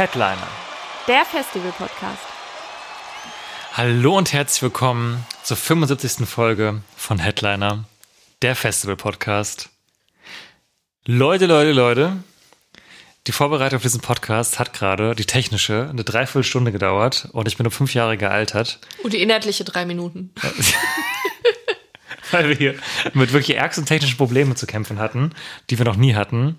Headliner. Der Festival-Podcast. Hallo und herzlich willkommen zur 75. Folge von Headliner, der Festival-Podcast. Leute, Leute, Leute, die Vorbereitung auf diesen Podcast hat gerade, die technische, eine Dreiviertelstunde gedauert und ich bin um fünf Jahre gealtert, Und die inhaltliche drei Minuten. weil wir hier mit wirklich ärgsten technischen Problemen zu kämpfen hatten, die wir noch nie hatten.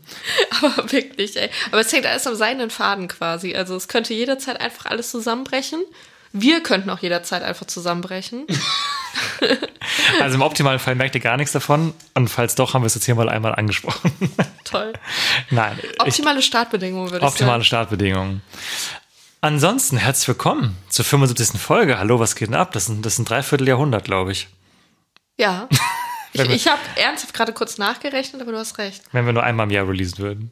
Aber wirklich, ey. Aber es hängt alles am seidenen Faden quasi. Also es könnte jederzeit einfach alles zusammenbrechen. Wir könnten auch jederzeit einfach zusammenbrechen. Also im optimalen Fall merkt ihr gar nichts davon und falls doch, haben wir es jetzt hier mal einmal angesprochen. Toll. Nein, ich, Optimale Startbedingungen, würde ich Optimale sagen. Startbedingungen. Ansonsten herzlich willkommen zur 75. Folge. Hallo, was geht denn ab? Das ist ein, das ist ein Dreivierteljahrhundert, glaube ich. Ja. Ich, ich habe ernsthaft gerade kurz nachgerechnet, aber du hast recht. Wenn wir nur einmal im Jahr releasen würden.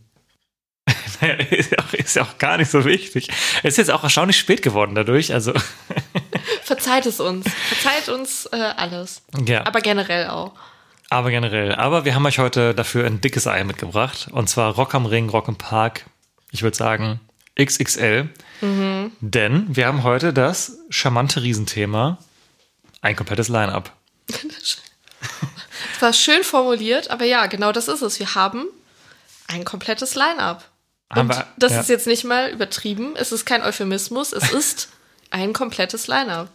Naja, ist, ja auch, ist ja auch gar nicht so wichtig. Es ist jetzt auch erstaunlich spät geworden dadurch. Also, Verzeiht es uns. Verzeiht uns äh, alles. ja. Aber generell auch. Aber generell. Aber wir haben euch heute dafür ein dickes Ei mitgebracht. Und zwar Rock am Ring, Rock im Park. Ich würde sagen XXL. Denn wir haben heute das charmante Riesenthema. Ein komplettes Line-Up. Es war schön formuliert, aber ja, genau das ist es. Wir haben ein komplettes Line-up. Und wir- das ja. ist jetzt nicht mal übertrieben. Es ist kein Euphemismus. Es ist ein komplettes Line-up.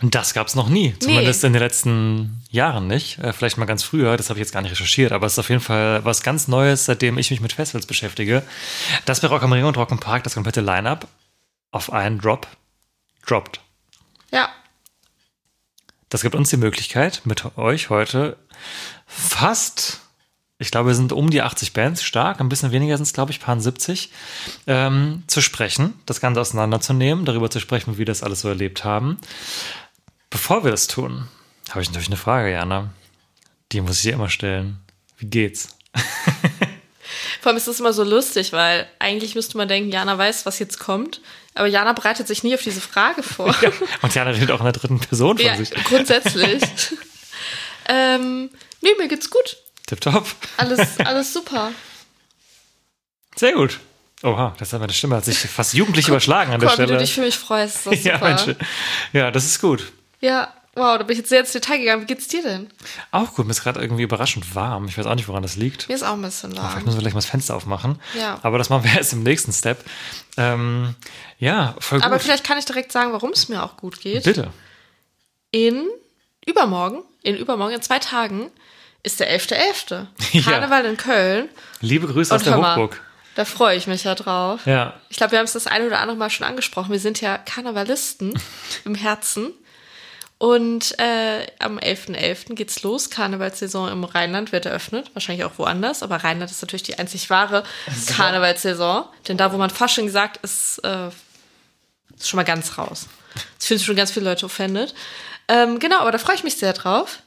Und das gab es noch nie. Zumindest in den letzten Jahren nicht. Äh, vielleicht mal ganz früher, das habe ich jetzt gar nicht recherchiert, aber es ist auf jeden Fall was ganz Neues, seitdem ich mich mit Festivals beschäftige. Dass bei Rock am Ring und Rock im Park das komplette Line-Up auf einen Drop droppt. Ja, Das gibt uns die Möglichkeit, mit euch heute fast, ich glaube, wir sind um die 80 Bands stark, ein bisschen weniger sind es, glaube ich, paar 70, ähm, zu sprechen, das Ganze auseinanderzunehmen, darüber zu sprechen, wie wir das alles so erlebt haben. Bevor wir das tun, habe ich natürlich eine Frage, Jana. Die muss ich dir immer stellen. Wie geht's? vor allem ist es immer so lustig, weil eigentlich müsste man denken, Jana weiß, was jetzt kommt. Aber Jana bereitet sich nie auf diese Frage vor. Und Jana redet auch in der dritten Person von Ja, sich. grundsätzlich. ähm, nee, mir geht's gut. Tipptopp. Alles, alles super. Sehr gut. Oha, das hat meine Stimme hat sich fast jugendlich überschlagen an der mal, wie Stelle. du dich für mich freust. Ist das ja, super. Mensch. Ja, das ist gut. Ja, wow, da bin ich jetzt sehr ins Detail gegangen. Wie geht's dir denn? Auch gut, mir ist gerade irgendwie überraschend warm. Ich weiß auch nicht, woran das liegt. Mir ist auch ein bisschen Vielleicht warm. müssen wir gleich mal das Fenster aufmachen. Ja. Aber das machen wir erst im nächsten Step. Ähm, ja, voll gut. Aber vielleicht kann ich direkt sagen, warum es mir auch gut geht. Bitte. In übermorgen, in übermorgen, in zwei Tagen, ist der 11.11. Ja. Karneval in Köln. Liebe Grüße aus Und der hör mal, Hochburg. da freue ich mich ja drauf. Ja. Ich glaube, wir haben es das eine oder andere Mal schon angesprochen. Wir sind ja Karnevalisten im Herzen. Und äh, am 11.11. geht's los. Karnevalssaison im Rheinland wird eröffnet. Wahrscheinlich auch woanders. Aber Rheinland ist natürlich die einzig wahre Karnevalssaison. Denn da, wo man Fasching sagt, ist, äh, ist schon mal ganz raus. Das fühlen sich schon ganz viele Leute offended. Ähm, genau, aber da freue ich mich sehr drauf.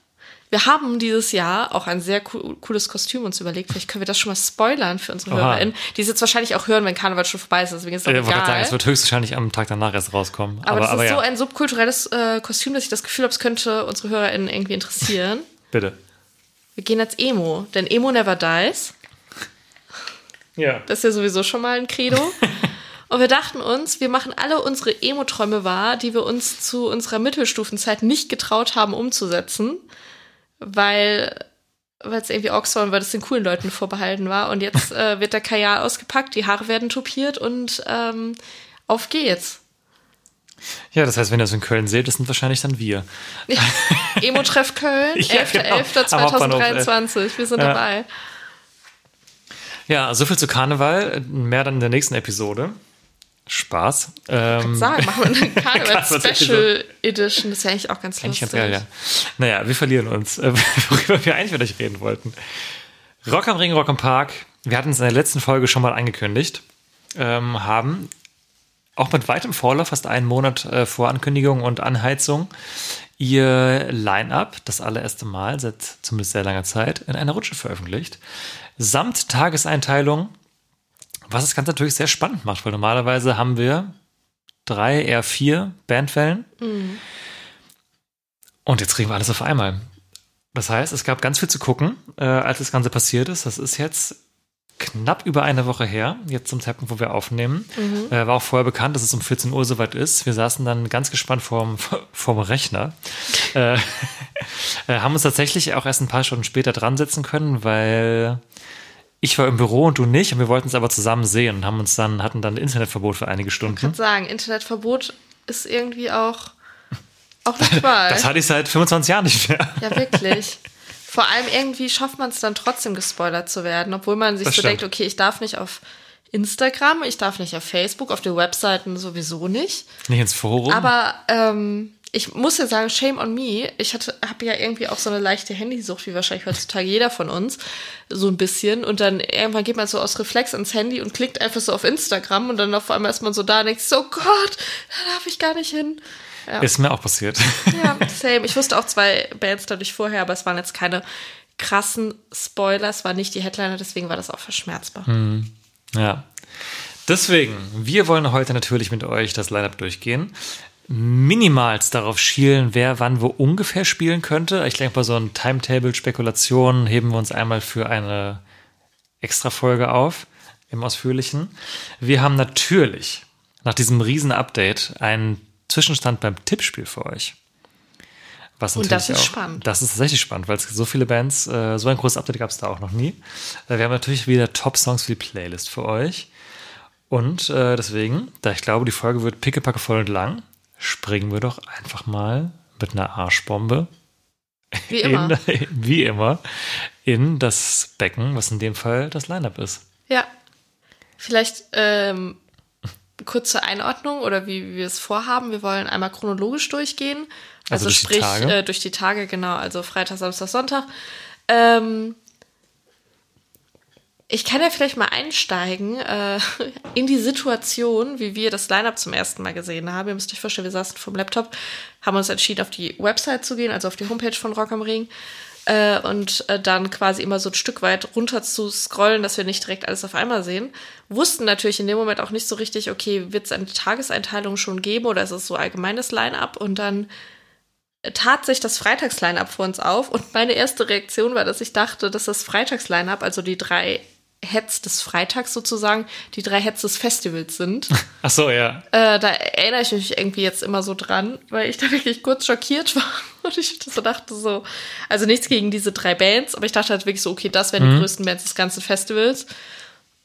Wir haben dieses Jahr auch ein sehr cool, cooles Kostüm uns überlegt. Vielleicht können wir das schon mal spoilern für unsere Oha. HörerInnen, die es jetzt wahrscheinlich auch hören, wenn Karneval schon vorbei ist. Deswegen ist es wollte gerade sagen, egal. es wird höchstwahrscheinlich am Tag danach erst rauskommen. aber, Aber, das ist ja, so ein subkulturelles äh, Kostüm, dass ich das Gefühl habe, es könnte unsere HörerInnen irgendwie interessieren. bitte. Wir gehen als Emo, denn Emo never dies. Ja. Das ist ja sowieso schon mal ein Credo. Und wir dachten uns, wir machen alle unsere Emo-Träume wahr, die wir uns zu unserer Mittelstufenzeit nicht getraut haben umzusetzen, weil weil es irgendwie Oxford und weil es den coolen Leuten vorbehalten war. Und jetzt äh, wird der Kajal ausgepackt, die Haare werden tupiert und ähm, auf geht's. Ja, das heißt, wenn ihr das in Köln seht, das sind wahrscheinlich dann wir. Emo-Treff Köln, Ja, genau. Am Hauptbahnhof, äh. 11.11.2023. Wir sind Ja. dabei. Ja, soviel zu Karneval. Mehr dann in der nächsten Episode. Spaß. Ähm, Sagen, machen wir eine Karneval-Special. Edition. Das ist ja eigentlich auch ganz Eigentlich lustig. ganz geil, ja. Naja, wir verlieren uns, äh, worüber wir eigentlich mit euch reden wollten. Rock am Ring, Rock am Park. Wir hatten es in der letzten Folge schon mal angekündigt. ähm, haben auch mit weitem Vorlauf, fast einen Monat äh, vor Ankündigung und Anheizung, ihr Line-Up, das allererste Mal seit zumindest sehr langer Zeit, in einer Rutsche veröffentlicht. Samt Tageseinteilung, was das Ganze natürlich sehr spannend macht, weil normalerweise haben wir drei, eher vier Bandwellen. Und jetzt kriegen wir alles auf einmal. Das heißt, es gab ganz viel zu gucken, äh, als das Ganze passiert ist. Das ist jetzt knapp über eine Woche her, jetzt zum Zeitpunkt, wo wir aufnehmen. Äh, war auch vorher bekannt, dass es um 14 Uhr soweit ist. Wir saßen dann ganz gespannt vorm, vorm Rechner. äh, äh, haben uns tatsächlich auch erst ein paar Stunden später dran setzen können, weil ich war im Büro und du nicht und wir wollten es aber zusammen sehen und haben uns dann, hatten dann Internetverbot für einige Ich Stunden. kann sagen, Internetverbot ist irgendwie auch, auch eine Qual. Das hatte ich seit 25 Jahren nicht mehr. Ja, wirklich. Vor allem irgendwie schafft man es dann trotzdem gespoilert zu werden, obwohl man sich Das so stimmt. denkt, okay, ich darf nicht auf Instagram, ich darf nicht auf Facebook, auf den Webseiten sowieso nicht. Nicht ins Forum. Aber ähm, ich muss ja sagen, shame on me. Ich hatte, habe ja irgendwie auch so eine leichte Handysucht, wie wahrscheinlich heutzutage jeder von uns, so ein bisschen. Und dann irgendwann geht man so aus Reflex ans Handy und klickt einfach so auf Instagram und dann auf einmal ist man so da und denkt, so oh Gott, da darf ich gar nicht hin. ist mir auch passiert. Ja, same. Ich wusste auch zwei Bands dadurch vorher, aber es waren jetzt keine krassen Spoiler. Es war nicht die Headliner, deswegen war das auch verschmerzbar. Ja. Deswegen, wir wollen heute natürlich mit euch das Lineup durchgehen. Minimals darauf schielen, wer wann wo ungefähr spielen könnte. Ich denke, bei so einem Timetable-Spekulation heben wir uns einmal für eine Extra-Folge auf, im Ausführlichen. Wir haben natürlich nach diesem riesen Update einen Zwischenstand beim Tippspiel für euch. Was Und das ist auch, spannend. Das ist tatsächlich spannend, weil es so viele Bands, äh, so ein großes Update gab es da auch noch nie. Äh, wir haben natürlich wieder Top-Songs für die Playlist für euch. Und äh, deswegen, da ich glaube, die Folge wird pickepacke voll und lang, springen wir doch einfach mal mit einer Arschbombe Wie immer. In, wie immer in das Becken, was in dem Fall das Line-Up ist. Ja. Vielleicht ähm, kurze Einordnung oder wie wir es vorhaben. Wir wollen einmal chronologisch durchgehen. Also Also, durch die sprich Tage? Äh, durch die Tage, genau. Also Freitag, Samstag, Sonntag. Ähm, ich kann ja vielleicht mal einsteigen äh, in die Situation, wie wir das Line-Up zum ersten Mal gesehen haben. Ihr müsst euch vorstellen, wir saßen vom Laptop, haben uns entschieden, auf die Website zu gehen, also auf die Homepage von Rock am Ring. Äh, und äh, dann quasi immer so ein Stück weit runter zu scrollen, dass wir nicht direkt alles auf einmal sehen. Wussten natürlich in dem Moment auch nicht so richtig, okay, wird es eine Tageseinteilung schon geben oder ist es so allgemeines Line-Up? Und dann tat sich das Freitags-Line-Up vor uns auf und meine erste Reaktion war, dass ich dachte, dass das Freitags-Line-Up, also die drei Heads des Freitags sozusagen, die drei Heads des Festivals sind. Ach so, ja. äh, da erinnere ich mich irgendwie jetzt immer so dran, weil ich da wirklich kurz schockiert war und ich so dachte so, also nichts gegen diese drei Bands, aber ich dachte halt wirklich so, okay, das wären die größten Bands des ganzen Festivals.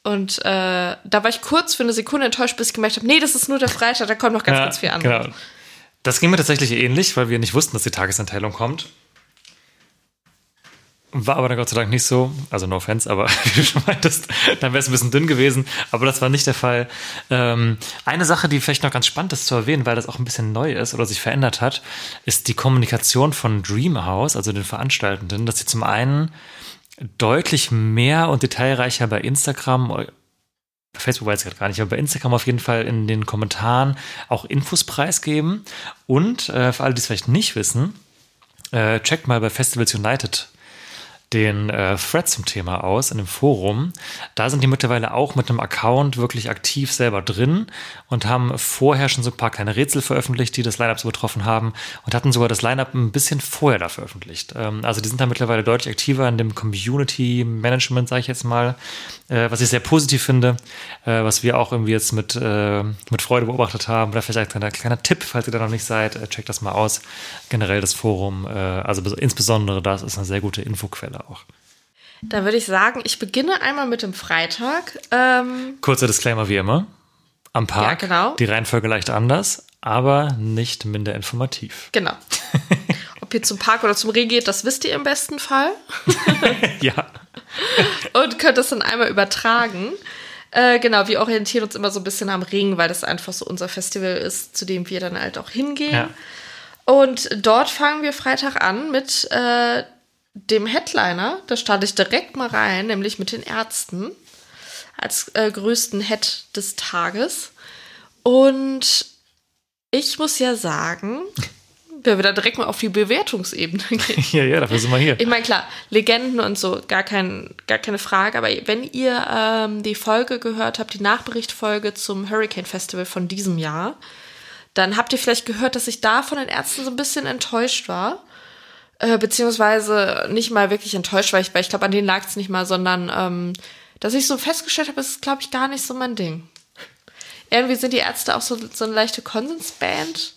Und äh, da war ich kurz für eine Sekunde enttäuscht, bis ich gemerkt habe, nee, das ist nur der Freitag, da kommt noch ganz, ja, ganz viel an. Genau. Das ging mir tatsächlich ähnlich, weil wir nicht wussten, dass die Tagesanteilung kommt. War aber dann Gott sei Dank nicht so. Also no offense, aber wie du schon meintest, dann wäre es ein bisschen dünn gewesen. Aber das war nicht der Fall. Ähm, eine Sache, die vielleicht noch ganz spannend ist zu erwähnen, weil das auch ein bisschen neu ist oder sich verändert hat, ist die Kommunikation von Dreamhouse, also den Veranstaltenden, dass sie zum einen deutlich mehr und detailreicher bei Instagram bei Facebook weiß ich gerade gar nicht, aber bei Instagram auf jeden Fall in den Kommentaren auch Infos preisgeben. Und äh, für alle, die es vielleicht nicht wissen, äh, checkt mal bei Festivals United den äh, Thread zum Thema aus in dem Forum. Da sind die mittlerweile auch mit einem Account wirklich aktiv selber drin und haben vorher schon so ein paar kleine Rätsel veröffentlicht, die das Line-Up so betroffen haben und hatten sogar das Line-Up ein bisschen vorher da veröffentlicht. Ähm, also die sind da mittlerweile deutlich aktiver in dem Community-Management, sage ich jetzt mal, äh, was ich sehr positiv finde, äh, was wir auch irgendwie jetzt mit, äh, mit Freude beobachtet haben. Oder vielleicht ein kleiner, kleiner Tipp, falls ihr da noch nicht seid, äh, checkt das mal aus. Generell das Forum, äh, also bes- insbesondere das ist eine sehr gute Infoquelle auch. Da würde ich sagen, ich beginne einmal mit dem Freitag. Ähm, Kurzer Disclaimer wie immer. Am Park, Ja, genau. die Reihenfolge leicht anders, aber nicht minder informativ. genau. Ob ihr zum Park oder zum Reh geht, das wisst ihr im besten Fall. ja. Und könnt das dann einmal übertragen. Äh, genau, wir orientieren uns immer so ein bisschen am Ring, weil das einfach so unser Festival ist, zu dem wir dann halt auch hingehen. Ja. Und dort fangen wir Freitag an mit äh, dem Headliner. Da starte ich direkt mal rein, nämlich mit den Ärzten. als äh, größten Head des Tages. Und ich muss ja sagen, wenn wir da direkt mal auf die Bewertungsebene gehen. Ja, ja, dafür sind wir hier. Ich meine, klar, Legenden und so, gar, kein, gar keine Frage. Aber wenn ihr ähm, die Folge gehört habt, die Nachberichtfolge zum Hurricane Festival von diesem Jahr, dann habt ihr vielleicht gehört, dass ich da von den Ärzten so ein bisschen enttäuscht war. Äh, beziehungsweise nicht mal wirklich enttäuscht war, ich, weil ich glaube, an denen lag es nicht mal, sondern ähm, dass ich so festgestellt habe, es ist, glaube ich, gar nicht so mein Ding. Irgendwie sind die Ärzte auch so, so eine leichte Konsensband,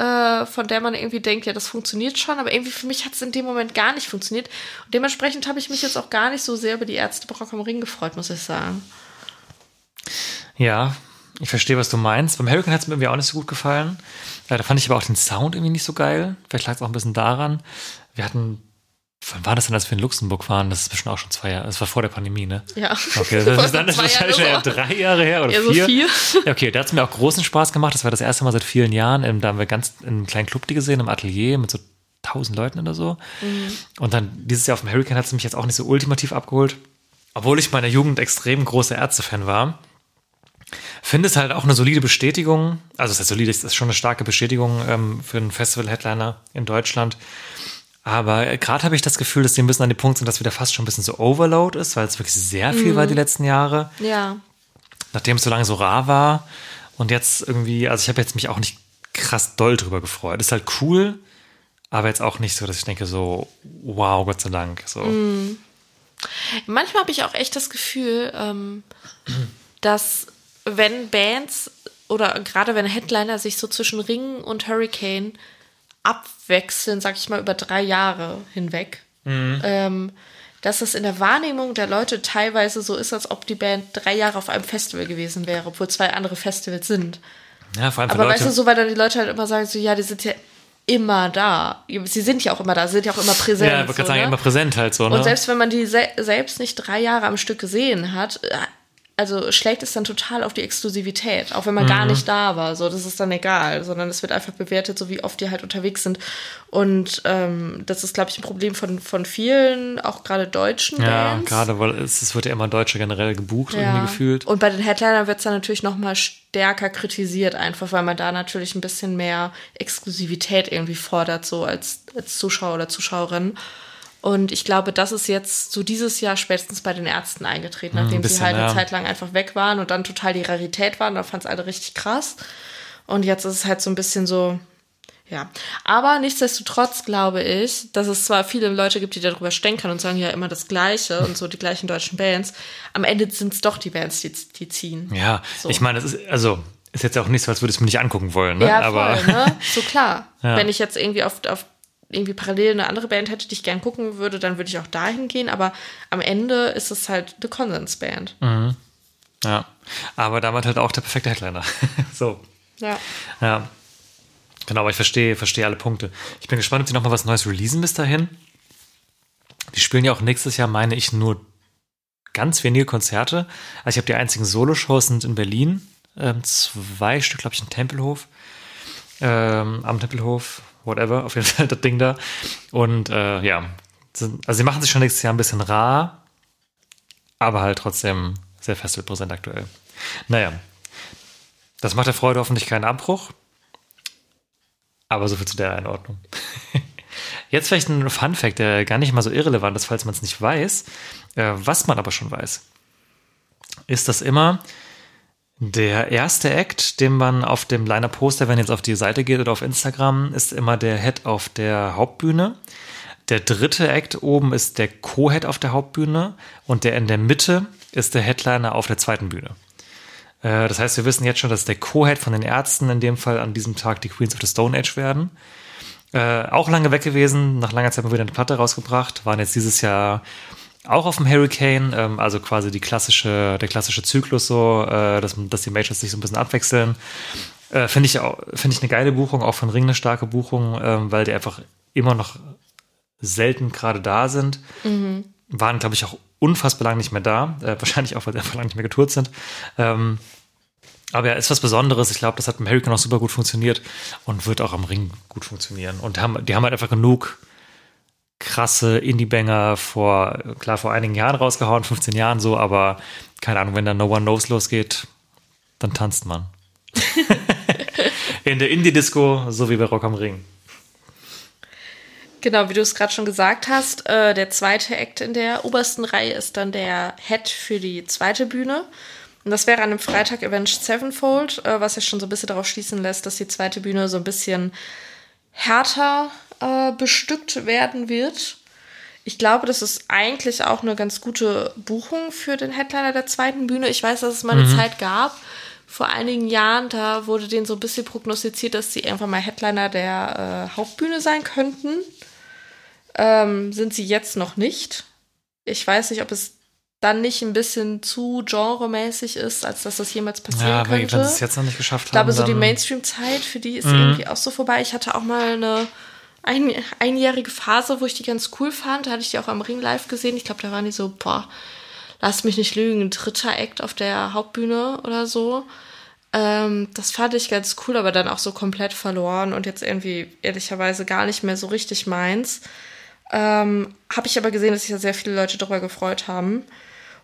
äh, von der man irgendwie denkt, ja, das funktioniert schon, aber irgendwie für mich hat es in dem Moment gar nicht funktioniert. Und dementsprechend habe ich mich jetzt auch gar nicht so sehr über die Ärzte Brock am Ring gefreut, muss ich sagen. Ja, ich verstehe, was du meinst. Beim Hurricane hat es mir irgendwie auch nicht so gut gefallen. Ja, da fand ich aber auch den Sound irgendwie nicht so geil. Vielleicht lag es auch ein bisschen daran. Wir hatten, wann war das denn, als wir in Luxemburg waren? Das ist bestimmt auch schon zwei Jahre. Das war vor der Pandemie, ne? Ja. Okay, das ist dann wahrscheinlich schon eher drei Jahre her oder Ja, so vier. vier. Ja, okay, da hat es mir auch großen Spaß gemacht. Das war das erste Mal seit vielen Jahren. Ähm, Da haben wir ganz in einem kleinen Club die gesehen, im Atelier mit so tausend Leuten oder so. Mhm. Und dann dieses Jahr auf dem Hurricane hat es mich jetzt auch nicht so ultimativ abgeholt. Obwohl ich meiner Jugend extrem großer Ärzte-Fan war. Finde es halt auch eine solide Bestätigung. Also, es ist solide, es ist schon eine starke Bestätigung ähm, für einen Festival-Headliner in Deutschland. Aber äh, gerade habe ich das Gefühl, dass die ein bisschen an dem Punkt sind, dass wieder fast schon ein bisschen so Overload ist, weil es wirklich sehr viel war die letzten Jahre Ja. nachdem es so lange so rar war und jetzt irgendwie, also ich habe jetzt mich auch nicht krass doll drüber gefreut. Ist halt cool, aber jetzt auch nicht so, dass ich denke so, wow, Gott sei Dank. So. Manchmal habe ich auch echt das Gefühl, ähm, dass wenn Bands oder gerade wenn Headliner sich so zwischen Ring und Hurricane abwechseln, sag ich mal, über drei Jahre hinweg, ähm, dass es in der Wahrnehmung der Leute teilweise so ist, als ob die Band drei Jahre auf einem Festival gewesen wäre, obwohl zwei andere Festivals sind. Ja, vor allem Aber Leute. weißt du, so, weil dann die Leute halt immer sagen, so, ja, die sind ja immer da. Sie sind ja auch immer da, sie sind ja auch immer präsent. ja, ich wollte gerade so, sagen, ne? immer präsent halt so, ne? Und selbst wenn man die se selbst nicht drei Jahre am Stück gesehen hat, äh, also schlägt es dann total auf die Exklusivität, auch wenn man Mhm. gar nicht da war. So, das ist dann egal, sondern es wird einfach bewertet, so wie oft die halt unterwegs sind. Und ähm, das ist, glaube ich, ein Problem von, von vielen, auch gerade deutschen ja, Bands. gerade, weil es, es wird ja immer Deutsche generell gebucht, irgendwie gefühlt. Und bei den Headlinern wird es dann natürlich noch mal stärker kritisiert, einfach weil man da natürlich ein bisschen mehr Exklusivität irgendwie fordert, so als, als Zuschauer oder Zuschauerin. Und ich glaube, das ist jetzt so dieses Jahr spätestens bei den Ärzten eingetreten, nachdem ein bisschen, sie halt eine ja. Zeit lang einfach weg waren und dann total die Rarität waren. Da fand es alle richtig krass. Und jetzt ist es halt so ein bisschen so, ja. Aber nichtsdestotrotz glaube ich, dass es zwar viele Leute gibt, die darüber stänkern und sagen ja immer das Gleiche und so die gleichen deutschen Bands. Am Ende sind es doch die Bands, die, die ziehen. Ja, So. ich meine, es ist, also, ist jetzt auch nicht so, als würde ich es mir nicht angucken wollen, ne? Ja, aber voll, ne? So klar. Ja. Wenn ich jetzt irgendwie auf, auf irgendwie parallel eine andere Band hätte, die ich gern gucken würde, dann würde ich auch dahin gehen. Aber am Ende ist es halt eine Konsensband. ja. Aber damit halt auch der perfekte Headliner. so. Ja. Ja. Genau, aber ich verstehe, verstehe alle Punkte. Ich bin gespannt, ob sie nochmal was Neues releasen bis dahin. Die spielen ja auch nächstes Jahr, meine ich, nur ganz wenige Konzerte. Also ich habe die einzigen Solo-Shows sind in Berlin. Ähm, zwei Stück, glaube ich, in Tempelhof. Ähm, am Tempelhof, whatever, auf jeden Fall das Ding da. Und äh, ja, also sie machen sich schon nächstes Jahr ein bisschen rar, aber halt trotzdem sehr festivalpräsent aktuell. Naja, das macht der Freude hoffentlich keinen Abbruch. Aber so viel zu der Einordnung. Jetzt vielleicht ein Fun Fact, der gar nicht mal so irrelevant ist, falls man es nicht weiß. Äh, was man aber schon weiß, ist, dass immer der erste Act, den man auf dem Liner-Poster, wenn jetzt auf die Seite geht oder auf Instagram, ist immer der Head auf der Hauptbühne. Der dritte Act oben ist der Co-Head auf der Hauptbühne und der in der Mitte ist der Headliner auf der zweiten Bühne. Äh, Das heißt, wir wissen jetzt schon, dass der Co-Head von den Ärzten in dem Fall an diesem Tag die Queens of the Stone Age werden. Äh, auch lange weg gewesen, nach langer Zeit mal wieder eine Platte rausgebracht, waren jetzt dieses Jahr auch auf dem Hurricane, ähm, also quasi die klassische, der klassische Zyklus so, äh, dass, dass die Majors sich so ein bisschen abwechseln. Äh, Finde ich, finde ich eine geile Buchung, auch von Ring eine starke Buchung, ähm, weil die einfach immer noch selten gerade da sind. Waren, glaube ich, auch unfassbar lang nicht mehr da. Äh, wahrscheinlich auch, weil sie einfach lang nicht mehr getourt sind. Ähm, aber ja, ist was Besonderes. Ich glaube, das hat im Hurricane auch super gut funktioniert und wird auch am Ring gut funktionieren. Und haben, die haben halt einfach genug krasse Indie-Banger vor, klar, vor einigen Jahren rausgehauen, 15 Jahren so, aber keine Ahnung, wenn da No One Knows losgeht, dann tanzt man. In der Indie-Disco, so wie bei Rock am Ring. Genau, wie du es gerade schon gesagt hast, äh, der zweite Act in der obersten Reihe ist dann der Head für die zweite Bühne. Und das wäre an einem Freitag Avenged Sevenfold, äh, was ja schon so ein bisschen darauf schließen lässt, dass die zweite Bühne so ein bisschen härter äh, bestückt werden wird. Ich glaube, das ist eigentlich auch eine ganz gute Buchung für den Headliner der zweiten Bühne. Ich weiß, dass es mal eine Zeit gab, vor einigen Jahren, da wurde denen so ein bisschen prognostiziert, dass sie irgendwann mal Headliner der äh, Hauptbühne sein könnten. Ähm, sind sie jetzt noch nicht. Ich weiß nicht, ob es dann nicht ein bisschen zu genremäßig ist, als dass das jemals passieren Ja, könnte. wenn sie es jetzt noch nicht geschafft Ich glaube, haben, so die Mainstream-Zeit, für die ist Mhm. irgendwie auch so vorbei. Ich hatte auch mal eine ein, einjährige Phase, wo ich die ganz cool fand. Da hatte ich die auch am Ring live gesehen. Ich glaube, da waren die so, boah, lass mich nicht lügen, dritter Act auf der Hauptbühne oder so. Ähm, das fand ich ganz cool, aber dann auch so komplett verloren und jetzt irgendwie ehrlicherweise gar nicht mehr so richtig meins. Ähm, Habe ich aber gesehen, dass sich da sehr viele Leute darüber gefreut haben.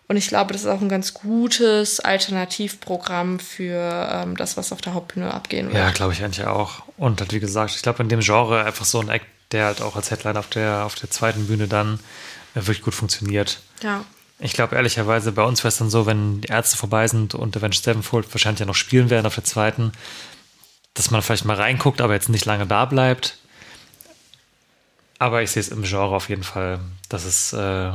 Und ich glaube, das ist auch ein ganz gutes Alternativprogramm für ähm, das, was auf der Hauptbühne abgehen wird. Ja, glaube ich eigentlich auch. Und halt, wie gesagt, ich glaube, in dem Genre einfach so ein Act, der halt auch als Headline auf der, auf der zweiten Bühne dann äh, wirklich gut funktioniert. ja. Ich glaube ehrlicherweise, bei uns wäre es dann so, wenn die Ärzte vorbei sind und Avenged Sevenfold wahrscheinlich ja noch spielen werden auf der zweiten, dass man vielleicht mal reinguckt, aber jetzt nicht lange da bleibt. Aber ich sehe es im Genre auf jeden Fall, dass es äh,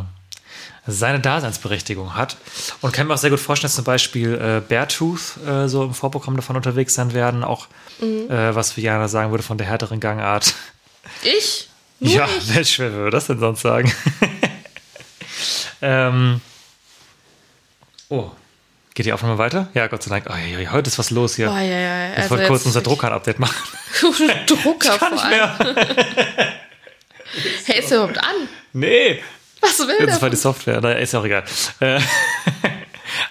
seine Daseinsberechtigung hat. Und kann mir auch sehr gut vorstellen, dass zum Beispiel äh, Beartooth äh, so im Vorprogramm davon unterwegs sein werden. Auch äh, was Viana sagen würde von der härteren Gangart. Ich? Nur ja, ich? Mensch, wer würde das denn sonst sagen? ähm, oh, geht die Aufnahme weiter? Ja, Gott sei Dank. Oh, ja, ja, heute ist was los hier. Oh, ja, ja. ich Also wollte kurz jetzt unser Drucker-Update machen. Drucker Kann vor nicht mehr. Ist der überhaupt an? Nee, Was will das war der? die Software. Na, ist ja auch egal. Äh,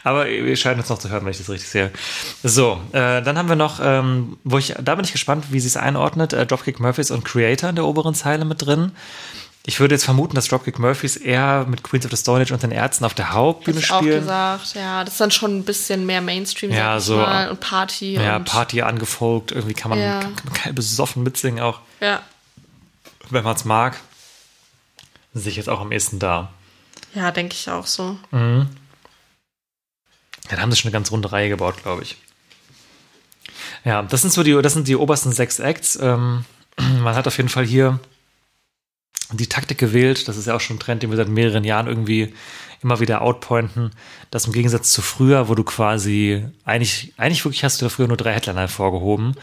Aber wir scheinen jetzt noch zu hören, wenn ich das richtig sehe. So, äh, dann haben wir noch, ähm, wo ich, da bin ich gespannt, wie sie es einordnet, äh, Dropkick Murphys und Creator in der oberen Zeile mit drin. Ich würde jetzt vermuten, dass Dropkick Murphys eher mit Queens of the Stone Age und den Ärzten auf der Hauptbühne Hätte ich auch spielen. gesagt, ja, das ist dann schon ein bisschen mehr Mainstream, Ja, so, mal, und Party Ja, und Party angefolgt, irgendwie kann man, Ja. kann man geil besoffen mitsingen auch, ja, wenn man es mag. Sehe ich jetzt auch am ehesten da. ja, denke ich auch so. Dann haben sie schon eine ganz runde Reihe gebaut, glaube ich. Ja, das sind so die, das sind die obersten sechs Acts. Ähm, man hat auf jeden Fall hier die Taktik gewählt. Das ist ja auch schon ein Trend, den wir seit mehreren Jahren irgendwie immer wieder outpointen. Das im Gegensatz zu früher, wo du quasi eigentlich, eigentlich wirklich hast du da früher nur drei Headliner hervorgehoben.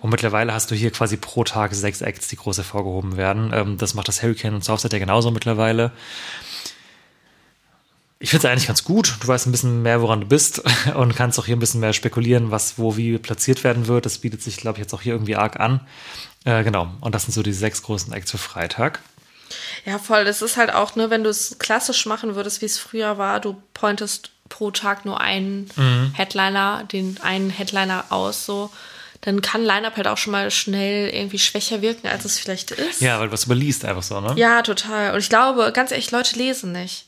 Und mittlerweile hast du hier quasi pro Tag sechs Acts, die groß hervorgehoben werden. Ähm, das macht das Hurricane und Southside ja genauso mittlerweile. Ich finde es eigentlich ganz gut. Du weißt ein bisschen mehr, woran du bist und kannst auch hier ein bisschen mehr spekulieren, was wo wie platziert werden wird. Das bietet sich, glaube ich, jetzt auch hier irgendwie arg an. Äh, genau. Und das sind so die sechs großen Acts für Freitag. Ja, voll. Das ist halt auch, ne, wenn du es klassisch machen würdest, wie es früher war, du pointest pro Tag nur einen Mhm. Headliner, den einen Headliner aus, so, dann kann Line-Up halt auch schon mal schnell irgendwie schwächer wirken, als es vielleicht ist. Ja, weil du was überliest einfach so, ne? Ja, total. Und ich glaube, ganz ehrlich, Leute lesen nicht.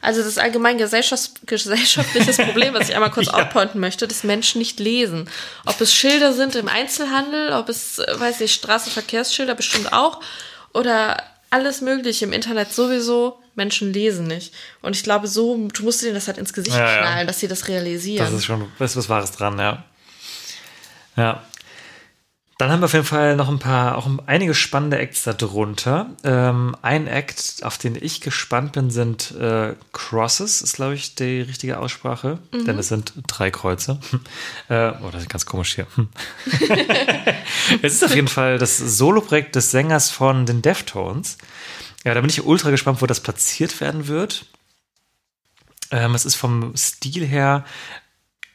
Also das allgemein gesellschafts gesellschaftliches Problem, was ich einmal kurz Ja. outpointen möchte, dass Menschen nicht lesen. Ob es Schilder sind im Einzelhandel, ob es, äh, weiß ich, Straßenverkehrsschilder bestimmt auch oder alles mögliche im Internet sowieso. Menschen lesen nicht. Und ich glaube, so, du musst denen das halt ins Gesicht Ja, ja. knallen, dass sie das realisieren. Das ist schon, ist was Wahres dran, ja. Ja. Dann haben wir auf jeden Fall noch ein paar, auch einige spannende Acts da drunter. Ähm, ein Act, auf den ich gespannt bin, sind äh, Crosses, ist glaube ich die richtige Aussprache, denn es sind drei Kreuze. äh, oh, das ist ganz komisch hier. es ist auf jeden Fall das Soloprojekt des Sängers von den Deftones. Ja, da bin ich ultra gespannt, wo das platziert werden wird. Ähm, es ist vom Stil her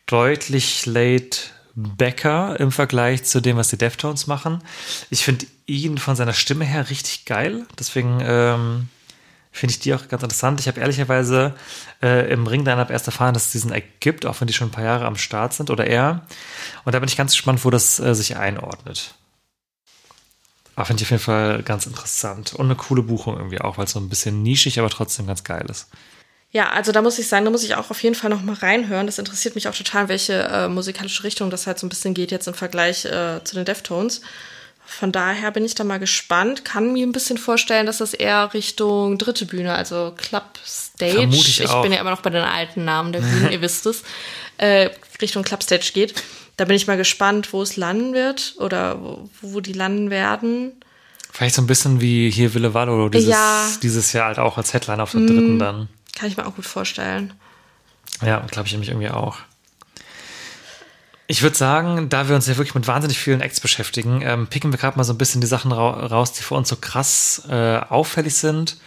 deutlich late Becker im Vergleich zu dem, was die Deftones machen. Ich finde ihn von seiner Stimme her richtig geil. Deswegen ähm, finde ich die auch ganz interessant. Ich habe ehrlicherweise äh, im Ring Line-Up erst erfahren, dass es diesen Act gibt, auch wenn die schon ein paar Jahre am Start sind oder er. Und da bin ich ganz gespannt, wo das äh, sich einordnet. Aber finde ich auf jeden Fall ganz interessant. Und eine coole Buchung irgendwie auch, weil es so ein bisschen nischig, aber trotzdem ganz geil ist. Ja, also da muss ich sagen, da muss ich auch auf jeden Fall noch mal reinhören. Das interessiert mich auch total, welche äh, musikalische Richtung das halt so ein bisschen geht jetzt im Vergleich äh, zu den Deftones. Von daher bin ich da mal gespannt. Kann mir ein bisschen vorstellen, dass das eher Richtung dritte Bühne, also Club Stage. Vermute ich auch. bin ja immer noch bei den alten Namen der Bühnen, ihr wisst es. Äh, Richtung Club Stage geht. Da bin ich mal gespannt, wo es landen wird oder wo, wo die landen werden. Vielleicht so ein bisschen wie hier Ville Vallo dieses, Ja. dieses Jahr halt auch als Headline auf der dritten dann. Kann ich mir auch gut vorstellen. Ja, glaube ich nämlich irgendwie auch. Ich würde sagen, da wir uns ja wirklich mit wahnsinnig vielen Acts beschäftigen, ähm, picken wir gerade mal so ein bisschen die Sachen ra raus, die für uns so krass äh, auffällig sind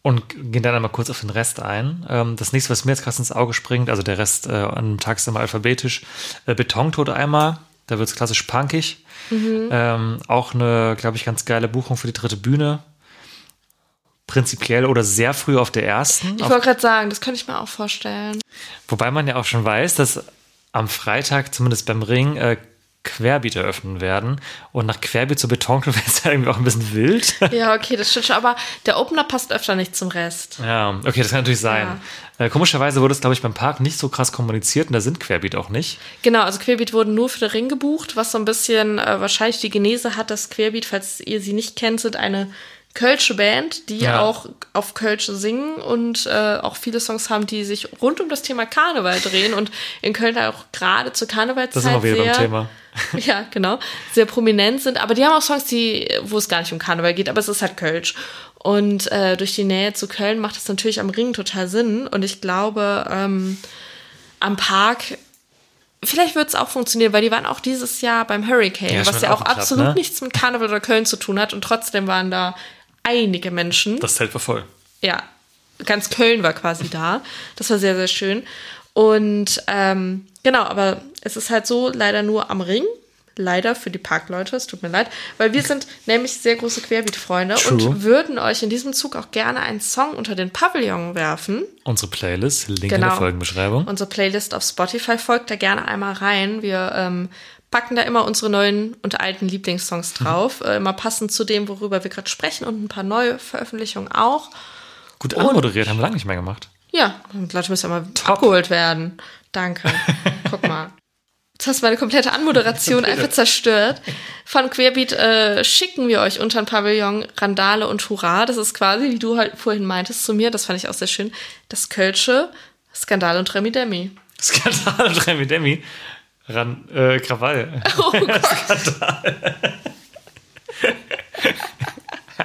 und gehen dann einmal kurz auf den Rest ein. Ähm, das nächste, was mir jetzt krass ins Auge springt, also der Rest äh, an dem Tag ist immer alphabetisch, äh, Betontod einmal, da wird es klassisch punkig. Ähm, auch eine, glaube ich, ganz geile Buchung für die dritte Bühne. Prinzipiell oder sehr früh auf der ersten. Ich wollte gerade sagen, das könnte ich mir auch vorstellen. Wobei man ja auch schon weiß, dass am Freitag, zumindest beim Ring, äh, Querbeat eröffnen werden. Und nach Querbeat zu Beton wäre es ja irgendwie auch ein bisschen wild. Ja, okay, das stimmt schon, aber der Opener passt öfter nicht zum Rest. ja, okay, das kann natürlich sein. Äh, komischerweise wurde es, glaube ich, beim Park nicht so krass kommuniziert und da sind Querbeat auch nicht. Genau, also Querbeat wurden nur für den Ring gebucht, was so ein bisschen äh, wahrscheinlich die Genese hat, dass Querbeat, falls ihr sie nicht kennt, sind eine Kölsche Band, die Ja. auch auf Kölsch singen und äh, auch viele Songs haben, die sich rund um das Thema Karneval drehen und in Köln auch gerade zur Karnevalzeit Da sind wir wieder sehr, beim Thema. ja, genau, sehr prominent sind. Aber die haben auch Songs, die, wo es gar nicht um Karneval geht, aber es ist halt Kölsch. Und äh, durch die Nähe zu Köln macht es natürlich am Ring total Sinn. Und ich glaube, ähm, am Park, vielleicht wird es auch funktionieren, weil die waren auch dieses Jahr beim Hurricane, Ja, was ja auch auch absolut ne? nichts mit Karneval oder Köln zu tun hat. Und trotzdem waren da einige Menschen Das Zelt war voll. ja, ganz Köln war quasi da. Das war sehr, sehr schön. Und ähm, genau, aber es ist halt so leider nur am Ring. Leider für die Parkleute, es tut mir leid, weil wir sind nämlich sehr große Querbeat-Freunde und würden euch in diesem Zug auch gerne einen Song unter den Pavillon werfen. Unsere Playlist, Link in Genau. der Folgenbeschreibung. Unsere Playlist auf Spotify folgt da gerne einmal rein. Wir ähm, packen da immer unsere neuen und alten Lieblingssongs drauf, äh, immer passend zu dem, worüber wir gerade sprechen und ein paar neue Veröffentlichungen auch. Gut anmoderiert, haben wir lange nicht mehr gemacht. Ja, und Leute müssen ja mal abgeholt werden. Danke. Guck mal. Jetzt hast du meine komplette Anmoderation einfach zerstört. Von Querbeat äh, schicken wir euch unter den Pavillon Randale und Hurra. Das ist quasi, wie du halt vorhin meintest zu mir, das fand ich auch sehr schön, das Kölsche Skandal und Remi Demi. Skandal und Remi Demi. Ran, äh, Krawall. Oh Gott.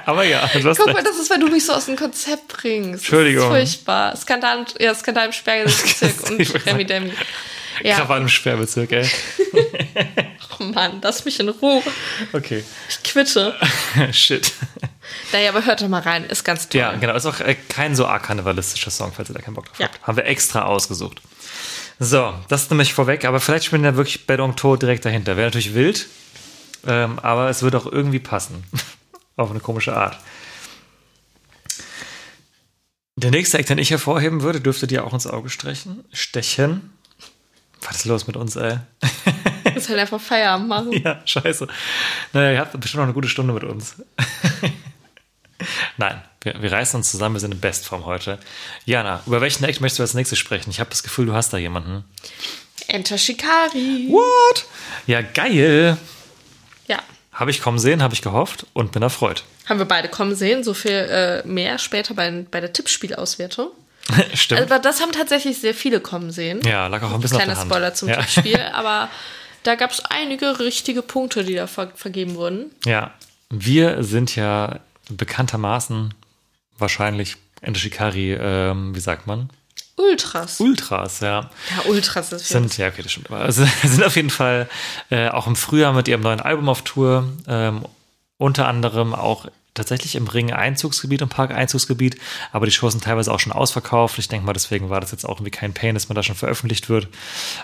Aber ja, du hast Guck mal, das ist, weil du mich so aus dem Konzept bringst. Entschuldigung. Das ist furchtbar. Skandal, ja, Skandal im Sperrbezirk und Remi Demi. Ja, Krawall im Sperrbezirk, ey. oh Mann, lass mich in Ruhe. Okay. Ich quitte. Shit. Naja, aber hört doch mal rein, ist ganz toll. Ja, genau. Ist auch äh, kein so arg karnevalistischer Song, falls ihr da keinen Bock drauf Ja. habt. Haben wir extra ausgesucht. So, das ist nämlich vorweg, aber vielleicht spielen ja wirklich Bedong Tod direkt dahinter. Wäre natürlich wild, ähm, aber es würde auch irgendwie passen. Auf eine komische Art. Der nächste Act, den ich hervorheben würde, dürfte dir auch ins Auge stechen. Stechen. Was ist los mit uns, ey? Muss halt einfach Feierabend machen. Ja, scheiße. Naja, ihr habt bestimmt noch eine gute Stunde mit uns. Nein, wir, wir reißen uns zusammen, wir sind in Bestform heute. Jana, über welchen Act möchtest du als nächstes sprechen? Ich habe das Gefühl, du hast da jemanden. Enter Shikari. What? Ja, geil. Ja. Habe ich kommen sehen, habe ich gehofft und bin erfreut. Haben wir beide kommen sehen. So viel äh, mehr später bei, bei der Tippspielauswertung. Stimmt. Aber das haben tatsächlich sehr viele kommen sehen. ja, lag auch ein bisschen Kleiner auf der Hand. Spoiler zum ja. Tippspiel. Aber da gab es einige richtige Punkte, die da ver vergeben wurden. Ja, wir sind ja bekanntermaßen wahrscheinlich Ende Shikari, ähm, wie sagt man? Ultras. Ultras, ja. ja, Ultras ist sind, ja, okay, das stimmt. Also, sind auf jeden Fall äh, auch im Frühjahr mit ihrem neuen Album auf Tour. Ähm, unter anderem auch tatsächlich im Ring Einzugsgebiet und Park Einzugsgebiet. Aber die Shows sind teilweise auch schon ausverkauft. Ich denke mal, deswegen war das jetzt auch irgendwie kein Pain, dass man da schon veröffentlicht wird.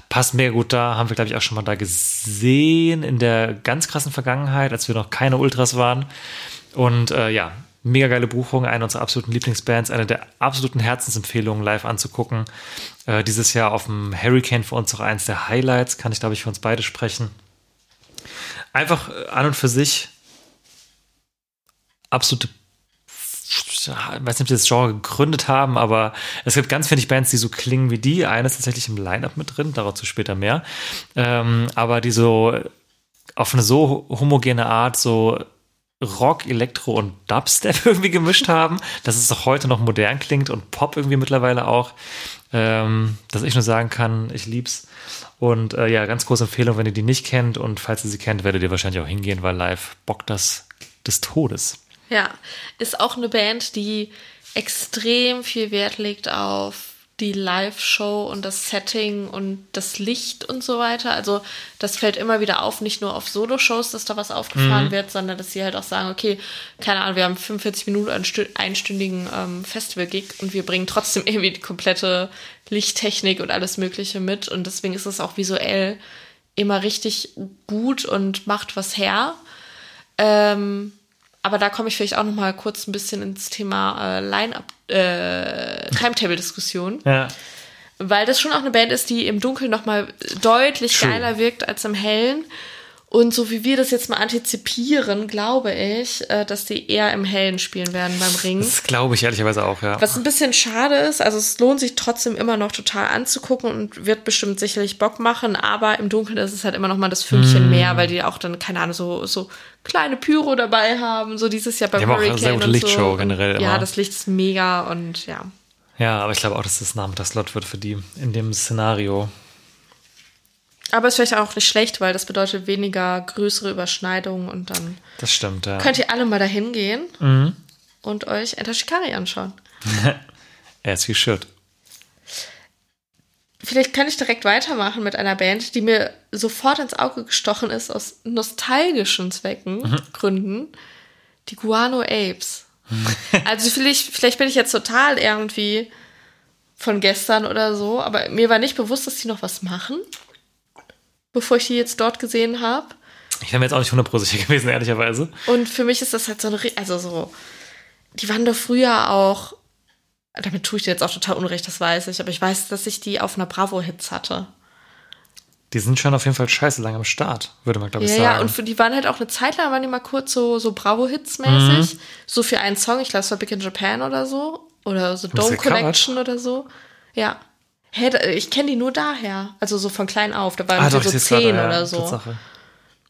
Passt mega gut da. Haben wir, glaube ich, auch schon mal da gesehen in der ganz krassen Vergangenheit, als wir noch keine Ultras waren. Und äh, ja, mega geile Buchung, eine unserer absoluten Lieblingsbands, eine der absoluten Herzensempfehlungen live anzugucken. Äh, dieses Jahr auf dem Hurricane für uns auch eins der Highlights, kann ich glaube ich für uns beide sprechen. Einfach äh, an und für sich absolute ich weiß nicht, ob die das Genre gegründet haben, aber es gibt ganz wenig Bands, die so klingen wie die. Eine ist tatsächlich im Line-Up mit drin, dazu später mehr. Ähm, aber die so auf eine so homogene Art so Rock, Elektro und Dubstep irgendwie gemischt haben, dass es auch heute noch modern klingt und Pop irgendwie mittlerweile auch. Ähm, dass ich nur sagen kann, ich lieb's. Und äh, ja, ganz große Empfehlung, wenn ihr die nicht kennt und falls ihr sie kennt, werdet ihr wahrscheinlich auch hingehen, weil live bockt das des Todes. Ja, ist auch eine Band, die extrem viel Wert legt auf die Live-Show und das Setting und das Licht und so weiter. Also das fällt immer wieder auf, nicht nur auf Solo-Shows, dass da was aufgefahren Mhm. wird, sondern dass sie halt auch sagen, okay, keine Ahnung, wir haben 45 Minuten einen stü- einstündigen ähm, Festival-Gig und wir bringen trotzdem irgendwie die komplette Lichttechnik und alles Mögliche mit. Und deswegen ist es auch visuell immer richtig gut und macht was her. Ähm, aber da komme ich vielleicht auch noch mal kurz ein bisschen ins Thema äh, Line-Up, äh, Timetable-Diskussion, Ja. weil das schon auch eine Band ist, die im Dunkeln noch mal deutlich True. geiler wirkt als im Hellen. Und so wie wir das jetzt mal antizipieren, glaube ich, äh, dass die eher im Hellen spielen werden beim Ring. Das glaube ich ehrlicherweise auch, ja. Was ein bisschen schade ist, also es lohnt sich trotzdem immer noch total anzugucken und wird bestimmt sicherlich Bock machen, aber im Dunkeln ist es halt immer noch mal das Mm. Fünkchen mehr, weil die auch dann, keine Ahnung, so, so kleine Pyro dabei haben, so dieses Jahr beim Die haben auch eine Hurricane sehr gute und Lichtshow so. generell Ja, immer. das Licht ist mega und ja. Ja, aber ich glaube auch, dass das Nachmittagslot wird für die in dem Szenario. Aber ist vielleicht auch nicht schlecht, weil das bedeutet weniger größere Überschneidungen und dann Das stimmt, ja. könnt ihr alle mal dahin gehen Mhm. und euch Enter Shikari anschauen. As you should. Vielleicht kann ich direkt weitermachen mit einer Band, die mir sofort ins Auge gestochen ist aus nostalgischen Zwecken, Mhm. Gründen. Die Guano Apes. also vielleicht, vielleicht bin ich jetzt total irgendwie von gestern oder so, aber mir war nicht bewusst, dass die noch was machen, bevor ich die jetzt dort gesehen habe. Ich wäre mir jetzt auch nicht 100% sicher gewesen, ehrlicherweise. Und für mich ist das halt so eine, also so, die waren doch früher auch, damit tue ich dir jetzt auch total unrecht, das weiß ich, aber ich weiß, dass ich die auf einer Bravo-Hits hatte. Die sind schon auf jeden Fall scheiße lang am Start, würde man, glaube ich, Ja, sagen. ja, und für, die waren halt auch eine Zeit lang, waren die mal kurz so, so Bravo-Hits mäßig. So für einen Song, ich glaube, es war Big in Japan oder so. Oder so Dome? Connection oder so. Ja. Hä, da, ich kenne die nur daher. Also so von klein auf. Da waren ah, doch, so zehn ja, oder so. Tatsache.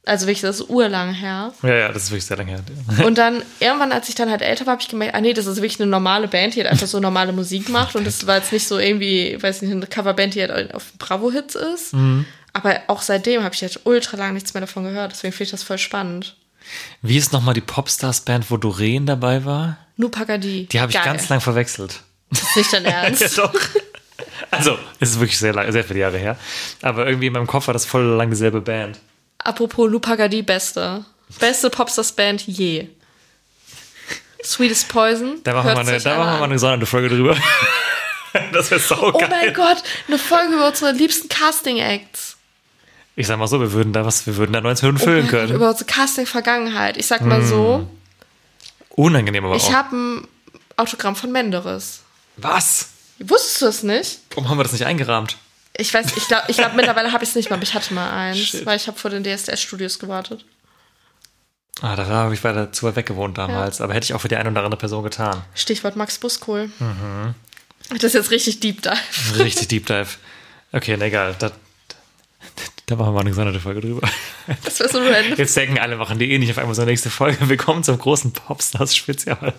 Also wirklich, das ist urlang her. Ja, ja, das ist wirklich sehr lange her. Und dann, irgendwann, als ich dann halt älter war, habe ich gemerkt, ah nee, das ist wirklich eine normale Band, die halt einfach so normale Musik macht. Und das war jetzt nicht so irgendwie, weiß nicht, eine Coverband, die halt auf Bravo-Hits ist. Mhm. Aber auch seitdem habe ich halt ultra lang nichts mehr davon gehört. Deswegen finde ich das voll spannend. Wie ist nochmal die Popstars-Band, wo Doreen dabei war? Nur Pagadi. Die habe ich Geil. ganz lang verwechselt. Das ist nicht dein Ernst. Ja, doch. Also, es ist wirklich sehr, lang, sehr viele Jahre her. Aber irgendwie in meinem Kopf war das voll lang dieselbe Band. Apropos Lou Pagadi, beste. Beste Popstars-Band je. Sweetest Poison. Da machen wir eine, da machen wir eine gesonderte Folge drüber. das wäre Oh saugeil. mein Gott, eine Folge über unsere liebsten Casting-Acts. Ich sag mal so, wir würden da was, wir würden da 90 Minuten füllen Oh Gott, können. Über unsere Casting-Vergangenheit. Ich sag mal Hm. so, Unangenehm aber ich auch. habe ein Autogramm von Menderes. was? Wusstest du es nicht? Warum haben wir das nicht eingerahmt? Ich weiß, ich glaube, ich glaub, mittlerweile habe ich es nicht mehr, aber ich hatte mal eins, Shit. weil ich habe vor den DSDS-Studios gewartet. Ah, da habe ich weiter zu weit weg gewohnt damals. Aber hätte ich auch für die eine oder andere Person getan. Stichwort Max Buskohl. Mhm. Das ist jetzt richtig Deep Dive. Richtig Deep Dive. Okay, na egal. Da, da machen wir mal eine gesonderte Folge drüber. Das wäre so random. Jetzt denken alle, machen die eh nicht auf einmal so eine nächste Folge. Willkommen zum großen Popstars-Spezial.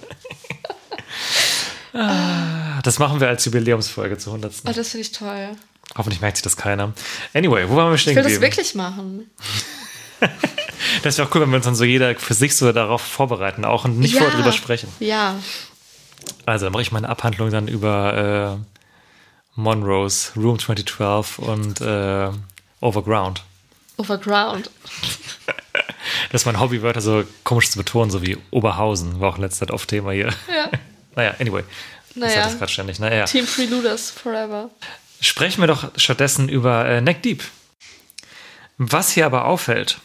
Ah, Das machen wir als Jubiläumsfolge zur 100. Oh, das finde ich toll. Hoffentlich merkt sich das keiner. Anyway, wo waren wir stehen Ich will das geblieben? wirklich machen. Das wäre auch cool, wenn wir uns dann so jeder für sich so darauf vorbereiten, auch und nicht ja. vorher drüber sprechen. Ja. Also, dann mache ich meine Abhandlung dann über äh, Monrose, Room 2012 und äh, Overground. Overground. Das ist mein Hobby, Wörter so komisch zu betonen, so wie Oberhausen, war auch in letzter Zeit oft Thema hier. Ja. Naja, anyway. Naja. das gerade ständig. Naja. Team Freeluders forever. Sprechen wir doch stattdessen über äh, Neck Deep. Was hier aber auffällt,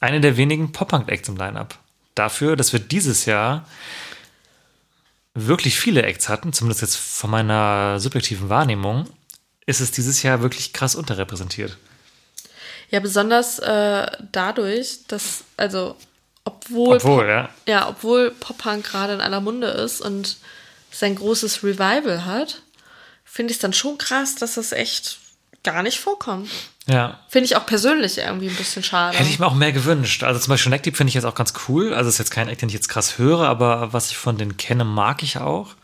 eine der wenigen Pop-Punk-Acts im Line-Up. Dafür, dass wir dieses Jahr wirklich viele Acts hatten, zumindest jetzt von meiner subjektiven Wahrnehmung, ist es dieses Jahr wirklich krass unterrepräsentiert. Ja, besonders äh, dadurch, dass, also obwohl, Obwohl, ja. ja, obwohl Pop-Punk gerade in aller Munde ist und sein großes Revival hat, finde ich es dann schon krass, dass das echt gar nicht vorkommt. Ja. Finde ich auch persönlich irgendwie ein bisschen schade. Hätte ich mir auch mehr gewünscht. Also zum Beispiel Neck Deep finde ich jetzt auch ganz cool. Also ist jetzt kein Act, den ich jetzt krass höre, aber was ich von denen kenne, mag ich auch.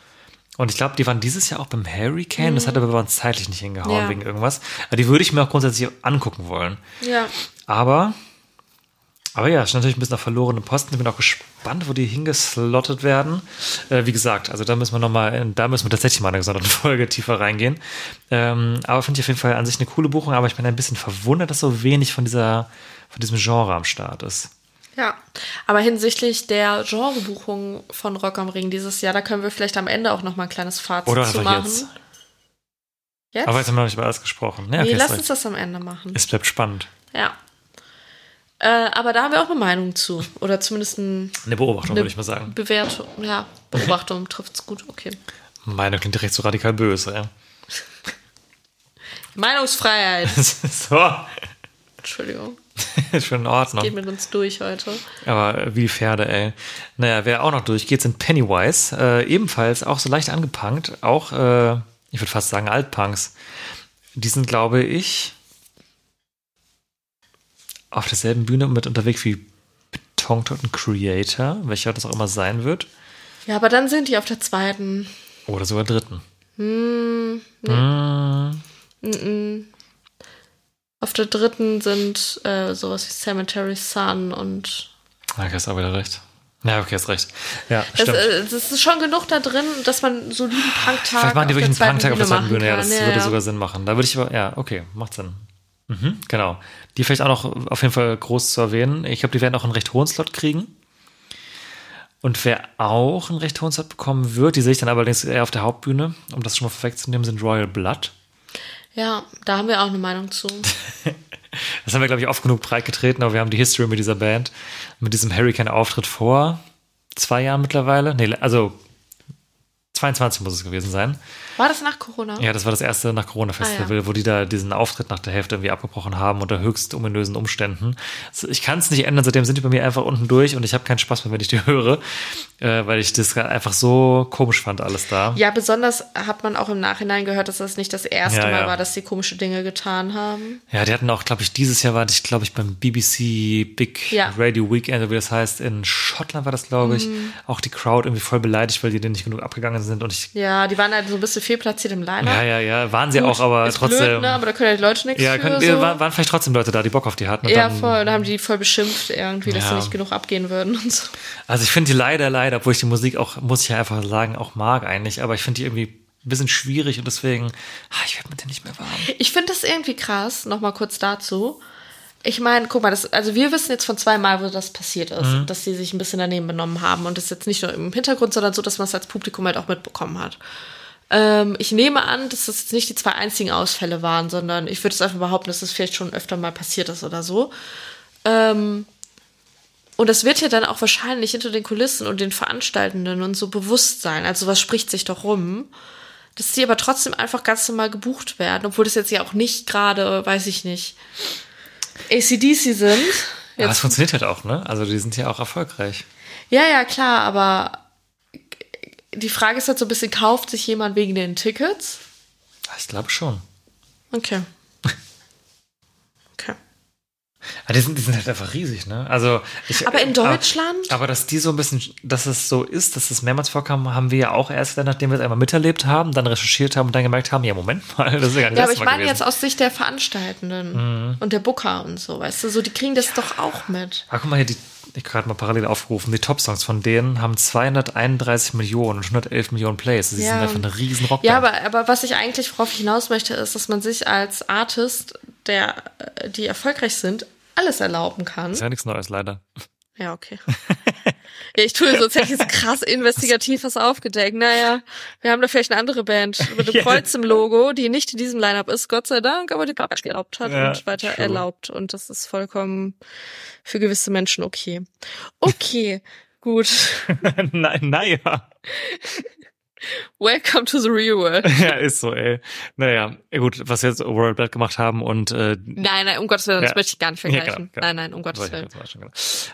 Und ich glaube, die waren dieses Jahr auch beim Hurricane. Das hat aber bei uns zeitlich nicht hingehauen Mhm. Ja. wegen irgendwas. Aber die würde ich mir auch grundsätzlich angucken wollen. ja. Aber, aber ja, ist natürlich ein bisschen auf verlorene Posten. Ich bin auch gespannt, wo die hingeslottet werden. Äh, wie gesagt, also da müssen wir nochmal, da müssen wir tatsächlich mal in eine gesonderte Folge tiefer reingehen. Ähm, aber finde ich auf jeden Fall an sich eine coole Buchung, aber ich bin ein bisschen verwundert, dass so wenig von dieser, von diesem Genre am Start ist. Ja, aber hinsichtlich der Genrebuchung von Rock am Ring dieses Jahr, da können wir vielleicht am Ende auch noch mal ein kleines Fazit Oder zu machen. jetzt. Jetzt? Aber jetzt haben wir noch nicht über alles gesprochen. Ja, nee, okay, lass uns das am Ende machen. Es bleibt spannend. Ja. Äh, aber da haben wir auch eine Meinung zu. Oder zumindest ein, Eine Beobachtung, eine würde ich mal sagen. Bewertung. Ja, Beobachtung trifft's gut. Okay. Meine klingt direkt so radikal böse. Ja. Meinungsfreiheit. so, Entschuldigung. schon in Ordnung. Geht mit uns durch heute. Aber wie Pferde, ey. Naja, wer auch noch durchgeht, sind Pennywise. Äh, ebenfalls auch so leicht angepunkt. Auch, äh, ich würde fast sagen, Altpunks. Die sind, glaube ich, auf derselben Bühne mit unterwegs wie Betontoten Creator, welcher das auch immer sein wird. Ja, aber dann sind die auf der zweiten. Oder sogar dritten. Hm, Mm, Auf der dritten sind äh, sowas wie Cemetery Sun und okay, hast aber wieder recht. Ja, okay, hast recht. Ja, es, stimmt. äh, es ist schon genug da drin, dass man einen soliden Punktag Vielleicht machen die wirklich einen Punktag auf der zweiten Bühne. Ja, das kann. würde ja. sogar Sinn machen. Da würde ich aber, ja, okay, macht Sinn. Mhm, genau. Die vielleicht auch noch auf jeden Fall groß zu erwähnen. Ich glaube, die werden auch einen recht hohen Slot kriegen. Und wer auch einen recht hohen Slot bekommen wird, die sehe ich dann allerdings eher auf der Hauptbühne, um das schon mal vorwegzunehmen, sind Royal Blood. Ja, da haben wir auch eine Meinung zu. Das haben wir, glaube ich, oft genug breitgetreten, aber wir haben die History mit dieser Band, mit diesem Hurricane-Auftritt vor zwei Jahren mittlerweile. Nee, also 22 muss es gewesen sein. War das nach Corona? Ja, das war das erste nach Corona-Festival, Ah, wo die da diesen Auftritt nach der Hälfte irgendwie abgebrochen haben unter höchst ominösen Umständen. Ich kann es nicht ändern, seitdem sind die bei mir einfach unten durch und ich habe keinen Spaß mehr, wenn ich die höre, äh, weil ich das einfach so komisch fand, alles da. Ja, besonders hat man auch im Nachhinein gehört, dass das nicht das erste Ja, Mal ja. war, dass sie komische Dinge getan haben. Ja, die hatten auch, glaube ich, dieses Jahr war ich, glaube ich, beim BBC Big Ja. Radio Weekend, wie das heißt, in Schottland war das, glaube ich, Mhm. auch die Crowd irgendwie voll beleidigt, weil die denen nicht genug abgegangen sind und ich, Ja, die waren halt so ein bisschen fehlplatziert im Line-Up. ja, ja, ja, waren sie auch, aber Ist trotzdem. Blöd, ne? Aber da können ja die Leute nichts ja, für. können, so. waren, waren vielleicht trotzdem Leute da, die Bock auf die hatten. und ja, dann- voll. Da haben die voll beschimpft irgendwie, dass Ja. sie nicht genug abgehen würden und so. Also ich finde die leider, leider, obwohl ich die Musik auch, muss ich ja einfach sagen, auch mag eigentlich, aber ich finde die irgendwie ein bisschen schwierig und deswegen, ah, ich werde mit denen nicht mehr warm. Ich finde das irgendwie krass, nochmal kurz dazu. Ich meine, guck mal, das, also wir wissen jetzt von zweimal, wo das passiert ist, Mhm. dass sie sich ein bisschen daneben benommen haben und das jetzt nicht nur im Hintergrund, sondern so, dass man es als Publikum halt auch mitbekommen hat. Ähm, ich nehme an, dass das jetzt nicht die zwei einzigen Ausfälle waren, sondern ich würde es einfach behaupten, dass das vielleicht schon öfter mal passiert ist oder so. Ähm, und das wird ja dann auch wahrscheinlich hinter den Kulissen und den Veranstaltenden und so bewusst sein. Also was spricht sich doch rum, dass die aber trotzdem einfach ganz normal gebucht werden, obwohl das jetzt ja auch nicht gerade, weiß ich nicht, ACDC sind. Aber es funktioniert halt auch, ne? Also die sind ja auch erfolgreich. Ja, ja, klar, aber die Frage ist halt so ein bisschen, kauft sich jemand wegen den Tickets? Ich glaube schon. Okay. Aber die sind, die sind halt einfach riesig, ne? Also ich, Aber in Deutschland? Aber, aber dass die so ein bisschen, dass es so ist, dass es mehrmals vorkam, haben wir ja auch erst nachdem wir es einmal miterlebt haben, dann recherchiert haben und dann gemerkt haben, ja, Moment mal, das ist ja gar nicht Ja, aber ich Mal meine gewesen. jetzt aus Sicht der Veranstaltenden und der Booker und so, weißt du, so, die kriegen das doch auch mit. Ah, guck mal hier, die, ich gerade mal parallel aufgerufen, die Top-Songs von denen haben 231 Millionen und 111 Millionen Plays. Sie Ja. sind einfach eine riesen Rockband. Ja, aber, aber was ich eigentlich, worauf ich hinaus möchte, ist, dass man sich als Artist, der, äh, die erfolgreich sind, alles erlauben kann. ist ja nichts Neues, leider. Ja, okay. ja, ich tue so, als hätte ich jetzt krass investigativ was aufgedeckt. Naja, wir haben da vielleicht eine andere Band mit Ja. Kreuz im Logo, die nicht in diesem Line-Up ist, Gott sei Dank, aber die Garbage erlaubt hat Ja, und weiter true. erlaubt. Und das ist vollkommen für gewisse Menschen okay. Okay, gut. Nein, naja. Welcome to the real world. ja, ist so, ey. Naja, gut, was wir jetzt World Blood gemacht haben und äh, Nein, nein, um Gottes Willen, das Ja. möchte ich gar nicht Ja, vergleichen. genau, genau. Nein, nein, um Gottes Willen.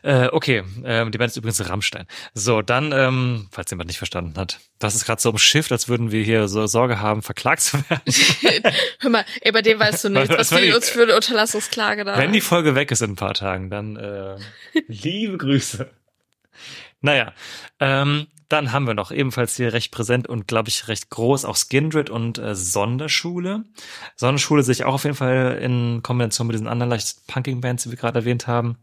Äh, okay, ähm, die Band ist übrigens Rammstein. So, dann, ähm, falls jemand nicht verstanden hat, das ist gerade so umschifft, als würden wir hier so Sorge haben, verklagt zu werden. Hör mal, ey, bei dem weißt du nicht, Was was die- uns für eine Unterlassungsklage da. Wenn die Folge weg ist in ein paar Tagen, dann äh, liebe Grüße. Naja, ähm, dann haben wir noch ebenfalls hier recht präsent und glaube ich recht groß auch Skindred und äh, Sonderschule. Sonderschule sehe ich auch auf jeden Fall in Kombination mit diesen anderen leicht punkigen Bands, die wir gerade erwähnt haben.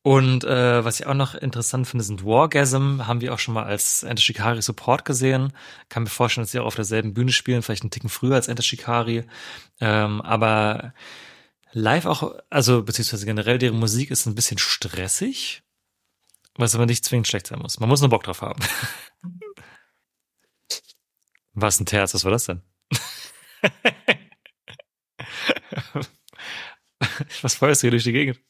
Und äh, was ich auch noch interessant finde, sind Wargasm. Haben wir auch schon mal als Enter Shikari Support gesehen. Kann mir vorstellen, dass sie auch auf derselben Bühne spielen, vielleicht einen Ticken früher als Enter Shikari. Ähm, aber live auch, also beziehungsweise generell deren Musik ist ein bisschen stressig, was aber nicht zwingend schlecht sein muss. Man muss nur Bock drauf haben. Was ein Terz, was war das denn? was feuerst du hier durch die Gegend?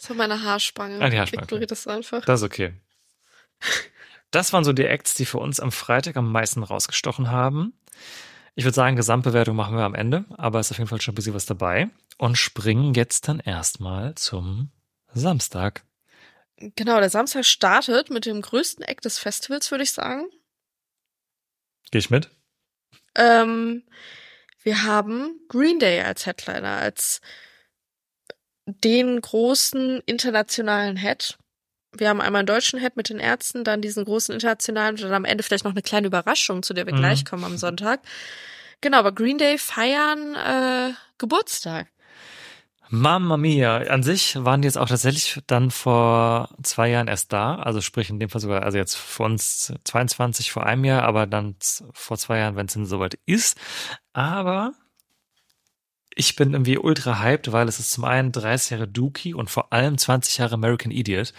Das war meine Haarspange. Ah, die Haarspange, Ignoriert das einfach. Das ist okay. Das waren so die Acts, die für uns am Freitag am meisten rausgestochen haben. Ich würde sagen, Gesamtbewertung machen wir am Ende, aber ist auf jeden Fall schon ein bisschen was dabei. Und springen jetzt dann erstmal zum Samstag. Genau, der Samstag startet mit dem größten Act des Festivals, würde ich sagen. Geh ich mit? Ähm, wir haben Green Day als Headliner, als den großen internationalen Head. Wir haben einmal einen deutschen Head mit den Ärzten, dann diesen großen internationalen und dann am Ende vielleicht noch eine kleine Überraschung, zu der wir Mhm. gleich kommen am Sonntag. Genau, aber Green Day feiern äh, Geburtstag. Mamma mia. An sich waren die jetzt auch tatsächlich dann vor zwei Jahren erst da. Also sprich in dem Fall sogar, also jetzt für uns 22 vor einem Jahr, aber dann vor zwei Jahren, wenn es denn soweit ist. Aber ich bin irgendwie ultra hyped, weil es ist zum einen 30 Jahre Dookie und vor allem 20 Jahre American Idiot,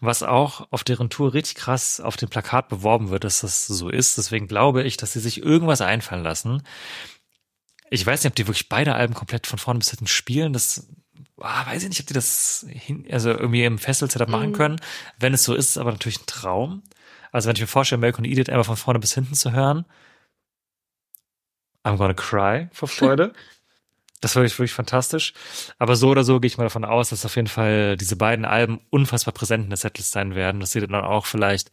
was auch auf deren Tour richtig krass auf dem Plakat beworben wird, dass das so ist. Deswegen glaube ich, dass sie sich irgendwas einfallen lassen. Ich weiß nicht, ob die wirklich beide Alben komplett von vorne bis hinten spielen. Das ah, weiß ich nicht, ob die das hin, also irgendwie im Festival-Setup machen Mhm. können. Wenn es so ist, ist aber natürlich ein Traum. Also wenn ich mir vorstelle, American Idiot einfach von vorne bis hinten zu hören, I'm gonna cry vor Freude. Das war wirklich, wirklich fantastisch. Aber so oder so gehe ich mal davon aus, dass auf jeden Fall diese beiden Alben unfassbar präsent in der Setlist sein werden, dass sie dann auch vielleicht,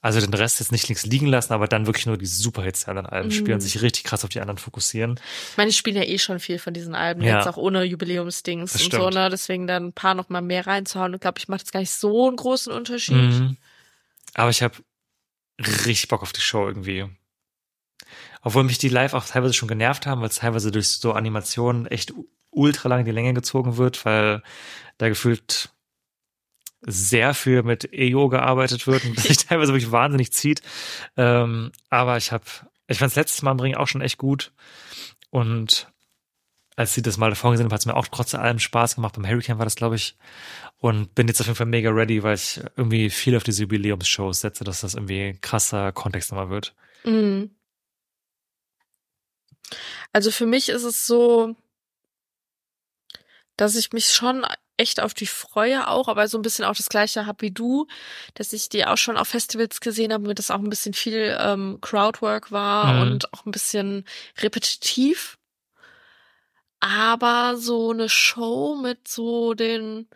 also den Rest jetzt nicht links liegen lassen, aber dann wirklich nur die Superhits der anderen Alben spielen und sich richtig krass auf die anderen fokussieren. Ich meine, ich spiele ja eh schon viel von diesen Alben, Ja. jetzt auch ohne Jubiläumsdings Das und so, ne? Deswegen dann ein paar noch mal mehr reinzuhauen. Ich glaube, ich mache jetzt gar nicht so einen großen Unterschied. Mhm. Aber ich habe richtig Bock auf die Show irgendwie. Obwohl mich die live auch teilweise schon genervt haben, weil es teilweise durch so Animationen echt ultra lang die Länge gezogen wird, weil da gefühlt sehr viel mit EO gearbeitet wird und sich teilweise wirklich wahnsinnig zieht. Ähm, aber ich habe, ich fand es letztes Mal im Ring auch schon echt gut. Und als sie das mal davor gesehen haben, hat es mir auch trotz allem Spaß gemacht. Beim Hurricane war das, glaube ich. Und bin jetzt auf jeden Fall mega ready, weil ich irgendwie viel auf diese Jubiläumsshows setze, dass das irgendwie ein krasser Kontext nochmal wird. Mhm. Also für mich ist es so, dass ich mich schon echt auf die freue auch, aber so ein bisschen auch das gleiche habe wie du, dass ich die auch schon auf Festivals gesehen habe, mir das auch ein bisschen viel ähm, Crowdwork war Mhm. und auch ein bisschen repetitiv. Aber so eine Show mit so den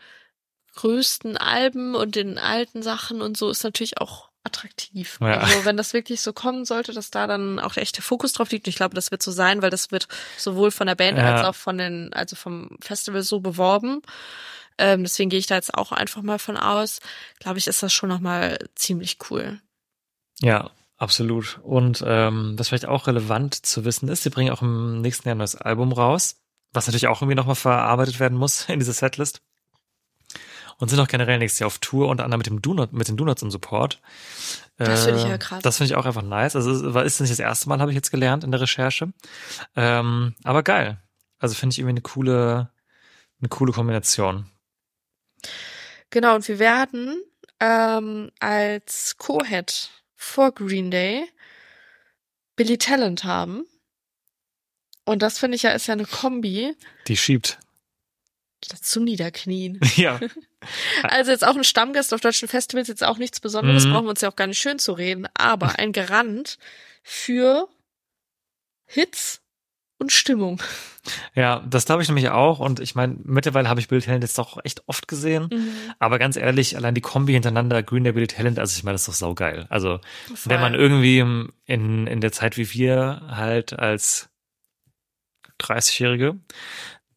größten Alben und den alten Sachen und so ist natürlich auch attraktiv. Ja. Also wenn das wirklich so kommen sollte, dass da dann auch der echte Fokus drauf liegt, und ich glaube, das wird so sein, weil das wird sowohl von der Band Ja. als auch von den, also vom Festival so beworben. Ähm, deswegen gehe ich da jetzt auch einfach mal von aus. Glaube ich, ist das schon nochmal ziemlich cool. Ja, absolut. Und ähm, was vielleicht auch relevant zu wissen ist, sie bringen auch im nächsten Jahr ein neues Album raus, was natürlich auch irgendwie nochmal verarbeitet werden muss in diese Setlist. Und sind auch generell nächstes Jahr auf Tour, unter anderem mit dem Donut, mit den Donuts im Support. Das finde ich ja krass. Das finde ich auch einfach nice. Also ist nicht das erste Mal, habe ich jetzt gelernt in der Recherche. Ähm, aber geil. Also finde ich irgendwie eine coole, eine coole Kombination. Genau, und wir werden ähm, als Co-Head vor Green Day Billy Talent haben. Und das finde ich ja ist ja eine Kombi. Die schiebt. zum Niederknien. Ja. Also jetzt auch ein Stammgast auf deutschen Festivals, jetzt auch nichts Besonderes, Mhm. brauchen wir uns ja auch gar nicht schön zu reden, aber ein Garant für Hits und Stimmung. Ja, das glaube ich nämlich auch. Und ich meine, mittlerweile habe ich Billy Talent jetzt doch echt oft gesehen. Aber ganz ehrlich, allein die Kombi hintereinander, Green Day, Billy Talent, also ich meine, das ist doch saugeil. Also, wenn man irgendwie in, in der Zeit wie wir halt als 30-Jährige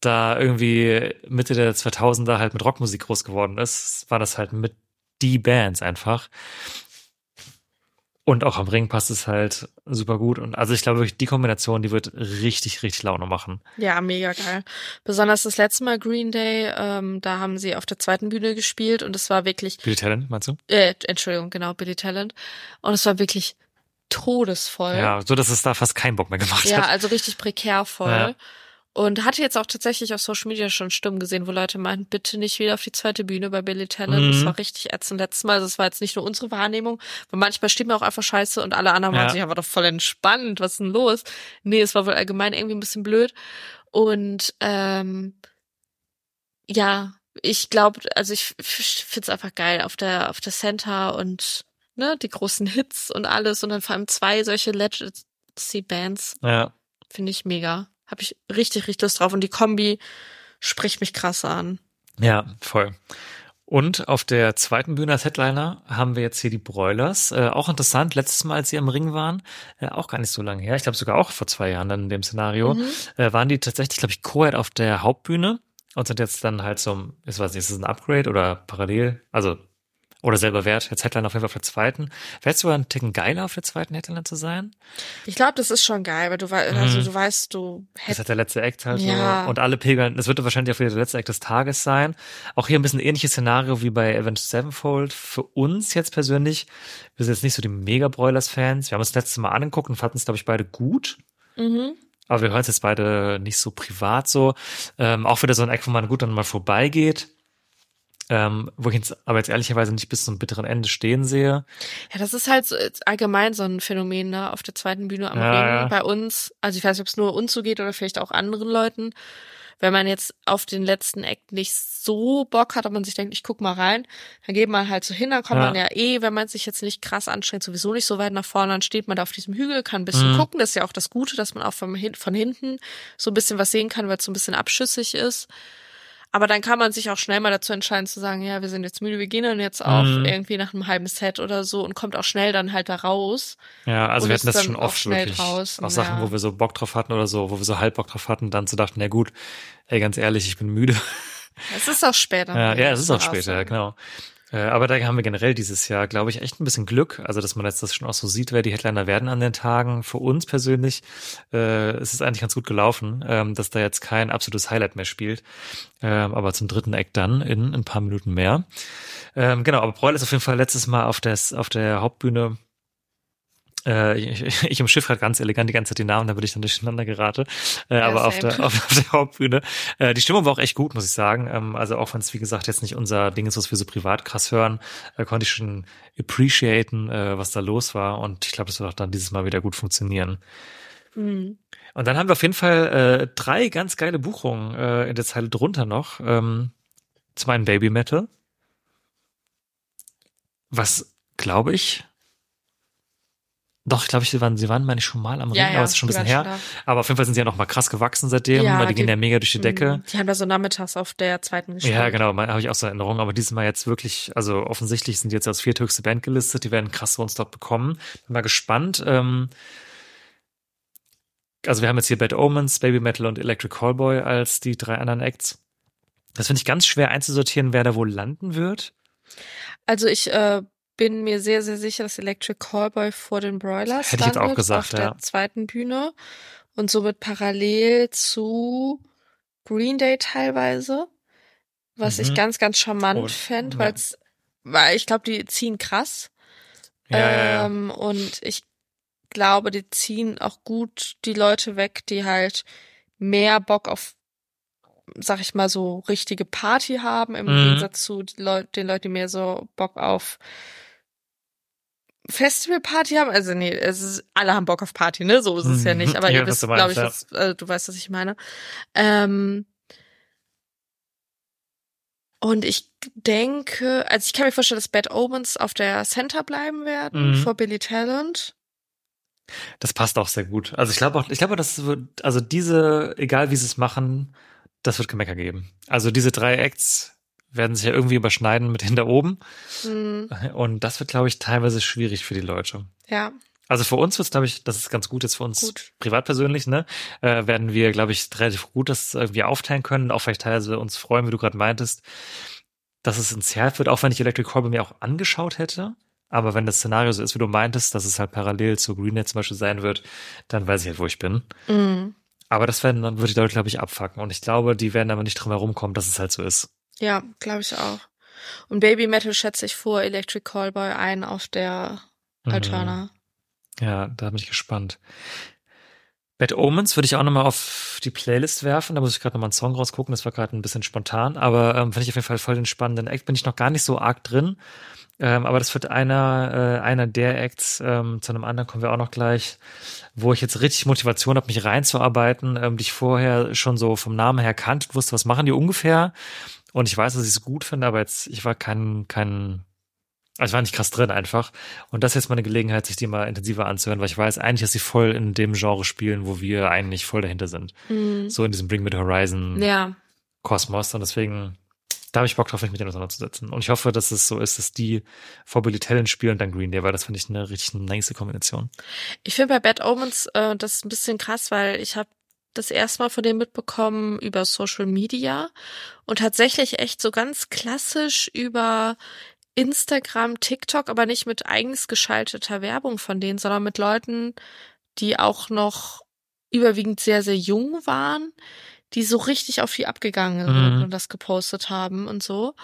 da irgendwie Mitte der 2000er halt mit Rockmusik groß geworden ist, war das halt mit die Bands einfach. Und auch am Ring passt es halt super gut. Und also ich glaube wirklich, die Kombination, die wird richtig, richtig Laune machen. Ja, mega geil. Besonders das letzte Mal Green Day, ähm, da haben sie auf der zweiten Bühne gespielt und es war wirklich, Billy Talent, meinst du? äh, Entschuldigung, genau, Billy Talent. Und es war wirklich todesvoll. Ja, so dass es da fast keinen Bock mehr gemacht Ja, hat. also richtig prekär voll. Ja. Und hatte jetzt auch tatsächlich auf Social Media schon Stimmen gesehen, wo Leute meinten, bitte nicht wieder auf die zweite Bühne bei Billy Talent. Das Mhm. war richtig ätzend letztes Mal. Also es war jetzt nicht nur unsere Wahrnehmung, weil manchmal steht mir auch einfach scheiße und alle anderen waren Ja. sich aber doch voll entspannt. Was ist denn los? Nee, es war wohl allgemein irgendwie ein bisschen blöd. Und ähm, ja, ich glaube, also ich find's einfach geil auf der auf der Center und ne, die großen Hits und alles und dann vor allem zwei solche Legacy Bands Ja. finde ich mega. Habe ich richtig richtig Lust drauf und die Kombi spricht mich krass an. Ja, voll. Und auf der zweiten Bühne als Headliner haben wir jetzt hier die Broilers. Äh, auch interessant, letztes Mal, als sie am Ring waren, äh, auch gar nicht so lange her, ich glaube sogar auch vor zwei Jahren dann in dem Szenario, äh, waren die tatsächlich, glaube ich, Co-Head auf der Hauptbühne und sind jetzt dann halt so, ich weiß nicht, ist es ein Upgrade oder parallel, also oder selber wert, jetzt Headliner auf jeden Fall auf der zweiten. Wäre es sogar ein Ticken geiler, auf der zweiten Headliner zu sein? Ich glaube, das ist schon geil, weil du weißt, also du weißt, du Das hättest hat der letzte Act halt Ja. so. Und alle pilgern, das wird wahrscheinlich auch wieder der letzte Act des Tages sein. Auch hier ein bisschen ähnliches Szenario wie bei Avenged Sevenfold. Für uns jetzt persönlich, wir sind jetzt nicht so die Mega-Broilers-Fans. Wir haben uns das letzte Mal angeguckt und fanden es, glaube ich, beide gut. mhm. Aber wir hören es jetzt beide nicht so privat so. Ähm, auch wieder so ein Act, wo man gut dann mal vorbeigeht. Ähm, wo ich jetzt aber jetzt ehrlicherweise nicht bis zum bitteren Ende stehen sehe. Ja, das ist halt so, allgemein so ein Phänomen ne, auf der zweiten Bühne am Ja, Ring bei uns. Also ich weiß nicht, ob es nur uns so geht oder vielleicht auch anderen Leuten. Wenn man jetzt auf den letzten Act nicht so Bock hat, ob man sich denkt, ich guck mal rein, dann geht man halt so hin, dann kommt Ja. man ja eh, wenn man sich jetzt nicht krass anstrengt, sowieso nicht so weit nach vorne, dann steht man da auf diesem Hügel, kann ein bisschen Mhm. gucken. Das ist ja auch das Gute, dass man auch von, von hinten so ein bisschen was sehen kann, weil es so ein bisschen abschüssig ist. Aber dann kann man sich auch schnell mal dazu entscheiden zu sagen, ja, wir sind jetzt müde, wir gehen dann jetzt auch Mhm. irgendwie nach einem halben Set oder so und kommt auch schnell dann halt da raus. Ja, also wir hatten das schon oft wirklich. draußen, auch Sachen, ja. wo wir so Bock drauf hatten oder so, wo wir so halb Bock drauf hatten, dann zu dachten, na gut, ey, ganz ehrlich, ich bin müde. Es ist auch später. Ja, ja, es ist auch später, genau. Äh, Aber da haben wir generell dieses Jahr, glaube ich, echt ein bisschen Glück. Also, dass man jetzt das schon auch so sieht, wer die Headliner werden an den Tagen. Für uns persönlich äh, ist es eigentlich ganz gut gelaufen, ähm, dass da jetzt kein absolutes Highlight mehr spielt. Ähm, aber zum dritten Eck dann in ein paar Minuten mehr. Ähm, genau, aber Breul ist auf jeden Fall letztes Mal auf, des, auf der Hauptbühne äh, ich, ich, ich umschiff gerade ganz elegant die ganze Zeit die Namen, damit ich dann durcheinander gerate. Äh, Ja, aber auf der, auf, auf der Hauptbühne. Äh, die Stimmung war auch echt gut, muss ich sagen. Ähm, also auch wenn es, wie gesagt, jetzt nicht unser Ding ist, was wir so privat krass hören, äh, konnte ich schon appreciaten, äh, was da los war. Und ich glaube, das wird auch dann dieses Mal wieder gut funktionieren. Mhm. Und dann haben wir auf jeden Fall äh, drei ganz geile Buchungen äh, in der Zeile drunter noch. Ähm, zum einen Baby Metal. Was, glaube ich, doch, ich glaube, sie waren, sie waren, meine ich, schon mal am Ring, Ja, ja, aber es ist schon ein bisschen her. Aber auf jeden Fall sind sie ja noch mal krass gewachsen seitdem, Ja, weil die, gehen die- ja mega durch die Decke. Mhm. Die haben da so nachmittags auf der zweiten gespielt. Ja, genau, habe ich auch so Erinnerungen. Aber dieses Mal jetzt wirklich, also offensichtlich sind die jetzt als vierthöchste Band gelistet. Die werden krass uns dort bekommen. Bin mal gespannt. Ähm, also wir haben jetzt hier Bad Omens, Baby Metal und Electric Callboy als die drei anderen Acts. Das finde ich ganz schwer einzusortieren, wer da wohl landen wird. Also ich äh, bin mir sehr, sehr sicher, dass Electric Callboy vor den Broilers Hätte ich jetzt auch gesagt, auf ja. der zweiten Bühne und somit parallel zu Green Day teilweise, was Mhm. ich ganz, ganz charmant Und- fänd, ja. weil's, weil ich glaube, die ziehen krass Ja, ja, ja. Ähm, und ich glaube, die ziehen auch gut die Leute weg, die halt mehr Bock auf, sag ich mal, so richtige Party haben, im Mhm. Gegensatz zu Leu den Leuten, die mehr so Bock auf Festivalparty haben. Also nee, es ist, alle haben Bock auf Party, ne? So ist es ja Mhm. nicht. Aber Ich ihr wisst, du glaube ich, was, äh, du weißt, was ich meine. Ähm, Und ich denke, also ich kann mir vorstellen, dass Bad Omens auf der Center bleiben werden Mhm. vor Billy Talent. Das passt auch sehr gut. Also ich glaube auch, ich glaube, das wird, also diese, egal wie sie es machen, das wird Gemecker geben. Also diese drei Acts werden sich ja irgendwie überschneiden mit hinter oben. Hm, Und das wird, glaube ich, teilweise schwierig für die Leute. ja, Also für uns wird es, glaube ich, das ist ganz gut jetzt für uns Gut. privat persönlich, ne? Äh, werden wir, glaube ich, relativ gut das irgendwie aufteilen können, auch vielleicht teilweise uns freuen, wie du gerade meintest, dass es ins Herz wird, auch wenn ich Electric Call bei mir auch angeschaut hätte. Aber wenn das Szenario so ist, wie du meintest, dass es halt parallel zu Greennet zum Beispiel sein wird, dann weiß ich halt, wo ich bin. Mhm. Aber das werden dann würde die Leute, glaube ich, abfacken. Und ich glaube, die werden aber nicht drum herum kommen, dass es halt so ist. Ja, glaube ich auch. Und Baby Metal schätze ich vor Electric Callboy ein auf der Mhm. Alterna. Ja, da bin ich gespannt. Bad Omens würde ich auch nochmal auf die Playlist werfen. Da muss ich gerade nochmal einen Song rausgucken. Das war gerade ein bisschen spontan. Aber ähm, finde ich auf jeden Fall voll den spannenden Act. Bin ich noch gar nicht so arg drin. Ähm, aber das wird einer, äh, einer der Acts, ähm, zu einem anderen kommen wir auch noch gleich, wo ich jetzt richtig Motivation habe, mich reinzuarbeiten, ähm, die ich vorher schon so vom Namen her kannte, wusste, was machen die ungefähr. Und ich weiß, dass ich es gut finde, aber jetzt, ich war kein, kein, also ich war nicht krass drin einfach. Und das ist jetzt mal eine Gelegenheit, sich die mal intensiver anzuhören, weil ich weiß eigentlich, dass sie voll in dem Genre spielen, wo wir eigentlich voll dahinter sind. Mhm. So in diesem Bring Me the Horizon Ja, Kosmos. Und deswegen, da habe ich Bock drauf, mich mit denen auseinanderzusetzen. Und ich hoffe, dass es so ist, dass die vor Billy Talent spielen und dann Green Day, weil das finde ich eine richtig nice Kombination. ich finde bei Bad Omens äh, das ist ein bisschen krass, weil ich habe das erste Mal von dem mitbekommen über Social Media und tatsächlich echt so ganz klassisch über Instagram, TikTok, aber nicht mit eigens geschalteter Werbung von denen, sondern mit Leuten, die auch noch überwiegend sehr, sehr jung waren, die so richtig auf die abgegangen sind Mhm. und das gepostet haben und so.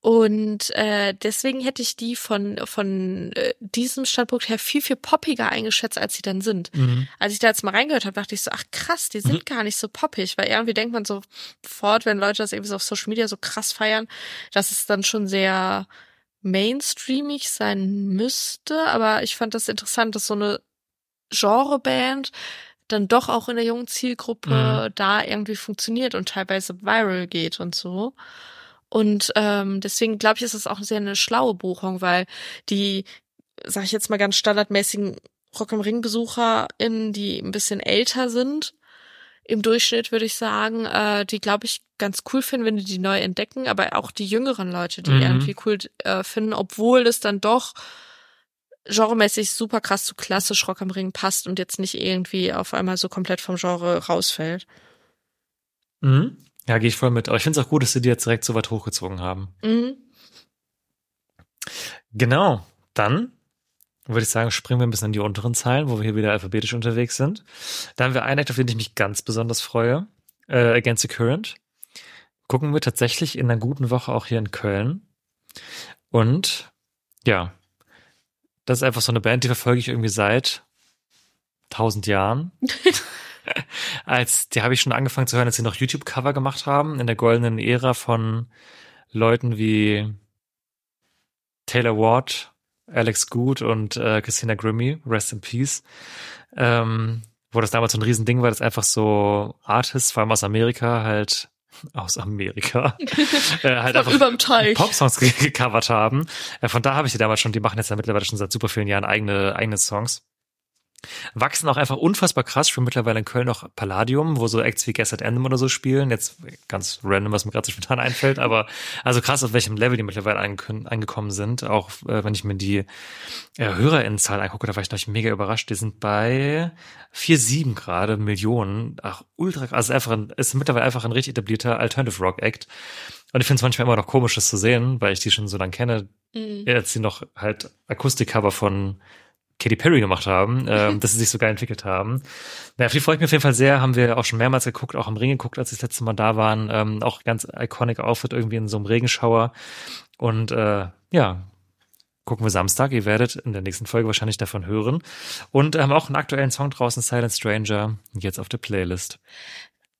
Und äh, deswegen hätte ich die von, von äh, diesem Standpunkt her viel, viel poppiger eingeschätzt, als sie dann sind. Mhm. Als ich da jetzt mal reingehört habe, dachte ich so, ach krass, die sind gar nicht so poppig, weil irgendwie denkt man so fort, wenn Leute das irgendwie so auf Social Media so krass feiern, dass es dann schon sehr mainstreamig sein müsste. Aber ich fand das interessant, dass so eine Genreband dann doch auch in der jungen Zielgruppe da irgendwie funktioniert und teilweise viral geht und so. Und ähm, deswegen glaube ich, ist es auch sehr eine schlaue Buchung, weil die, sag ich jetzt mal ganz standardmäßigen Rock im Ring BesucherInnen, die ein bisschen älter sind, im Durchschnitt würde ich sagen, äh, die glaube ich ganz cool finden, wenn die die neu entdecken, aber auch die jüngeren Leute, die Mhm. irgendwie cool äh, finden, obwohl es dann doch genremäßig super krass zu klassisch Rock am Ring passt und jetzt nicht irgendwie auf einmal so komplett vom Genre rausfällt. Mhm. Ja, gehe ich voll mit. Aber ich finde es auch gut, dass sie die jetzt direkt so weit hochgezogen haben. Mhm. Genau. Dann würde ich sagen, springen wir ein bisschen in die unteren Zeilen, wo wir hier wieder alphabetisch unterwegs sind. Da haben wir einen Act, auf den ich mich ganz besonders freue. Äh, Against the Current. Gucken wir tatsächlich in einer guten Woche auch hier in Köln. Und ja, das ist einfach so eine Band, die verfolge ich irgendwie seit tausend Jahren. als, die habe ich schon angefangen zu hören, als sie noch YouTube-Cover gemacht haben, in der goldenen Ära von Leuten wie Taylor Ward, Alex Good und äh, Christina Grimmie, Rest in Peace. Ähm, wo das damals so ein Riesending war, dass einfach so Artists, vor allem aus Amerika, halt aus Amerika, äh, halt einfach überm Teich. Popsongs ge gecovert haben. Äh, von da habe ich die damals schon, die machen jetzt ja mittlerweile schon seit super vielen Jahren eigene, eigene Songs. Wachsen auch einfach unfassbar krass. Spiele mittlerweile in Köln noch Palladium, wo so Acts wie Guess at Endem oder so spielen. Jetzt ganz random, was mir gerade so spontan einfällt, aber also krass, auf welchem Level die mittlerweile angekommen sind. Auch äh, wenn ich mir die äh, HörerInnenzahl angucke, da war ich noch mega überrascht. Die sind bei 4,7 gerade Millionen. Ach, ultra krass. Also einfach ein, ist mittlerweile einfach ein richtig etablierter Alternative Rock Act. Und ich finde es manchmal immer noch komisch, das zu sehen, weil ich die schon so lange kenne, Mhm. als sie noch halt Akustikcover von Katy Perry gemacht haben, ähm, dass sie sich so geil entwickelt haben. Naja, auf die freue ich mich auf jeden Fall sehr. Haben wir auch schon mehrmals geguckt, auch im Ring geguckt, als sie das letzte Mal da waren. Ähm, auch ganz iconic Auftritt irgendwie in so einem Regenschauer. Und äh, ja, gucken wir Samstag. Ihr werdet in der nächsten Folge wahrscheinlich davon hören. Und haben auch einen aktuellen Song draußen, Silent Stranger, jetzt auf der Playlist.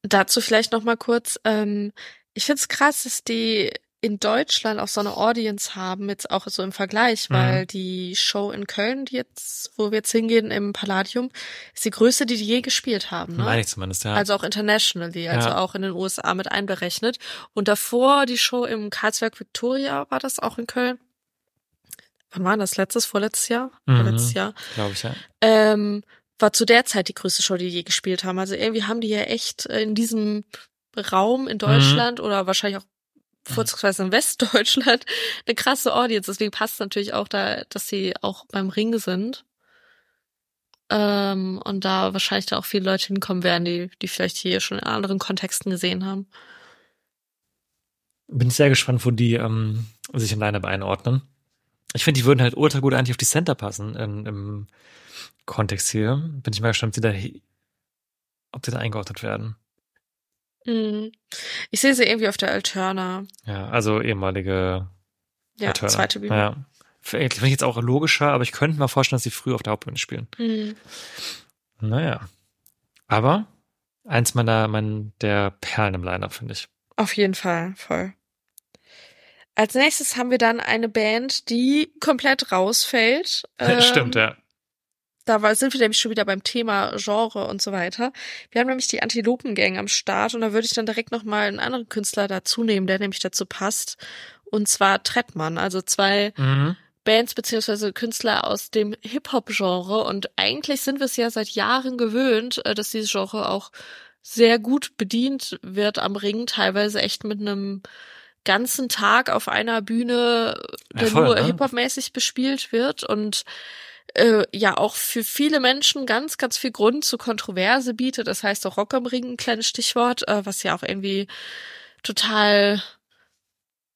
Dazu vielleicht noch mal kurz. Ähm, ich find's krass, dass die in Deutschland auch so eine Audience haben, jetzt auch so im Vergleich, Mhm. weil die Show in Köln, die jetzt, wo wir jetzt hingehen im Palladium, ist die größte, die die je gespielt haben. Ne? Meine ich zumindest, ja. Also auch internationally, also Ja. auch in den USA mit einberechnet. Und davor die Show im Karlsberg Victoria, war das auch in Köln? Wann war das? Letztes, vorletztes Jahr? Mhm. Vorletztes Jahr. Glaube ich, ja. Ähm, war zu der Zeit die größte Show, die die je gespielt haben. Also irgendwie haben die ja echt äh, in diesem Raum in Deutschland Mhm. oder wahrscheinlich auch vorzugsweise in Westdeutschland eine krasse Audience. Deswegen passt es natürlich auch da, dass sie auch beim Ring sind. Ähm, und da wahrscheinlich da auch viele Leute hinkommen werden, die, die vielleicht hier schon in anderen Kontexten gesehen haben. Bin ich sehr gespannt, wo die ähm, sich im Line-Up einordnen. Ich finde, die würden halt ultra gut eigentlich auf die Center passen in, im Kontext hier. Bin ich mal gespannt, ob die da, ob die da eingeordnet werden. Mhm. Ich sehe sie irgendwie auf der Alterna. Ja, also ehemalige Ja, Turner. zweite Bühne. Ja. Finde ich jetzt auch logischer, aber ich könnte mir vorstellen, dass sie früh auf der Hauptbühne spielen. Mhm. Naja. Aber eins meiner, mein, der Perlen im Line-Up, finde ich. Auf jeden Fall, voll. Als nächstes haben wir dann eine Band, die komplett rausfällt. Stimmt, Ähm, ja. Da war, sind wir nämlich schon wieder beim Thema Genre und so weiter. Wir haben nämlich die Antilopengang am Start und da würde ich dann direkt nochmal einen anderen Künstler dazu nehmen, der nämlich dazu passt. Und zwar Trettmann, also zwei Mhm. Bands beziehungsweise Künstler aus dem Hip-Hop-Genre. Und eigentlich sind wir es ja seit Jahren gewöhnt, äh, dass dieses Genre auch sehr gut bedient wird am Ring, teilweise echt mit einem ganzen Tag auf einer Bühne, der Ja, voll, nur ne? Hip-Hop-mäßig bespielt wird und äh, ja auch für viele Menschen ganz, ganz viel Grund zu Kontroverse bietet. Das heißt auch Rock am Ring, ein kleines Stichwort, äh, was ja auch irgendwie total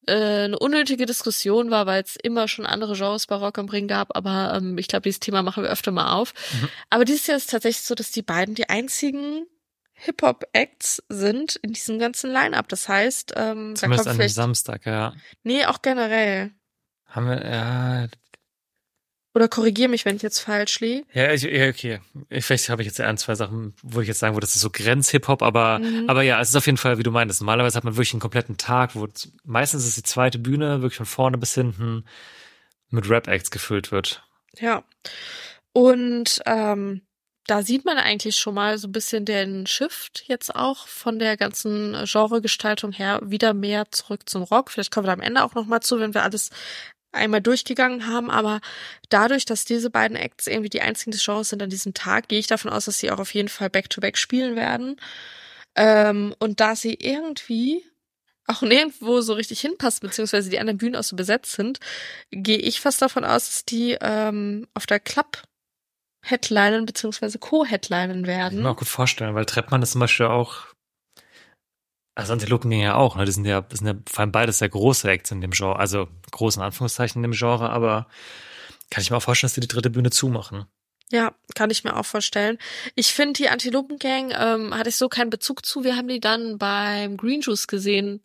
äh, eine unnötige Diskussion war, weil es immer schon andere Genres bei Rock am Ring gab, aber ähm, ich glaube, dieses Thema machen wir öfter mal auf. Mhm. Aber dieses Jahr ist es tatsächlich so, dass die beiden die einzigen Hip-Hop-Acts sind in diesem ganzen Line-Up. Das heißt, ähm, da Zumindest kommt an dem vielleicht, Samstag, ja. nee, auch generell. Haben wir, ja, Oder korrigier mich, wenn ich jetzt falsch liege. ja, ich, ja okay. Ich, vielleicht habe ich jetzt ein, zwei Sachen, wo ich jetzt sagen würde, das ist so Grenz-Hip-Hop, aber, Mhm. aber ja, es ist auf jeden Fall, wie du meintest. Normalerweise hat man wirklich einen kompletten Tag, wo meistens ist die zweite Bühne wirklich von vorne bis hinten mit Rap-Acts gefüllt wird. Ja. Und ähm, da sieht man eigentlich schon mal so ein bisschen den Shift jetzt auch von der ganzen Genregestaltung her wieder mehr zurück zum Rock. Vielleicht kommen wir da am Ende auch noch mal zu, wenn wir alles einmal durchgegangen haben. Aber dadurch, dass diese beiden Acts irgendwie die einzigen des Genres sind an diesem Tag, gehe ich davon aus, dass sie auch auf jeden Fall Back-to-Back spielen werden. Ähm, und da sie irgendwie auch nirgendwo so richtig hinpasst, beziehungsweise die anderen Bühnen auch so besetzt sind, gehe ich fast davon aus, dass die ähm, auf der Club Headlinen beziehungsweise Co-Headlinen Kann ich werden. mir auch gut vorstellen, weil Treppmann ist zum Beispiel auch, also Antilopen ja auch, ne? Die sind ja, das sind ja vor allem beides sehr große Acts in dem Genre, also großen Anführungszeichen in dem Genre, aber kann ich mir auch vorstellen, dass die die dritte Bühne zumachen. Ja, kann ich mir auch vorstellen. Ich finde, die Antilopengang ähm, hatte ich so keinen Bezug zu. Wir haben die dann beim Green Juice gesehen,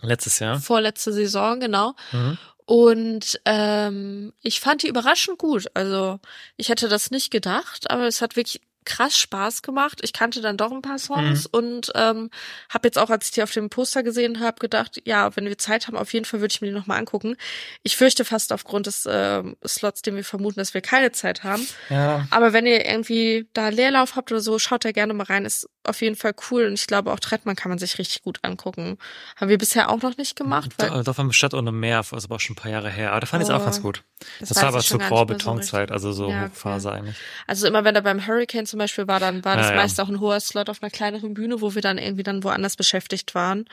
Letztes Jahr. vorletzte Saison, genau. Mhm. Und ähm, ich fand die überraschend gut. Also ich hätte das nicht gedacht, aber es hat wirklich krass Spaß gemacht. Ich kannte dann doch ein paar Songs Mhm. und ähm, habe jetzt auch, als ich die auf dem Poster gesehen habe, gedacht, ja, wenn wir Zeit haben, auf jeden Fall würde ich mir die nochmal angucken. Ich fürchte fast aufgrund des ähm, Slots, den wir vermuten, dass wir keine Zeit haben. Ja. Aber wenn ihr irgendwie da Leerlauf habt oder so, schaut da gerne mal rein. Ist auf jeden Fall cool. Und ich glaube, auch Trettmann kann man sich richtig gut angucken. Haben wir bisher auch noch nicht gemacht. Weil Da, da war Stadt ohne Meer, das ist aber auch schon ein paar Jahre her. Aber da fand ich es auch Oh, ganz gut. das Das, war aber zur gar graue nicht mehr so Betonzeit, also so Ja, okay. Hochphase eigentlich. Also immer wenn er beim Hurricane zum Beispiel war, dann war das Ja, ja. meist auch ein hoher Slot auf einer kleineren Bühne, wo wir dann irgendwie dann woanders beschäftigt waren.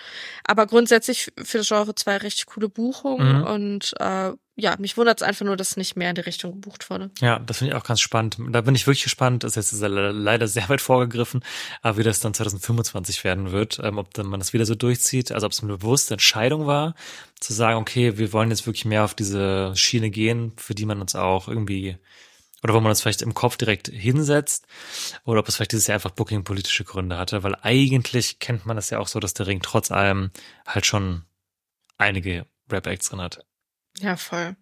Aber grundsätzlich für das Genre zwei richtig coole Buchungen Mhm. und äh, ja, mich wundert es einfach nur, dass nicht mehr in die Richtung gebucht wurde. Ja, das finde ich auch ganz spannend. Da bin ich wirklich gespannt. Das ist jetzt le- leider sehr weit vorgegriffen, aber wie das dann 2025 werden wird, ähm, ob dann man das wieder so durchzieht, also ob es eine bewusste Entscheidung war, zu sagen, okay, wir wollen jetzt wirklich mehr auf diese Schiene gehen, für die man uns auch irgendwie oder wo man uns vielleicht im Kopf direkt hinsetzt, oder ob es vielleicht dieses Jahr einfach Booking-politische Gründe hatte, weil eigentlich kennt man das ja auch so, dass der Ring trotz allem halt schon einige Rap-Acts drin hat. Ja, voll.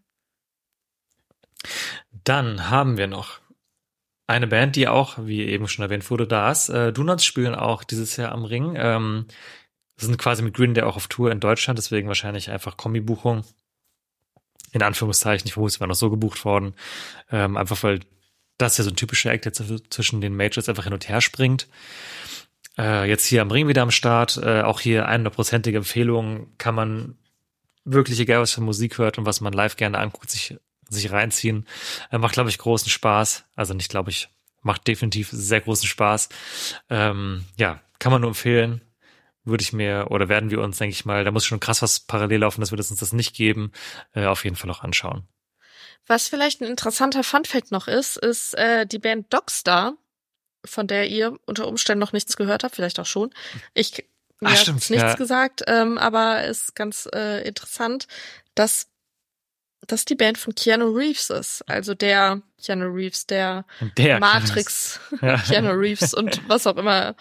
Dann haben wir noch eine Band, die auch, wie eben schon erwähnt wurde, da ist. Äh, Donuts spielen auch dieses Jahr am Ring. Ähm, sind quasi mit Green Day auch auf Tour in Deutschland, deswegen wahrscheinlich einfach Kombi-Buchung. In Anführungszeichen, ich vermute, es war noch so gebucht worden. Ähm, einfach weil das ja so ein typischer Act jetzt zwischen den Majors einfach hin und her springt. Äh, jetzt hier am Ring wieder am Start. Äh, auch hier 100%ige Empfehlung kann man wirklich, egal was für Musik hört und was man live gerne anguckt, sich, sich reinziehen. Äh, macht, glaube ich, großen Spaß. Also nicht, glaube ich, macht definitiv sehr großen Spaß. Ähm, ja, kann man nur empfehlen. Würde ich mir oder werden wir uns, denke ich mal, da muss schon krass was parallel laufen, dass wir das uns das nicht geben, äh, auf jeden Fall auch anschauen. Was vielleicht ein interessanter Funfact noch ist, ist äh, die Band Dogstar, von der ihr unter Umständen noch nichts gehört habt, vielleicht auch schon. Ich mir Ach, stimmt, nichts ja. gesagt, ähm, aber ist ganz äh, interessant, dass dass die Band von Keanu Reeves ist. Also der Keanu Reeves, der, der Matrix Ja. Keanu Reeves und was auch immer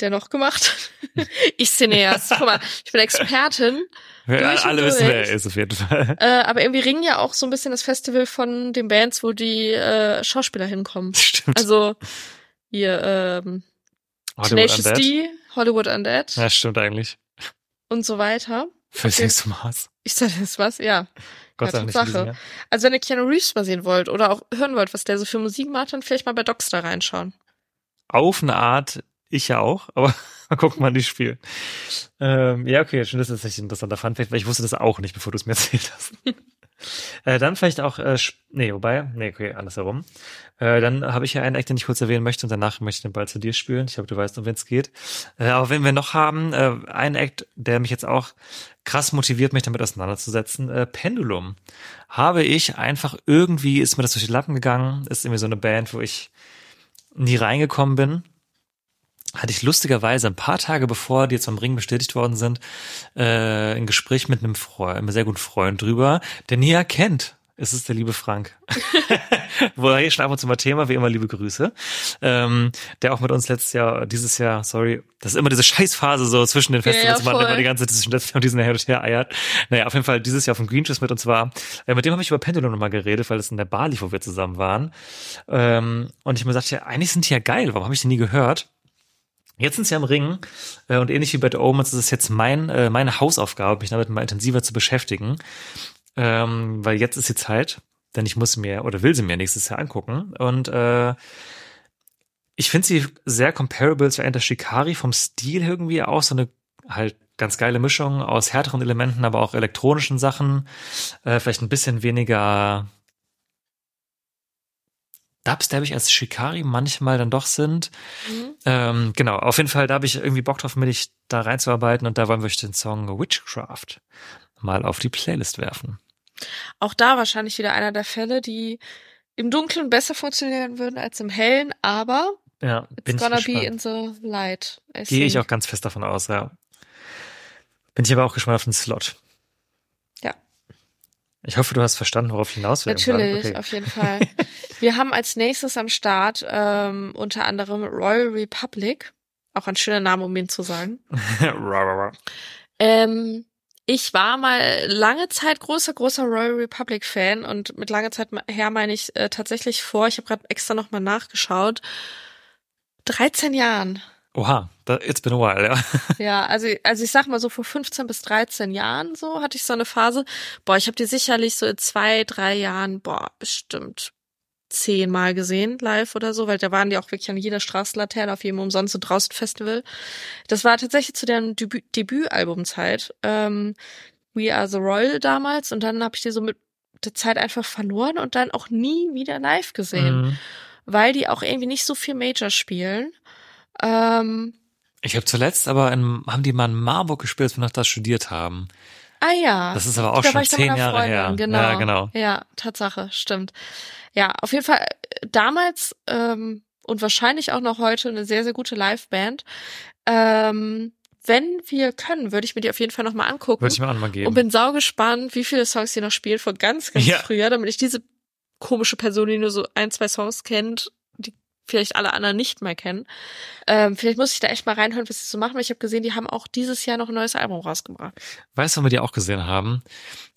der noch gemacht hat. ich Cineast. Guck mal, ich bin Expertin. Wir Durch alle wissen, wer durch. er ist, auf jeden Fall. Äh, aber irgendwie ringen ja auch so ein bisschen das Festival von den Bands, wo die äh, Schauspieler hinkommen. Stimmt. Also hier ähm, Hollywood Tenacious Undead. D, Hollywood Undead Ja, stimmt eigentlich. und so weiter. Für Okay. Six Mars. Ich sag das was, ja. Gott Ja, sei Dank nicht Jahr. Also wenn ihr Keanu Reeves mal sehen wollt oder auch hören wollt, was der so für Musik macht, dann vielleicht mal bei Dogstar reinschauen. Auf eine Art, ich ja auch, aber mal gucken, wann die spielen. Ähm, ja, okay, schön, das ist nicht ein interessanter Funfact, weil ich wusste das auch nicht, bevor du es mir erzählt hast. äh, dann vielleicht auch, äh, nee, wobei, nee, okay, andersherum. Äh, dann habe ich ja einen Act, den ich kurz erwähnen möchte und danach möchte ich den Ball zu dir spielen. Ich glaube, du weißt, um wen es geht. Äh, aber wenn wir noch haben, äh, einen Act, der mich jetzt auch krass motiviert, mich damit auseinanderzusetzen, äh, Pendulum. Habe ich einfach irgendwie, ist mir das durch die Lappen gegangen, ist irgendwie so eine Band, wo ich nie reingekommen bin hatte ich lustigerweise ein paar Tage bevor die jetzt vom Ring bestätigt worden sind, äh, ein Gespräch mit einem Freund, einem sehr guten Freund drüber, der Nia kennt. Es ist der liebe Frank. Wo er hier schon ab und zu mal Thema, wie immer liebe Grüße. Ähm, der auch mit uns letztes Jahr, dieses Jahr, sorry, das ist immer diese Scheißphase so zwischen den Ja, Festivals, ja, wo man immer die ganze Zeit zwischen letztes Jahr und Jahr hin und her eiert. Naja, auf jeden Fall dieses Jahr auf dem Green Juice mit uns war. Äh, mit dem habe ich über Pendulum nochmal geredet, weil es in der Bar lief, wo wir zusammen waren. Ähm, und ich mir sagte, ja, eigentlich sind die ja geil, warum habe ich die nie gehört? Jetzt sind sie am Ring äh, und ähnlich wie bei The Omens ist es jetzt mein, äh, meine Hausaufgabe, mich damit mal intensiver zu beschäftigen, ähm, weil jetzt ist die Zeit, denn ich muss mir oder will sie mir nächstes Jahr angucken. Und äh, ich finde sie sehr comparable zu Enter Shikari vom Stil irgendwie auch so eine halt ganz geile Mischung aus härteren Elementen, aber auch elektronischen Sachen, äh, vielleicht ein bisschen weniger dubstepig als Shikari manchmal dann doch sind. Ähm, genau, auf jeden Fall, da habe ich irgendwie Bock drauf, mich da reinzuarbeiten und da wollen wir den Song Witchcraft mal auf die Playlist werfen. Auch da wahrscheinlich wieder einer der Fälle, die im Dunkeln besser funktionieren würden als im Hellen, aber Ja, bin it's ich gonna be in the light. Gehe ich auch ganz fest davon aus, ja. Bin ich aber auch gespannt auf den Slot. Ich hoffe, du hast verstanden, worauf ich hinaus will. Natürlich, Okay. auf jeden Fall. Wir haben als nächstes am Start ähm, unter anderem Royal Republic. Auch ein schöner Name, um ihn zu sagen. Ähm, ich war mal lange Zeit großer, großer Royal Republic Fan und mit langer Zeit her meine ich äh, tatsächlich vor, ich habe gerade extra nochmal nachgeschaut, 13 Jahren. Oha, da, it's been a while, ja. Ja, also, also ich sag mal so vor 15 bis 13 Jahren so hatte ich so eine Phase. Boah, ich habe die sicherlich so in zwei, drei Jahren, boah, bestimmt zehnmal gesehen, live oder so, weil da waren die auch wirklich an jeder Straßenlaterne, auf jedem umsonst und draußen Festival. Das war tatsächlich zu deren Debüt Debütalbumzeit. Ähm, We Are the Royal damals und dann habe ich die so mit der Zeit einfach verloren und dann auch nie wieder live gesehen, Mhm. weil die auch irgendwie nicht so viel Major spielen. Ähm, Ich habe zuletzt aber in, haben die mal in Marburg gespielt, als wir noch da studiert haben. Ah ja. Das ist aber auch Da schon zehn Jahre Freundin, her. Genau. Ja, genau. Ja, Tatsache, stimmt. Ja, auf jeden Fall äh, damals ähm, und wahrscheinlich auch noch heute eine sehr, sehr gute Liveband. Ähm, wenn wir können, würde ich mir die auf jeden Fall nochmal angucken. Würde ich mir auch mal geben. und bin saugespannt, wie viele Songs die noch spielen von ganz, ganz Ja. früher, damit ich diese komische Person, die nur so ein, zwei Songs kennt, vielleicht alle anderen nicht mehr kennen. Ähm, vielleicht muss ich da echt mal reinhören, was sie so machen, weil ich habe gesehen, die haben auch dieses Jahr noch ein neues Album rausgebracht. Weißt du, wann wir die auch gesehen haben?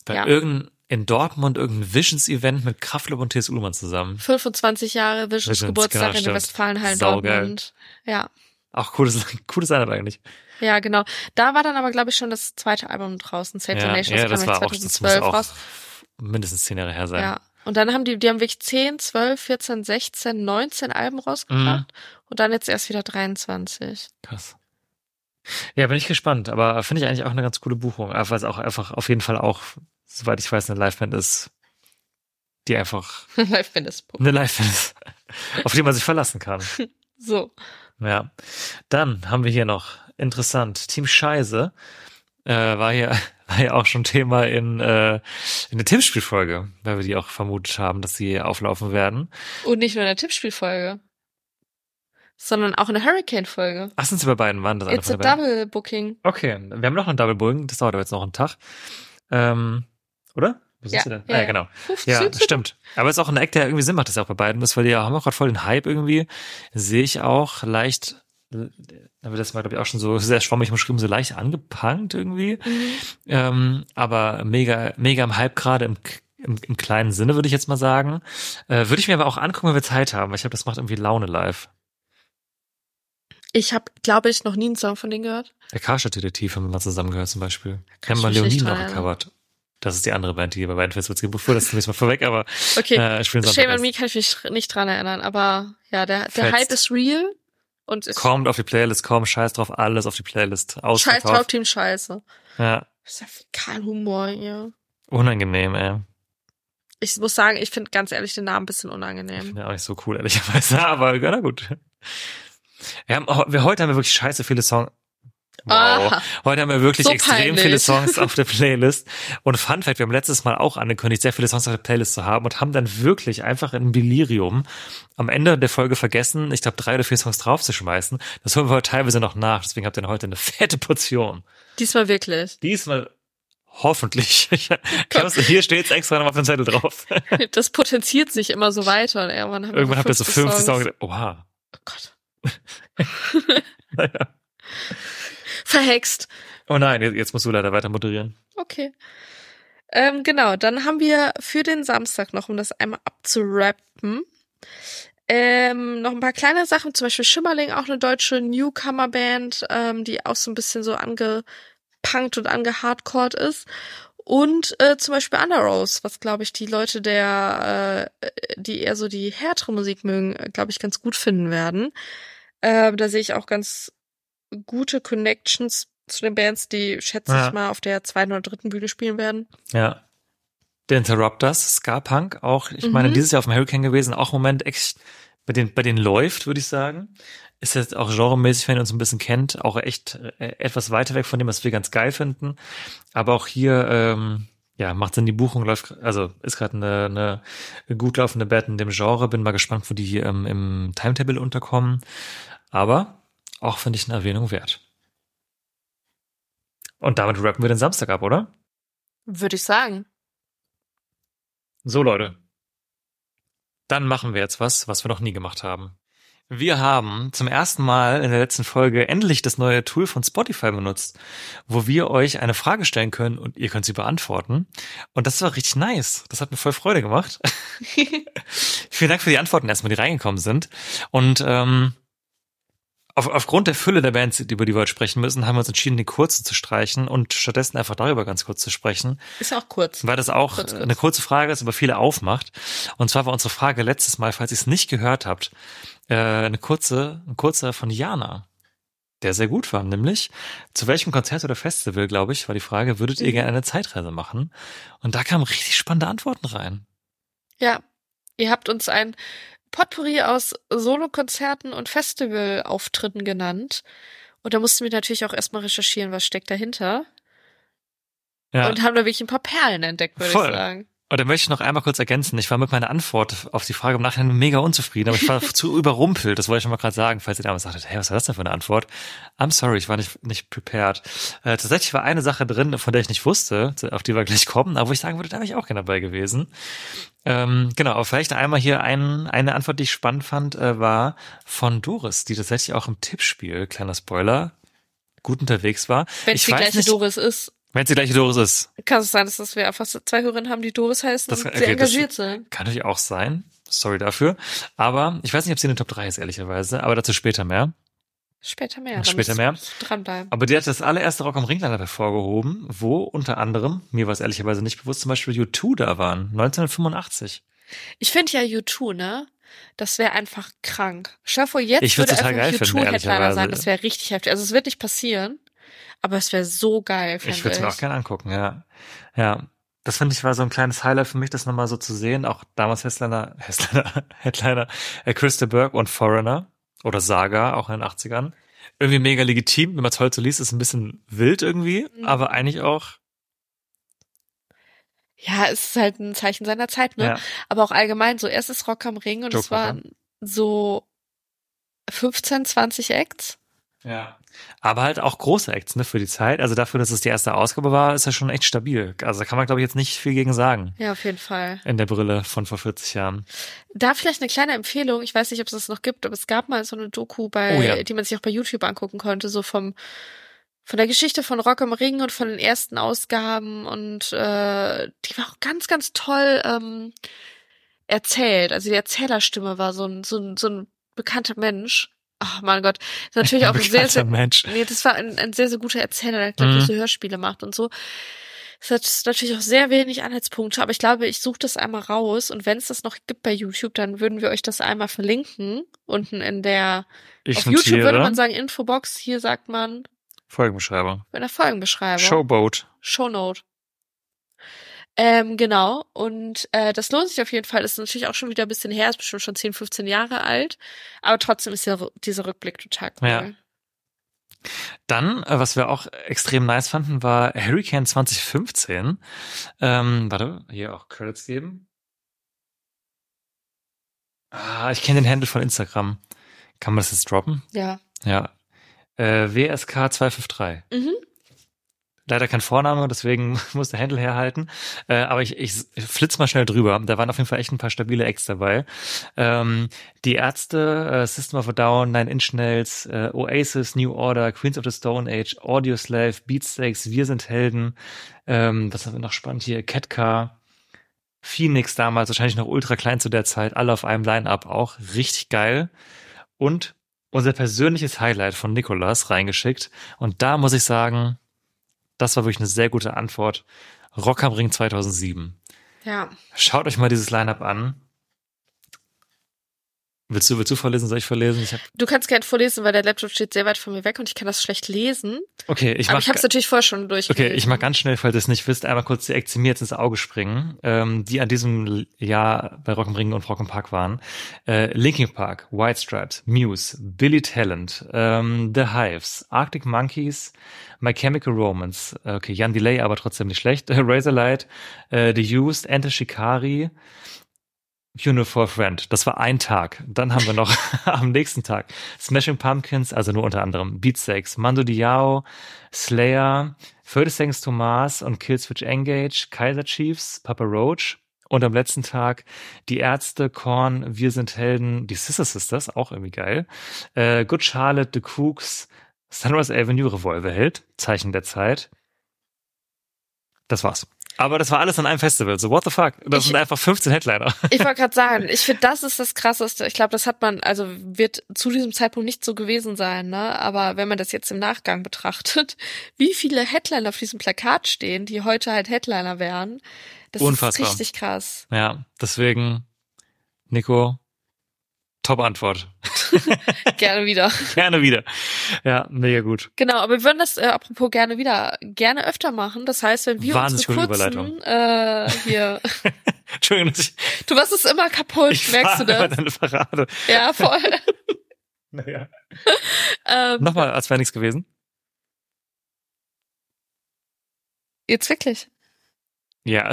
Bei Ja. irgendein, in Dortmund irgendein Visions-Event mit Kraftklub und T.S. Ullmann zusammen. 25 Jahre Visions Visions, Geburtstag genau, in der. Westfalenhallen. Dortmund. Ja. Auch cooles, cooles Line eigentlich. Ja, genau. Da war dann aber, glaube ich, schon das zweite Album draußen. Save the Ja, Nations ja das kam war ja auch, das muss 2012 auch raus. mindestens zehn Jahre her sein. Ja. Und dann haben die, die haben wirklich 10, 12, 14, 16, 19 Alben rausgebracht. Mhm. Und dann jetzt erst wieder 23. Krass. Ja, bin ich gespannt, aber finde ich eigentlich auch eine ganz coole Buchung, weil es auch einfach auf jeden Fall auch, soweit ich weiß, eine Liveband ist, die einfach Live-Band ist eine Liveband ist, auf die man sich verlassen kann. So. Ja. Dann haben wir hier noch, interessant, Team Scheiße, äh, war hier, war hier auch schon Thema in, äh, in der Tippspielfolge, weil wir die auch vermutet haben, dass sie auflaufen werden. Und nicht nur in der Tippspielfolge. Sondern auch in der Hurricane-Folge. Ach, sind sie bei beiden? Waren das eine It's a double booking. Okay, wir haben noch einen Double Booking, das dauert aber jetzt noch einen Tag. Ähm, oder? Wo sind Ja, sie denn? ja, ah, ja, ja. genau. Ja, stimmt. Aber es ist auch ein Act, der irgendwie Sinn macht, dass er auch bei beiden ist, weil die haben auch gerade voll den Hype irgendwie. Sehe ich auch leicht, da wird das mal, glaube ich, auch schon so sehr schwammig beschrieben, so leicht angepunkt irgendwie. Mhm. Ähm, aber mega, mega im Hype gerade im, im, im kleinen Sinne, würde ich jetzt mal sagen. Äh, würde ich mir aber auch angucken, wenn wir Zeit haben, weil ich glaube, das macht irgendwie Laune live. Ich habe, glaube ich, noch nie einen Song von denen gehört. Der Karstadt-Detektiv haben wir mal zusammengehört zum Beispiel. Haben wir dran noch gecovert. Das ist die andere Band, die bei beiden Festivals wurde. Das zunächst mal vorweg, aber Okay. äh, Shame on. Me kann ich mich nicht dran erinnern, aber ja, der, der Fetzt. Hype ist real und Kommt auf die Playlist, komm, scheiß drauf, alles auf die Playlist. scheiß Ausverkauft. Traumteam scheiße. Ja, Das ist ja kein Humor, ja. unangenehm, ey. Ich muss sagen, ich finde ganz ehrlich den Namen ein bisschen unangenehm. Ja, auch nicht so cool, ehrlicherweise, aber na gut. Wir haben, wir, heute haben wir wirklich scheiße viele Songs. Wow. Heute haben wir wirklich So extrem peinlich. viele Songs auf der Playlist. Und Fun Fact, wir haben letztes Mal auch angekündigt, sehr viele Songs auf der Playlist zu haben und haben dann wirklich einfach in Delirium am Ende der Folge vergessen, ich glaube, drei oder vier Songs draufzuschmeißen. Das holen wir heute teilweise noch nach. Deswegen habt ihr heute eine fette Portion. Diesmal wirklich. Diesmal hoffentlich. Ich, hab's, hier steht's extra noch auf dem Zettel drauf. Das potenziert sich immer so weiter und irgendwann haben Irgendwann habt ihr so 50 50 Songs. Songs. Oha. Oh Gott. Naja. Verhext. Oh nein, jetzt, musst du leider weiter moderieren. Okay. Ähm, genau, dann haben wir für den Samstag noch, um das einmal abzurappen, ähm, noch ein paar kleine Sachen, zum Beispiel Schimmerling, auch eine deutsche Newcomer-Band, ähm, die auch so ein bisschen so angepunkt und angehardcored ist. Und äh, zum Beispiel Underrose, was glaube ich die Leute der, äh, die eher so die härtere Musik mögen, glaube ich, ganz gut finden werden. Äh, da sehe ich auch ganz gute Connections zu den Bands, die, schätze Ja. ich mal, auf der zweiten oder dritten Bühne spielen werden. Ja. Der Interrupters, Ska Punk, auch, ich meine, Mhm. dieses Jahr auf dem Hurricane gewesen, auch im Moment echt, bei denen, bei denen läuft, würde ich sagen. Ist jetzt auch genremäßig, wenn ihr uns ein bisschen kennt, auch echt äh, etwas weiter weg von dem, was wir ganz geil finden. Aber auch hier, ähm, ja, macht Sinn, die Buchung läuft, also ist gerade eine, eine gut laufende Band in dem Genre. Bin mal gespannt, wo die hier ähm, im Timetable unterkommen. Aber auch finde ich eine Erwähnung wert. Und damit rappen wir den Samstag ab, oder? Würde ich sagen. So, Leute. Dann machen wir jetzt was, was wir noch nie gemacht haben. Wir haben zum ersten Mal in der letzten Folge endlich das neue Tool von Spotify benutzt, wo wir euch eine Frage stellen können und ihr könnt sie beantworten. Und das war richtig nice. Das hat mir voll Freude gemacht. Vielen Dank für die Antworten erstmal, die reingekommen sind. Und ähm, auf, aufgrund der Fülle der Bands, über die wir heute sprechen müssen, haben wir uns entschieden, die kurzen zu streichen und stattdessen einfach darüber ganz kurz zu sprechen. Ist auch kurz. Weil das auch Kurz, kurz. eine kurze Frage ist, aber viele aufmacht. Und zwar war unsere Frage letztes Mal, falls ihr es nicht gehört habt, äh, eine kurze, ein kurzer von Jana, der sehr gut war, nämlich zu welchem Konzert oder Festival, glaube ich, war die Frage, würdet ihr Mhm. gerne eine Zeitreise machen? Und da kamen richtig spannende Antworten rein. Ja. Ihr habt uns ein Potpourri aus Solokonzerten und Festivalauftritten genannt. Und da mussten wir natürlich auch erstmal recherchieren, was steckt dahinter. Ja. Und haben da wirklich ein paar Perlen entdeckt, würde ich sagen. Und da möchte ich noch einmal kurz ergänzen. Ich war mit meiner Antwort auf die Frage im Nachhinein mega unzufrieden, aber ich war zu überrumpelt. Das wollte ich schon mal gerade sagen, falls ihr damals sagtet, hey, was war das denn für eine Antwort? I'm sorry, ich war nicht, nicht prepared. Äh, tatsächlich war eine Sache drin, von der ich nicht wusste, auf die wir gleich kommen, aber wo ich sagen würde, da wäre ich auch gerne dabei gewesen. Ähm, genau, aber vielleicht einmal hier ein, eine Antwort, die ich spannend fand, äh, war von Doris, die tatsächlich auch im Tippspiel, kleiner Spoiler, gut unterwegs war. Wenn es ich die weiß gleiche nicht, Doris ist, Wenn es die gleiche Doris ist. kann es sein, dass das wir einfach zwei Hörerinnen haben, die Doris heißen Das- und okay, sehr engagiert sind. Kann natürlich auch sein. Sorry dafür. Aber ich weiß nicht, ob sie in den Top 3 ist, ehrlicherweise. Aber dazu später mehr. Später mehr. Später mehr. Dranbleiben. Aber die hat das allererste Rock am Ringland hervorgehoben, wo unter anderem, mir war es ehrlicherweise nicht bewusst, zum Beispiel U2 da waren, 1985. Ich finde ja U2, ne? Das wäre einfach krank. Vor, jetzt Ich würde total einfach geil finden, U2-Headliner ehrlicherweise. sein. Das wäre richtig heftig. Also es wird nicht passieren, aber es wäre so geil, Ich würde es mir auch gerne angucken, ja. Ja. Das finde ich war so ein kleines Highlight für mich, das nochmal so zu sehen. Auch damals Headliner, Headliner, Headliner, äh, Christa Burke und Foreigner oder Saga, auch in den 80ern. Irgendwie mega legitim, wenn man es heute so liest, ist ein bisschen wild irgendwie, Mhm. aber eigentlich auch, Ja, es ist halt ein Zeichen seiner Zeit, ne? ja. Aber auch allgemein, so erstes Rock am Ring und es Joke Rock, waren so 15, 20 Acts. Ja. Aber halt auch große Acts, ne, für die Zeit. Also dafür, dass es die erste Ausgabe war, ist ja schon echt stabil. Also da kann man, glaube ich, jetzt nicht viel gegen sagen. Ja, auf jeden Fall. In der Brille von vor 40 Jahren. Da vielleicht eine kleine Empfehlung. Ich weiß nicht, ob es das noch gibt, aber es gab mal so eine Doku bei, Oh ja. die man sich auch bei YouTube angucken konnte, so vom von der Geschichte von Rock am Ring und von den ersten Ausgaben und äh, die war auch ganz, ganz toll ähm, erzählt. Also die Erzählerstimme war so ein, so ein, so ein bekannter Mensch. Ach mein Gott, ist natürlich auch ein sehr, sehr, Mensch. Nee, das war ein, ein sehr, sehr guter Erzähler, der, glaube Mhm. so Hörspiele macht und so. Es hat natürlich auch sehr wenig Anhaltspunkte, aber ich glaube, ich suche das einmal raus und wenn es das noch gibt bei YouTube, dann würden wir euch das einmal verlinken. Unten in der, Ich auf YouTube würde man sagen Infobox, hier sagt man Folgenbeschreibung. in der Folgenbeschreibung. Showboat. Shownote. Ähm, genau. Und äh, das lohnt sich auf jeden Fall. Ist natürlich auch schon wieder ein bisschen her, ist bestimmt schon 10, 15 Jahre alt. Aber trotzdem ist der, dieser Rückblick total cool. Ja. Dann, äh, was wir auch extrem nice fanden, war Hurricane 2015. Ähm, warte, hier auch Credits geben. Ah, ich kenne den Handle von Instagram. Kann man das jetzt droppen? Ja. Ja. Äh, WSK 253. Mhm. Leider kein Vorname, deswegen muss der Handle herhalten. Äh, aber ich, ich flitz mal schnell drüber. Da waren auf jeden Fall echt ein paar stabile Acts dabei. Ähm, die Ärzte, äh, System of a Down, Nine Inch Nails, äh, Oasis, New Order, Queens of the Stone Age, Audioslave, Beatsteaks, Wir sind Helden. Ähm, was haben wir noch spannend hier? Catcar. Phoenix damals, wahrscheinlich noch ultra klein zu der Zeit, alle auf einem Line-Up auch. Richtig geil. Und unser persönliches Highlight von Nikolas reingeschickt. Und da muss ich sagen, das war wirklich eine sehr gute Antwort. Rock am Ring 2007. Ja. Schaut euch mal dieses Line-Up an. Willst du, willst du vorlesen? Soll ich vorlesen? Ich hab, Du kannst gerne vorlesen, weil der Laptop steht sehr weit von mir weg und ich kann das schlecht lesen. okay, ich aber mach, ich habe es natürlich vorher schon durchgelesen. okay, ich mach ganz schnell, falls ihr es nicht wisst, einmal kurz die mir jetzt ins Auge springen, ähm, die an diesem Jahr bei Rock am Ring und Rock am Park waren. Äh, Linkin Park, White Stripes, Muse, Billy Talent, ähm, The Hives, Arctic Monkeys, My Chemical Romance, äh, okay, Jan Delay, aber trotzdem nicht schlecht, Razorlight, äh, The Used, Enter Shikari, Funeral for a Friend. Das war ein Tag. Dann haben wir noch am nächsten Tag Smashing Pumpkins, also nur unter anderem Beatsteaks, Mando Diao, Slayer, 30 Seconds to Mars und Killswitch Engage, Kaiser Chiefs, Papa Roach. Und am letzten Tag die Ärzte, Korn, Wir sind Helden, die Sister Sisters, auch irgendwie geil. Äh, Good Charlotte, The Cooks, Sunrise Avenue, Revolverheld, Zeichen der Zeit. Das war's. Aber das war alles an einem Festival. So, what the fuck? Das Ich- sind einfach 15 Headliner. Ich wollte gerade sagen, ich finde, das ist das Krasseste. Ich glaube, das hat man, also wird zu diesem Zeitpunkt nicht so gewesen sein, ne? Aber wenn man das jetzt im Nachgang betrachtet, wie viele Headliner auf diesem Plakat stehen, die heute halt Headliner wären, das Unfassbar. ist richtig krass. Ja, deswegen, Nico, top Antwort. Gerne wieder. Gerne wieder. Ja, mega gut. Genau, aber wir würden das, äh, apropos gerne wieder, gerne öfter machen. Das heißt, wenn wir Wahnsinnig gute kurzen, äh, hier, Entschuldigung, dass ich, du warst es immer kaputt, ich merkst du das? deine Parade. Ja, voll. Naja. ähm, Nochmal, als wäre nichts gewesen. jetzt wirklich. Ja.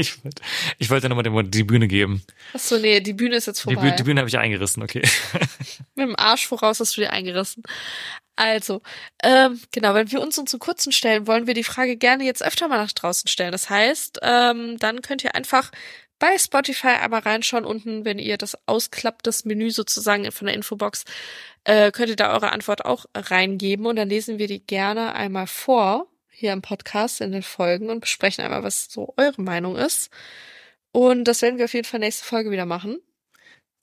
Ich wollte, ich wollte nochmal dem die Bühne geben. Achso, nee, die Bühne ist jetzt Die, vorbei. Bühne, die Bühne habe ich eingerissen, okay. Mit dem Arsch voraus hast du dir eingerissen. Also, ähm, genau, wenn wir uns unsere kurzen stellen, wollen wir die Frage gerne jetzt öfter mal nach draußen stellen. Das heißt, ähm, dann könnt ihr einfach bei Spotify einmal reinschauen unten, wenn ihr das ausklappt, das Menü sozusagen von der Infobox, äh, könnt ihr da eure Antwort auch reingeben und dann lesen wir die gerne einmal vor hier im Podcast in den Folgen und besprechen einmal, was so eure Meinung ist. Und das werden wir auf jeden Fall nächste Folge wieder machen.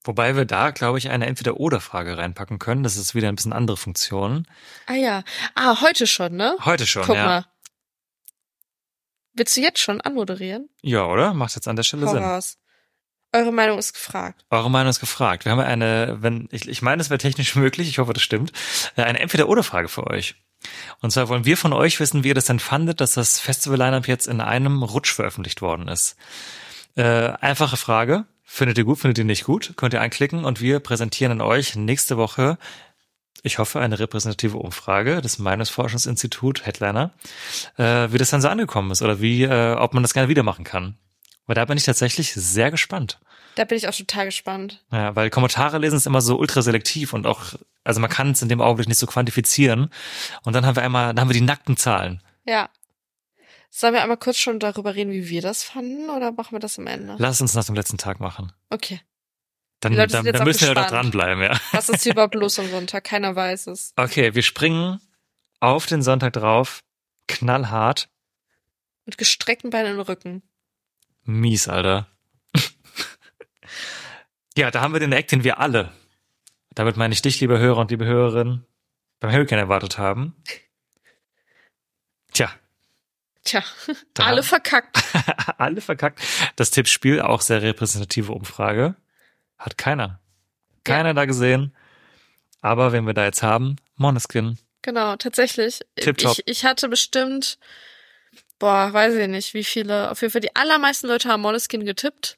Wobei wir da, glaube ich, eine Entweder-Oder-Frage reinpacken können. Das ist wieder ein bisschen andere Funktion. Ah ja. Ah, heute schon, ne? Heute schon, Guck ja. mal. Willst du jetzt schon anmoderieren? Ja, oder? Macht jetzt an der Stelle Hau Sinn. Eure Meinung ist gefragt. Eure Meinung ist gefragt. Wir haben eine, wenn, ich, ich meine, es wäre technisch möglich, ich hoffe, das stimmt, eine Entweder-Oder-Frage für euch. Und zwar wollen wir von euch wissen, wie ihr das denn fandet, dass das Festival-Line-Up jetzt in einem Rutsch veröffentlicht worden ist. Äh, einfache Frage. Findet ihr gut, findet ihr nicht gut? Könnt ihr anklicken und wir präsentieren an euch nächste Woche, ich hoffe, eine repräsentative Umfrage des Meinungsforschungsinstitut Headliner, äh, wie das dann so angekommen ist oder wie, äh, ob man das gerne wieder machen kann. Weil da bin ich tatsächlich sehr gespannt. Da bin ich auch total gespannt. Ja, weil Kommentare lesen ist immer so ultra selektiv und auch, also man kann es in dem Augenblick nicht so quantifizieren. Und dann haben wir einmal, dann haben wir die nackten Zahlen. Ja. Sollen wir einmal kurz schon darüber reden, wie wir das fanden, oder machen wir das am Ende? Lass uns das am letzten Tag machen. Okay. Dann, dann, dann müssen wir da gespannt. dranbleiben, ja. Was ist hier überhaupt los am Sonntag? Keiner weiß es. Okay, wir springen auf den Sonntag drauf. Knallhart. Mit gestreckten Beinen im Rücken. Mies, Alter. Ja, da haben wir den Act, den wir alle, damit meine ich dich, liebe Hörer und liebe Hörerin, beim Hurricane erwartet haben. Tja, Tja, Da- alle verkackt. alle verkackt. Das Tippspiel, auch sehr repräsentative Umfrage. Hat keiner. Keiner da gesehen. Aber wenn wir da jetzt haben, Moneskin. Genau, tatsächlich. Tipptopp. Ich, ich hatte bestimmt, boah, weiß ich nicht, wie viele, auf jeden Fall die allermeisten Leute haben Måneskin getippt.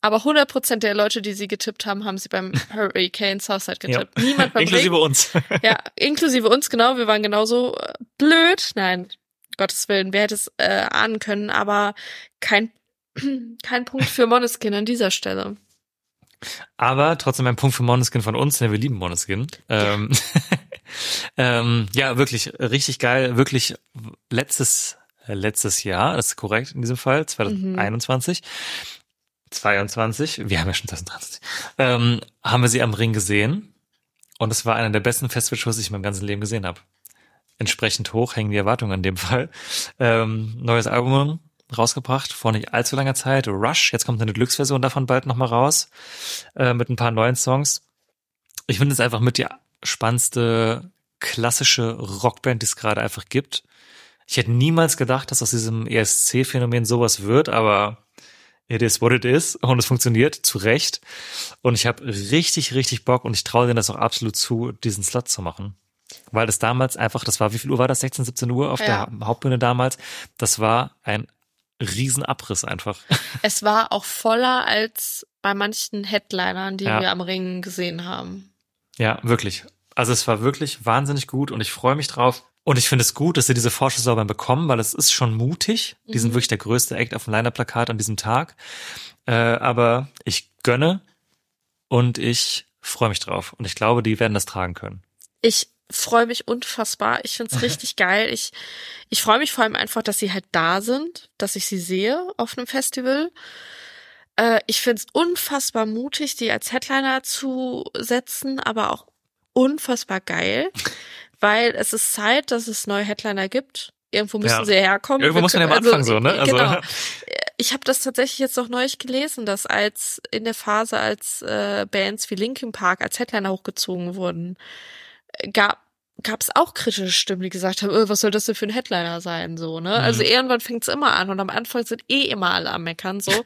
Aber 100% der Leute, die sie getippt haben, haben sie beim Hurricane Southside getippt. Niemand beim Inklusive Ring. uns. Ja, inklusive uns, genau. Wir waren genauso äh, blöd. Nein, Gottes Willen, wer hätte es äh, ahnen können, aber kein, kein Punkt für Måneskin an dieser Stelle. Aber trotzdem ein Punkt für Moneskin von uns, denn wir lieben Moneskin. Ähm, ähm, ja, wirklich richtig geil. Wirklich letztes, äh, letztes Jahr, das ist korrekt in diesem Fall, 2021. 22, wir haben ja schon 2023, ähm, haben wir sie am Ring gesehen. Und es war einer der besten Festivalshows, die ich in meinem ganzen Leben gesehen habe. Entsprechend hoch hängen die Erwartungen in dem Fall. Ähm, neues Album rausgebracht vor nicht allzu langer Zeit. Rush, jetzt kommt eine Deluxe-Version davon bald nochmal raus. Äh, mit ein paar neuen Songs. Ich finde es einfach mit die spannendste klassische Rockband, die es gerade einfach gibt. Ich hätte niemals gedacht, dass aus diesem ESC-Phänomen sowas wird, aber it is what it is und es funktioniert zu Recht. Und ich habe richtig, richtig Bock und ich traue denen das auch absolut zu, diesen Slot zu machen. Weil das damals einfach, das war, wie viel Uhr war das? 16, 17 Uhr auf Ja. der Hauptbühne damals. Das war ein Riesenabriss einfach. Es war auch voller als bei manchen Headlinern, die Ja. wir am Ring gesehen haben. Ja, wirklich. Also es war wirklich wahnsinnig gut und ich freue mich drauf. Und ich finde es gut, dass sie diese Vorschusslorbeeren bekommen, weil es ist schon mutig. Die sind wirklich der größte Act auf dem Liner-Plakat an diesem Tag. Äh, aber ich gönne und ich freue mich drauf. Und ich glaube, die werden das tragen können. Ich freue mich unfassbar. Ich find's richtig geil. Ich, ich freue mich vor allem einfach, dass sie halt da sind, dass ich sie sehe auf einem Festival. Äh, ich find's unfassbar mutig, die als Headliner zu setzen, aber auch unfassbar geil, weil es ist Zeit, dass es neue Headliner gibt. Irgendwo müssen Ja. sie herkommen. Irgendwo muss man ja am können- Anfang so, ne? Also- Genau. Ich habe das tatsächlich jetzt noch neulich gelesen, dass als in der Phase, als äh, Bands wie Linkin Park als Headliner hochgezogen wurden, gab gab es auch kritische Stimmen, die gesagt haben, äh, was soll das denn für ein Headliner sein, so, ne? Mhm. Also irgendwann fängt's immer an und am Anfang sind eh immer alle am Meckern, so.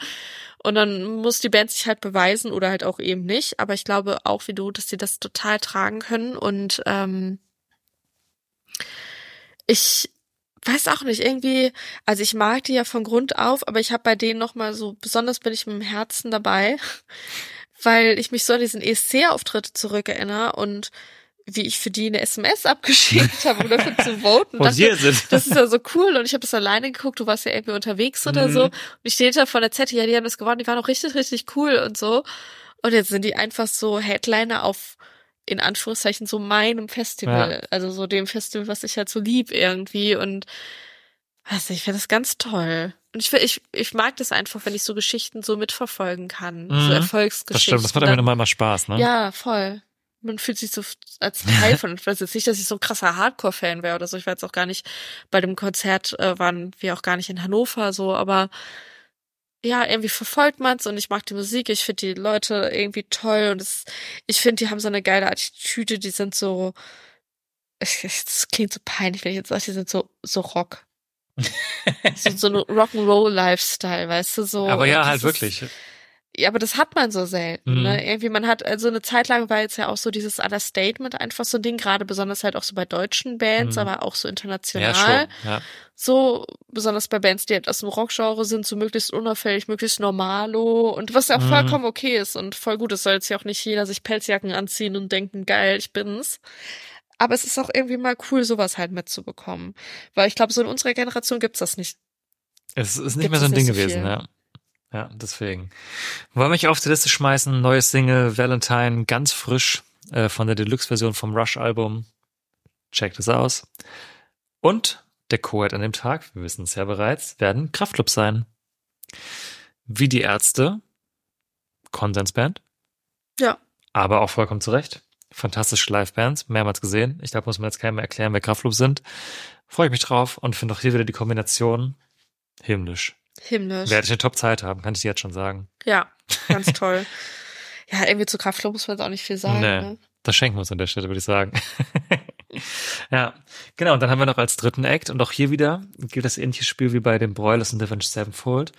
Und dann muss die Band sich halt beweisen oder halt auch eben nicht. Aber ich glaube auch wie du, dass sie das total tragen können und ähm, ich weiß auch nicht, irgendwie, also ich mag die ja von Grund auf, aber ich habe bei denen noch mal so, besonders bin ich mit dem Herzen dabei, weil ich mich so an diesen ESC-Auftritt zurückerinnere und wie ich für die eine SMS abgeschickt habe, um dafür zu voten. Und dachte, sind. das ist ja so cool und ich habe das alleine geguckt, du warst ja irgendwie unterwegs oder Mhm. so und ich stehe da von der Zettel, ja, die haben das gewonnen, die waren auch richtig, richtig cool und so und jetzt sind die einfach so Headliner auf in Anführungszeichen so meinem Festival, also so dem Festival, was ich halt so lieb irgendwie und weiß nicht, ich finde das ganz toll. Und ich, ich, ich mag das einfach, wenn ich so Geschichten so mitverfolgen kann, Mhm. so Erfolgsgeschichten. Das stimmt, das macht einem immer mal Spaß, ne? Ja, voll. Man fühlt sich so als Teil von. Ich weiß jetzt nicht, dass ich so ein krasser Hardcore-Fan wäre oder so. Ich war jetzt auch gar nicht bei dem Konzert, äh, waren wir auch gar nicht in Hannover so, aber ja, irgendwie verfolgt man's und ich mag die Musik, ich finde die Leute irgendwie toll und es, ich finde, die haben so eine geile Attitüde, die sind so, es klingt so peinlich, wenn ich jetzt sage, die sind so, so Rock. so, so ein Rock'n'Roll-Lifestyle, weißt du, so. Aber ja, halt wirklich. Ist, ja, aber das hat man so selten. Mhm. Ne? Irgendwie, man hat, also eine Zeit lang war jetzt ja auch so dieses Understatement einfach so ein Ding, gerade besonders halt auch so bei deutschen Bands, Mhm. aber auch so international. Ja, schon. Ja. So, besonders bei Bands, die halt aus dem Rockgenre sind, so möglichst unauffällig, möglichst normalo und was ja auch Mhm. vollkommen okay ist und voll gut. Es soll jetzt ja auch nicht jeder sich Pelzjacken anziehen und denken, geil, ich bin's. Aber es ist auch irgendwie mal cool, sowas halt mitzubekommen. Weil ich glaube, so in unserer Generation gibt's das nicht. Es ist nicht mehr so ein Ding so gewesen, ja. Ja, deswegen. Wollen wir mich auf die Liste schmeißen? Neues Single, Valentine, ganz frisch, äh, von der Deluxe-Version vom Rush-Album. Checkt es aus. Und der Co-Head an dem Tag, wir wissen es ja bereits, werden Kraftclub sein. Wie die Ärzte, Konsensband, Ja. aber auch vollkommen zurecht. Fantastische Livebands, mehrmals gesehen. Ich glaube, muss man jetzt keinem mehr erklären, wer Kraftclub sind. Freue ich mich drauf und finde auch hier wieder die Kombination himmlisch. Himmlisch. Werde ich eine Top-Zeit haben, kann ich dir jetzt schon sagen. Ja, ganz toll. ja, irgendwie zu Kraftclub muss man jetzt auch nicht viel sagen. Nee. Ne? Das schenken wir uns an der Stelle, würde ich sagen. ja, genau. Und dann haben wir noch als dritten Act und auch hier wieder gilt das ähnliche Spiel wie bei den Broilers und Avenged Sevenfold.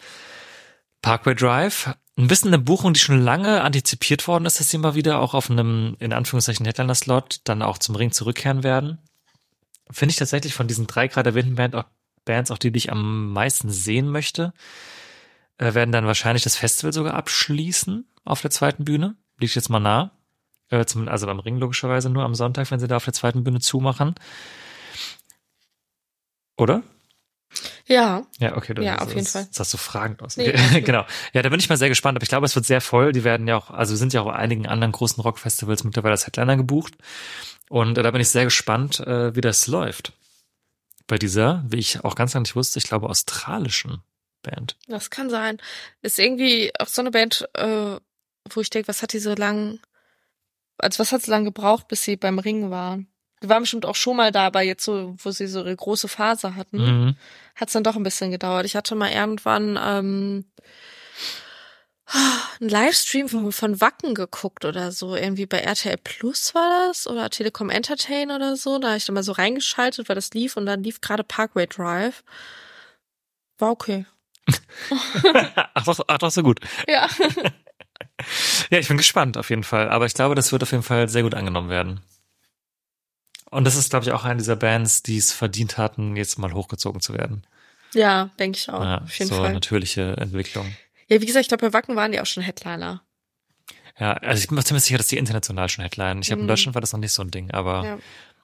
Parkway Drive. Ein bisschen eine Buchung, die schon lange antizipiert worden ist, dass sie mal wieder auch auf einem, in Anführungszeichen, Headliner-Slot dann auch zum Ring zurückkehren werden. Finde ich tatsächlich von diesen drei gerade erwähnten Band auch, Bands, auch die, die ich am meisten sehen möchte, äh, werden dann wahrscheinlich das Festival sogar abschließen auf der zweiten Bühne. Liegt jetzt mal nah. Äh, zum, also beim Ring logischerweise nur am Sonntag, wenn sie da auf der zweiten Bühne zumachen. Oder? Ja, Ja, okay. Du, Ja, das, auf jeden das, Fall. Das hast du fragend aus. Nee, Okay. genau. Ja, da bin ich mal sehr gespannt. Aber ich glaube, es wird sehr voll. Die werden ja auch, also sind ja auch bei einigen anderen großen Rockfestivals mittlerweile als Headliner gebucht. Und äh, da bin ich sehr gespannt, äh, wie das läuft. Bei dieser, wie ich auch ganz lange nicht wusste, ich glaube, australischen Band. das kann sein. Ist irgendwie auch so eine Band, äh, wo ich denke, was hat die so lang, also was hat sie lang gebraucht, bis sie beim Ringen waren? Die waren bestimmt auch schon mal da, aber jetzt so, wo sie so ihre große Phase hatten, Mhm. hat es dann doch ein bisschen gedauert. Ich hatte mal irgendwann ähm, einen Livestream von, von Wacken geguckt oder so. Irgendwie bei RTL Plus war das oder Telekom Entertain oder so. Da habe ich dann mal so reingeschaltet, weil das lief und dann lief gerade Parkway Drive. War okay. ach, doch, ach doch, so gut. Ja. Ja, ich bin gespannt auf jeden Fall. Aber ich glaube, das wird auf jeden Fall sehr gut angenommen werden. Und das ist, glaube ich, auch eine dieser Bands, die es verdient hatten, jetzt mal hochgezogen zu werden. Ja, denke ich auch. ja, auf jeden so Fall. natürliche Entwicklung. Ja, wie gesagt, ich glaube, bei Wacken waren die auch schon Headliner. Ja, also ich bin mir ziemlich sicher, dass die international schon Headline. Ich in Mhm. Deutschland war das noch nicht so ein Ding, aber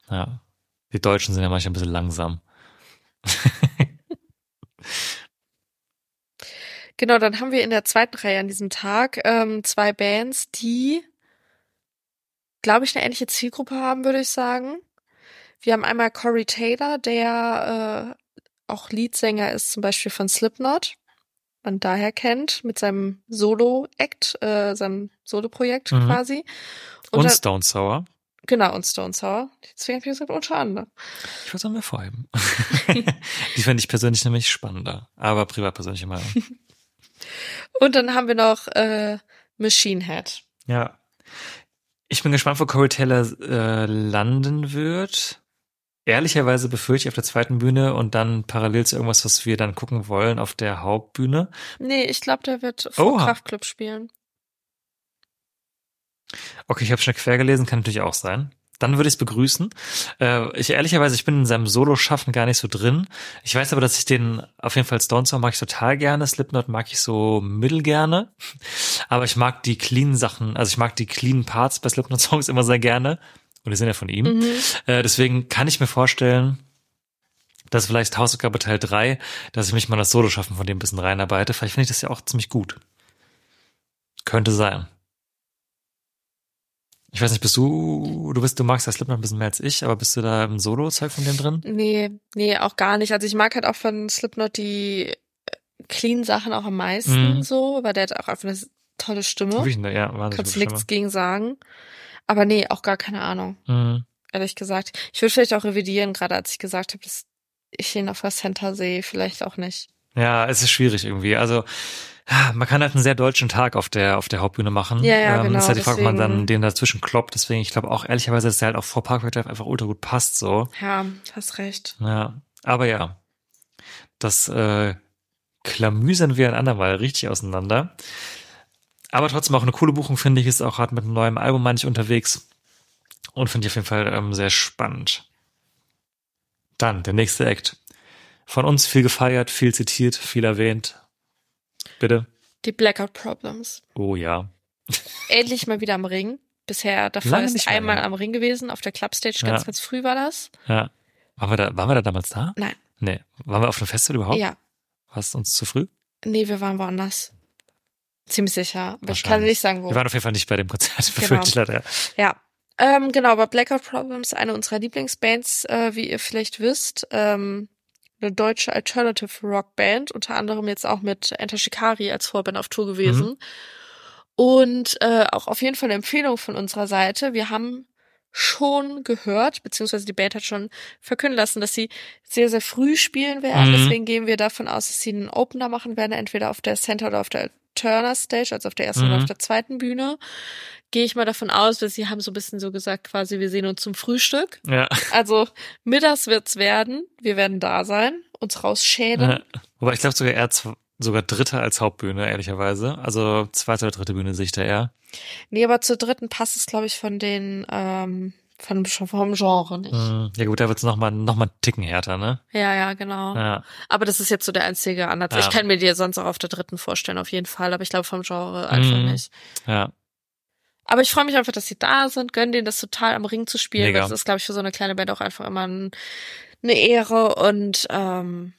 Ja. ja. Die Deutschen sind ja manchmal ein bisschen langsam. Genau, dann haben wir in der zweiten Reihe an diesem Tag ähm, zwei Bands, die, glaube ich, eine ähnliche Zielgruppe haben, würde ich sagen. Wir haben einmal Corey Taylor, der äh, auch Leadsänger ist, zum Beispiel von Slipknot, man daher kennt, mit seinem Solo-Act, äh, seinem Solo-Projekt Mhm. quasi. Und, dann- Stone Sour. Genau, und Stone Sour. Deswegen habe ich gesagt, unter anderem. Ich würde sagen, wir vorheben. die finde ich persönlich nämlich spannender. Aber privat persönliche Meinung. Und dann haben wir noch äh, Machine Head. Ja. Ich bin gespannt, wo Corey Taylor äh, landen wird. Ehrlicherweise befürchte ich auf der zweiten Bühne und dann parallel zu irgendwas, was wir dann gucken wollen, auf der Hauptbühne. Nee, ich glaube, der wird vor Oha. Kraftclub spielen. Okay, ich habe schnell quer gelesen, kann natürlich auch sein. Dann würde ich es begrüßen. Äh, ich ehrlicherweise, ich bin in seinem Solo-Schaffen gar nicht so drin. Ich weiß aber, dass ich den auf jeden Fall Stone Sour mag ich total gerne. Slipknot mag ich so mittel gerne. Aber ich mag die clean Sachen, also ich mag die clean Parts bei Slipknot Songs immer sehr gerne. Und die sind ja von ihm. Mhm. Äh, deswegen kann ich mir vorstellen, dass vielleicht Hausaufgabe Teil 3, dass ich mich mal das Solo-Schaffen von dem ein bisschen reinarbeite. Vielleicht finde ich das ja auch ziemlich gut. Könnte sein. Ich weiß nicht, bist du, du bist, du magst das Slipknot ein bisschen mehr als ich, aber bist du da im Solo-Zeug von dem drin? Nee, nee, auch gar nicht. Also ich mag halt auch von Slipknot die äh, clean Sachen auch am meisten Mhm. so, weil der hat auch einfach eine tolle Stimme. Ne? Ja, Kannst nichts gegen sagen. Aber nee, auch gar keine Ahnung. Mhm. ehrlich gesagt. Ich würde vielleicht auch revidieren, gerade als ich gesagt habe, dass ich ihn auf der Center sehe, vielleicht auch nicht. Ja, es ist schwierig irgendwie. Also man kann halt einen sehr deutschen Tag auf der, auf der Hauptbühne machen. Ja, ja, ähm, genau, Ist halt die Frage, ob man dann den dazwischen kloppt. Deswegen, ich glaube auch ehrlicherweise, dass der halt auch vor Parkway Drive einfach ultra gut passt, so. Ja, hast recht. Ja. Aber ja. Das, äh, klamüsern wir ein andermal richtig auseinander. Aber trotzdem auch eine coole Buchung, finde ich, ist auch gerade mit einem neuen Album manch unterwegs. Und finde ich auf jeden Fall ähm, sehr spannend. Dann, der nächste Act. Von uns viel gefeiert, viel zitiert, viel erwähnt. Bitte. Die Blackout Problems. Oh ja. Endlich mal wieder am Ring. Bisher davor Lange ist mehr, einmal am Ring gewesen, auf der Clubstage, ganz, Ja. ganz früh war das. Ja. Waren wir da, waren wir da damals da? Nein. Nee. Waren wir auf dem Festival überhaupt? Ja. War es uns zu früh? Nee, wir waren woanders. Ziemlich sicher. Aber ich kann nicht sagen, wo. Wir waren auf jeden Fall nicht bei dem Konzert, Genau. leider. Ja. Ähm, genau, aber Blackout Problems, eine unserer Lieblingsbands, äh, wie ihr vielleicht wisst. Ähm, eine deutsche Alternative Rock Band, unter anderem jetzt auch mit Enter Shikari als Vorband auf Tour gewesen. Und äh, auch auf jeden Fall eine Empfehlung von unserer Seite. Wir haben schon gehört, beziehungsweise die Band hat schon verkünden lassen, dass sie sehr, sehr früh spielen werden. Mhm. Deswegen gehen wir davon aus, dass sie einen Opener machen werden, entweder auf der Center oder auf der Turner Stage, also auf der ersten Mhm. oder auf der zweiten Bühne. Gehe ich mal davon aus, weil sie haben so ein bisschen so gesagt, quasi, wir sehen uns zum Frühstück. Ja. Also mittags wird's werden. Wir werden da sein, uns rausschälen. ja. Wobei ich glaube sogar eher sogar Dritter als Hauptbühne, ehrlicherweise. Also zweite oder dritte Bühne sehe ich da eher. Nee, aber zur dritten passt es, glaube ich, von den, ähm, von, vom Genre nicht. Mhm. Ja gut, da wird's noch mal noch mal einen Ticken härter, ne? Ja, ja, genau. Ja. Aber das ist jetzt so der einzige Ansatz. Ja. Ich kann mir die sonst auch auf der dritten vorstellen, auf jeden Fall. Aber ich glaube vom Genre einfach Mhm. nicht. Ja. Aber ich freue mich einfach, dass sie da sind, gönn denen das total am Ring zu spielen. Mega. Das ist, glaube ich, für so eine kleine Band auch einfach immer ein, eine Ehre und ähm,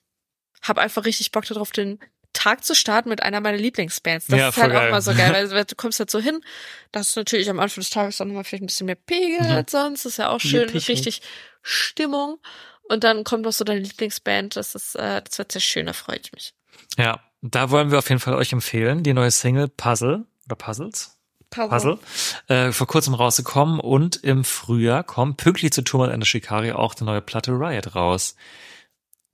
habe einfach richtig Bock darauf, den Tag zu starten mit einer meiner Lieblingsbands. Das Ja, ist halt voll auch geil. mal so geil, weil du kommst halt so hin, das ist natürlich am Anfang des Tages dann nochmal vielleicht ein bisschen mehr Pegel Mhm. als sonst, ist ja auch schön, richtig Stimmung. Und dann kommt noch so deine Lieblingsband, das ist, äh, das wird sehr schön, da freue ich mich. Ja, da wollen wir auf jeden Fall euch empfehlen, die neue Single Puzzle oder Puzzles. Puzzle, äh, vor kurzem rausgekommen und im Frühjahr kommt pünktlich zu Thomas and the Shikari auch die neue Platte Riot raus.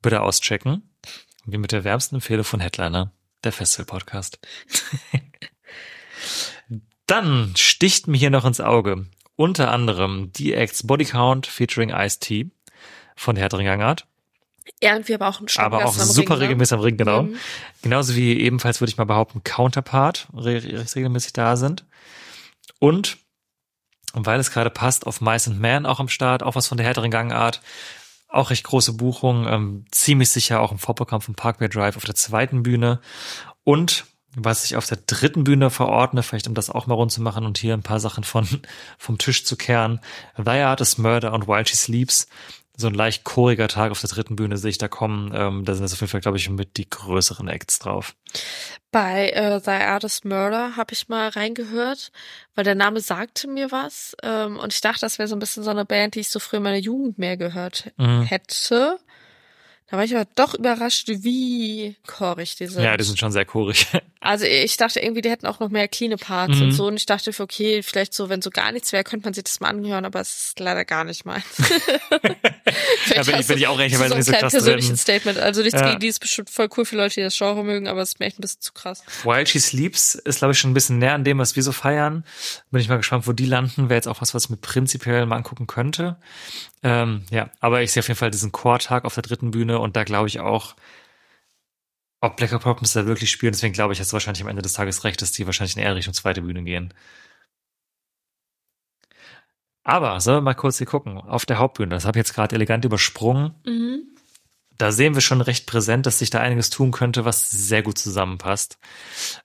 Bitte auschecken. Wie mit der wärmsten Empfehlung von Headliner, der Festival-Podcast. Dann sticht mir hier noch ins Auge unter anderem die Acts Body Count featuring Ice-T von der Härteren Gangart, Irgendwie aber auch ein aber auch super Ring, ne? regelmäßig am Ring, genau. Mhm. Genauso wie ebenfalls würde ich mal behaupten, Counterpart re re regelmäßig da sind. Und, weil es gerade passt, auf Mice and Man auch am Start, auch was von der härteren Gangart. Auch recht große Buchung, ähm, ziemlich sicher auch im Vorprogramm von Parkway Drive auf der zweiten Bühne. Und was ich auf der dritten Bühne verordne, vielleicht um das auch mal rund zu machen und hier ein paar Sachen von, vom Tisch zu kehren. Thy Art is Murder und While She Sleeps. So ein leicht choriger Tag auf der dritten Bühne sehe ich da kommen. Ähm, da sind jetzt auf jeden Fall, glaube ich, mit die größeren Acts drauf. Bei äh, The Artist Murder habe ich mal reingehört, weil der Name sagte mir was. Ähm, und ich dachte, das wäre so ein bisschen so eine Band, die ich so früher in meiner Jugend mehr gehört Mhm. hätte. Da war ich aber doch überrascht, wie chorig die sind. Ja, die sind schon sehr chorig. Also ich dachte irgendwie, die hätten auch noch mehr cleane Parts Mhm. und so. Und ich dachte, okay, vielleicht so, wenn so gar nichts wäre, könnte man sich das mal anhören, aber es ist leider gar nicht meins. Da bin ich- bin ich auch ehrlicherweise so ein nicht so kleines krass persönliches drin. Statement. Also nichts Ja. gegen die ist bestimmt voll cool für Leute, die das Genre mögen, aber es ist mir echt ein bisschen zu krass. While She Sleeps ist, glaube ich, schon ein bisschen näher an dem, was wir so feiern. Bin ich mal gespannt, wo die landen. Wäre jetzt auch was, was mir prinzipiell mal angucken könnte. Ähm, ja, aber ich sehe auf jeden Fall diesen Chortag auf der dritten Bühne und da glaube ich auch, ob Black Problems da wirklich spielen. Deswegen glaube ich, hast du wahrscheinlich am Ende des Tages recht, dass die wahrscheinlich in eher Richtung zweite Bühne gehen. Aber sollen wir mal kurz hier gucken. Auf der Hauptbühne, das habe ich jetzt gerade elegant übersprungen. Mhm. da sehen wir schon recht präsent, dass sich da einiges tun könnte, was sehr gut zusammenpasst.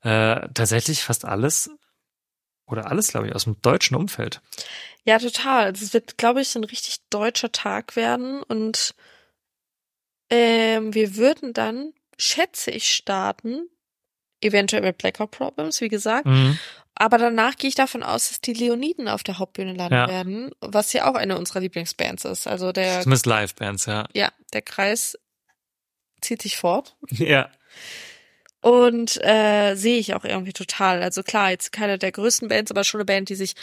Äh, tatsächlich fast alles oder alles, glaube ich, aus dem deutschen Umfeld. Ja, total. Also es wird, glaube ich, ein richtig deutscher Tag werden und ähm, wir würden dann, schätze ich, starten, eventuell mit Blackout Problems, wie gesagt. Mhm. Aber danach gehe ich davon aus, dass die Leoniden auf der Hauptbühne landen Ja. werden, was ja auch eine unserer Lieblingsbands ist. Also der, Zumindest Live-Bands, ja. ja, der Kreis zieht sich fort. Ja. Und äh, sehe ich auch irgendwie total. Also klar, jetzt keine der größten Bands, aber schon eine Band, die sich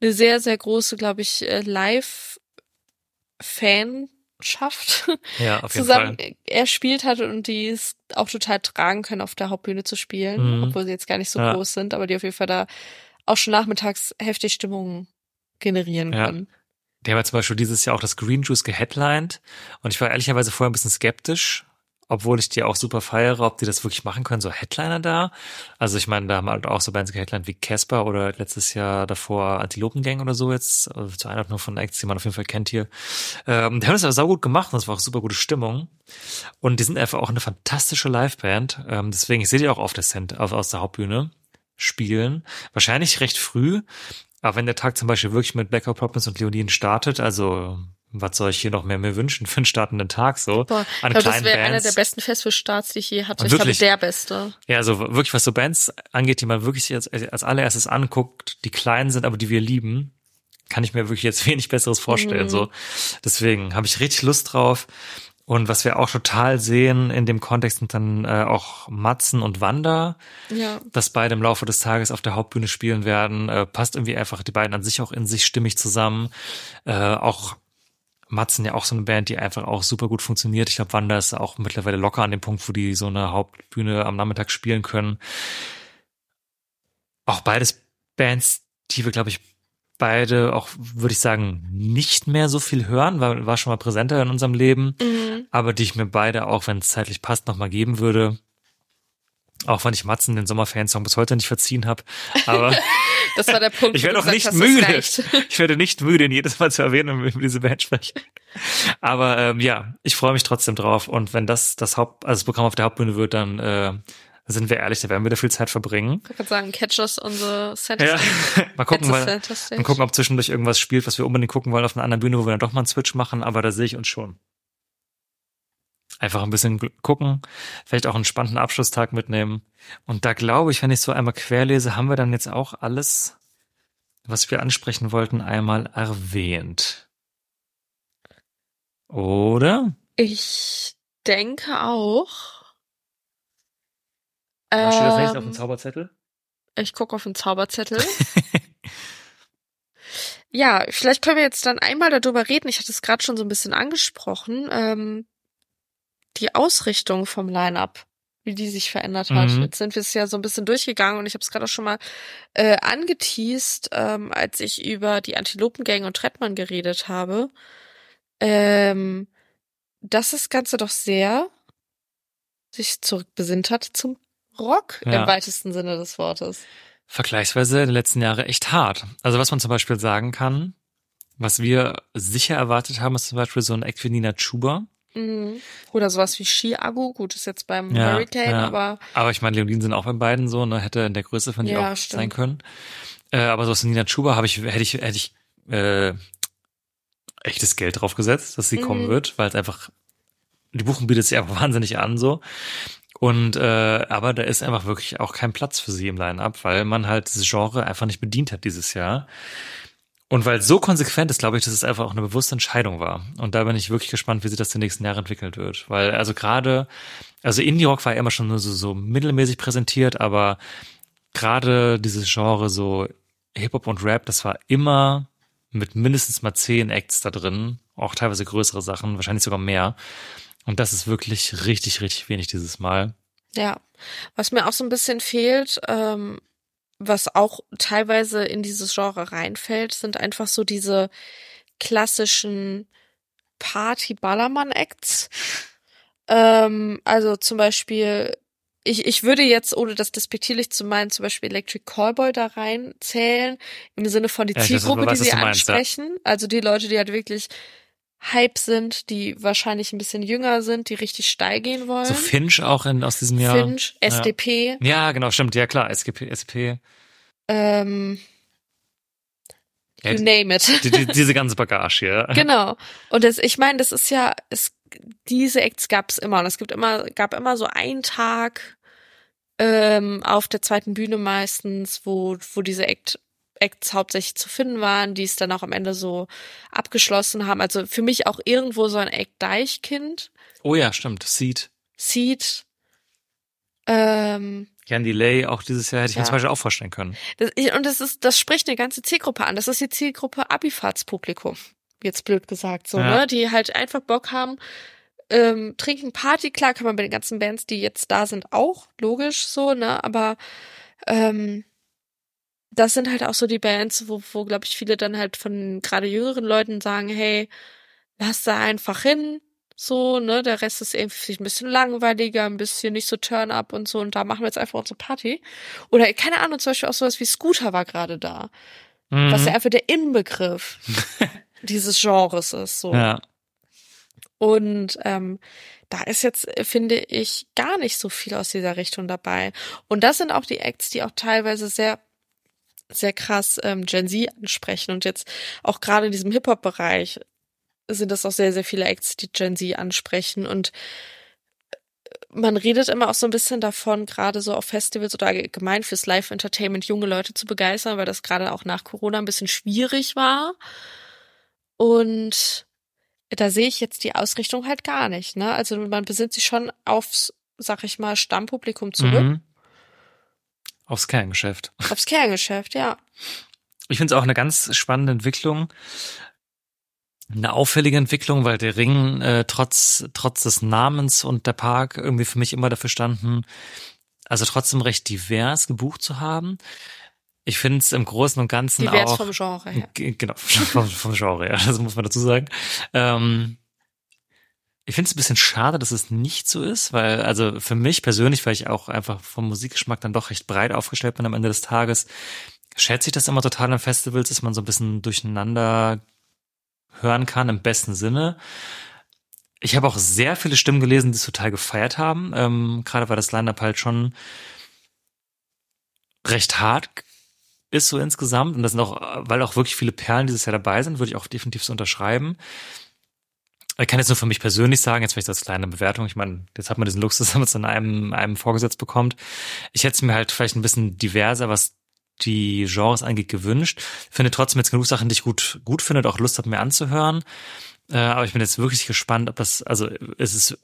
eine sehr, sehr große, glaube ich, äh, Live-Fan Ja, auf jeden zusammen Fall. erspielt hat und die es auch total tragen können, auf der Hauptbühne zu spielen, Mhm. obwohl sie jetzt gar nicht so Ja. groß sind, aber die auf jeden Fall da auch schon nachmittags heftig Stimmung generieren Ja. können. Die haben ja zum Beispiel dieses Jahr auch das Green Juice geheadlined und ich war ehrlicherweise vorher ein bisschen skeptisch, obwohl ich die auch super feiere, ob die das wirklich machen können, so Headliner da. Also ich meine, da haben halt auch so Bands geheadlined wie Casper oder letztes Jahr davor Antilopengang oder so jetzt, also zur Einordnung von Acts, die man auf jeden Fall kennt hier. Ähm, die haben das aber saugut gemacht und es war auch super gute Stimmung. Und die sind einfach auch eine fantastische Liveband. Ähm, deswegen, ich sehe die auch auf der Cent, auf, aus der Hauptbühne spielen. Wahrscheinlich recht früh. Aber wenn der Tag zum Beispiel wirklich mit Blackout Problems und Leoniden startet, also was soll ich hier noch mehr mir wünschen für einen startenden Tag so? Boah, an ich glaube, das wäre einer der besten Festivalstarts, die ich je hatte. Ich Wirklich? glaube, der beste. Ja, also wirklich, was so Bands angeht, die man wirklich als, als allererstes anguckt, die klein sind, aber die wir lieben, kann ich mir wirklich jetzt wenig Besseres vorstellen. Mhm. So, deswegen habe ich richtig Lust drauf. Und was wir auch total sehen in dem Kontext sind dann äh, auch Matzen und Wanda, Ja. dass beide im Laufe des Tages auf der Hauptbühne spielen werden. Äh, passt irgendwie einfach die beiden an sich auch in sich stimmig zusammen. Äh, auch Matzen ja auch so eine Band, die einfach auch super gut funktioniert. Ich glaube, Wanda ist auch mittlerweile locker an dem Punkt, wo die so eine Hauptbühne am Nachmittag spielen können. Auch beides Bands, die wir, glaube ich, beide auch, würde ich sagen, nicht mehr so viel hören, war, war schon mal präsenter in unserem Leben, Mhm. aber die ich mir beide auch, wenn es zeitlich passt, nochmal geben würde. Auch wenn ich Matzen den Sommerfansong bis heute nicht verziehen habe. Aber Das war der Punkt. ich werde auch nicht hast, müde. Ich werde nicht müde, ihn jedes Mal zu erwähnen, wenn wir über diese Band sprechen. Aber ähm, ja, ich freue mich trotzdem drauf. Und wenn das das Haupt, also das Programm auf der Hauptbühne wird, dann äh, sind wir ehrlich, da werden wir da viel Zeit verbringen. Ich würde sagen, catch us on the center Ja. mal gucken, mal, mal gucken, ob zwischendurch irgendwas spielt, was wir unbedingt gucken wollen auf einer anderen Bühne, wo wir dann doch mal einen Switch machen. Aber da sehe ich uns schon. Einfach ein bisschen gucken, vielleicht auch einen spannenden Abschlusstag mitnehmen. Und da glaube ich, wenn ich so einmal querlese, haben wir dann jetzt auch alles, was wir ansprechen wollten, einmal erwähnt. Oder? Ich denke auch. Was steht das nächste auf Ähm, dem Zauberzettel? Ich gucke auf den Zauberzettel. ja, vielleicht können wir jetzt dann einmal darüber reden. Ich hatte es gerade schon so ein bisschen angesprochen. Ähm, die Ausrichtung vom Line-up, wie die sich verändert hat. Mhm. Jetzt sind wir es ja so ein bisschen durchgegangen und ich habe es gerade auch schon mal äh, angeteased, ähm, als ich über die Antilopengang und Trettmann geredet habe. Ähm, dass das Ganze doch sehr sich zurückbesinnt hat zum Rock Ja. im weitesten Sinne des Wortes. Vergleichsweise in den letzten Jahren echt hart. Also was man zum Beispiel sagen kann, was wir sicher erwartet haben, ist zum Beispiel so ein Act wie Nina Chuba. Mhm. Oder sowas wie Ski-Agu, gut, ist jetzt beim Ja, Hurricane, ja. aber Aber ich meine, Leonin sind auch bei beiden so, ne, hätte in der Größe von ihr Ja, auch stimmt. sein können. Äh, aber so aus Nina Chuba habe ich, hätte ich, hätte ich äh, echtes Geld drauf gesetzt, dass sie kommen Mhm. wird, weil es einfach, die Buchen bietet sich einfach wahnsinnig an so. Und äh, aber da ist einfach wirklich auch kein Platz für sie im Line-Up, weil man halt dieses Genre einfach nicht bedient hat dieses Jahr. Und weil es so konsequent ist, glaube ich, dass es einfach auch eine bewusste Entscheidung war. Und da bin ich wirklich gespannt, wie sich das die nächsten Jahre entwickelt wird. Weil, also gerade, also Indie-Rock war ja immer schon so, so mittelmäßig präsentiert, aber gerade dieses Genre so Hip-Hop und Rap, das war immer mit mindestens mal zehn Acts da drin, auch teilweise größere Sachen, wahrscheinlich sogar mehr. Und das ist wirklich richtig, richtig wenig dieses Mal. ja. Was mir auch so ein bisschen fehlt, ähm, was auch teilweise in dieses Genre reinfällt, sind einfach so diese klassischen Party-Ballermann-Acts. Ähm, also zum Beispiel, ich, ich würde jetzt, ohne das despektierlich zu meinen, zum Beispiel Electric Callboy da reinzählen, im Sinne von die Ja, weiß, Zielgruppe, was die sie meinst, ja. ansprechen. Also die Leute, die halt wirklich Hype sind, die wahrscheinlich ein bisschen jünger sind, die richtig steil gehen wollen. So Finch auch in, aus diesem Jahr. Finch, SDP, Ja, genau, stimmt. Ja, klar. SGP, SP. ähm, Ja, you name it. die, die, diese ganze Bagage hier. Genau. Und das, ich meine, das ist ja, es, diese Acts gab es immer. Und es gibt immer, gab immer so einen Tag ähm, auf der zweiten Bühne meistens, wo, wo diese Act, Acts hauptsächlich zu finden waren, die es dann auch am Ende so abgeschlossen haben. Also für mich auch irgendwo so ein Act Deichkind, Oh ja, stimmt. Seed. Seed. Ähm, Jan Delay, auch dieses Jahr hätte ich mir Ja. zum Beispiel auch vorstellen können. das, und das ist, das spricht eine ganze Zielgruppe an. Das ist die Zielgruppe Abifahrtspublikum. jetzt blöd gesagt, so, Ja. ne? Die halt einfach Bock haben, ähm, trinken Party, klar kann man bei den ganzen Bands, die jetzt da sind, auch, logisch so, ne? Aber ähm, das sind halt auch so die Bands, wo, wo glaube ich, viele dann halt von gerade jüngeren Leuten sagen, hey, lass da einfach hin, so, ne? Der Rest ist irgendwie ein bisschen langweiliger, ein bisschen nicht so Turn-up und so, und da machen wir jetzt einfach unsere Party. Oder, keine Ahnung, zum Beispiel auch sowas wie Scooter war gerade da, Mhm. was ja einfach der Inbegriff dieses Genres ist, so. ja. Und ähm, da ist jetzt, finde ich, gar nicht so viel aus dieser Richtung dabei. Und das sind auch die Acts, die auch teilweise sehr, sehr krass ähm, Gen Z ansprechen. Und jetzt auch gerade in diesem Hip-Hop-Bereich sind das auch sehr, sehr viele Acts, die Gen Z ansprechen. Und äh, man redet immer auch so ein bisschen davon, gerade so auf Festivals oder allgemein fürs Live-Entertainment junge Leute zu begeistern, weil das gerade auch nach Corona ein bisschen schwierig war. Und da sehe ich jetzt die Ausrichtung halt gar nicht. Ne? Also man besinnt sich schon aufs, sag ich mal, Stammpublikum zurück, Mhm. Aufs Kerngeschäft. aufs Kerngeschäft, ja. Ich finde es auch eine ganz spannende Entwicklung. Eine auffällige Entwicklung, weil der Ring äh, trotz, trotz des Namens und der Park irgendwie für mich immer dafür standen, also trotzdem recht divers gebucht zu haben. Ich finde es im Großen und Ganzen Divers auch vom Genre her. Genau, vom, vom Genre, ja, das muss man dazu sagen. Ähm, ich finde es ein bisschen schade, dass es nicht so ist, weil, also für mich persönlich, weil ich auch einfach vom Musikgeschmack dann doch recht breit aufgestellt bin am Ende des Tages, schätze ich das immer total an Festivals, dass man so ein bisschen durcheinander hören kann, im besten Sinne. Ich habe auch sehr viele Stimmen gelesen, die es total gefeiert haben. Ähm, gerade weil das Line-Up halt schon recht hart ist so insgesamt. Und das sind auch, weil auch wirklich viele Perlen dieses Jahr dabei sind, würde ich auch definitiv so unterschreiben. Ich kann jetzt nur für mich persönlich sagen, jetzt vielleicht als kleine Bewertung, ich meine, jetzt hat man diesen Luxus, dass man es in einem, einem vorgesetzt bekommt. Ich hätte es mir halt vielleicht ein bisschen diverser, was die Genres angeht, gewünscht. Finde trotzdem jetzt genug Sachen, die ich gut, gut finde und auch Lust habe, mir anzuhören. Äh, aber ich bin jetzt wirklich gespannt, ob das, also es ist,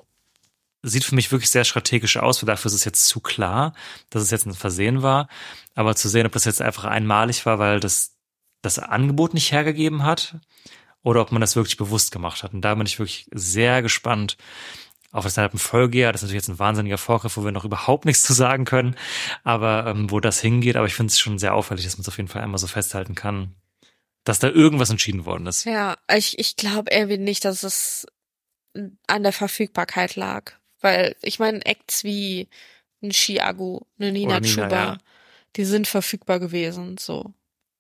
sieht für mich wirklich sehr strategisch aus, weil dafür ist es jetzt zu klar, dass es jetzt ein Versehen war. Aber zu sehen, ob das jetzt einfach einmalig war, weil das, das Angebot nicht hergegeben hat, oder ob man das wirklich bewusst gemacht hat. Und da bin ich wirklich sehr gespannt auf das Line-Up im Folgejahr. Das ist natürlich jetzt ein wahnsinniger Vorgriff, wo wir noch überhaupt nichts zu sagen können, aber ähm, wo das hingeht. Aber ich finde es schon sehr auffällig, dass man es auf jeden Fall einmal so festhalten kann, dass da irgendwas entschieden worden ist. Ja, ich, ich glaube irgendwie nicht, dass es an der Verfügbarkeit lag. Weil ich meine, Acts wie ein Chiago, eine Nina, Nina, Chuba, ja. die sind verfügbar gewesen, so.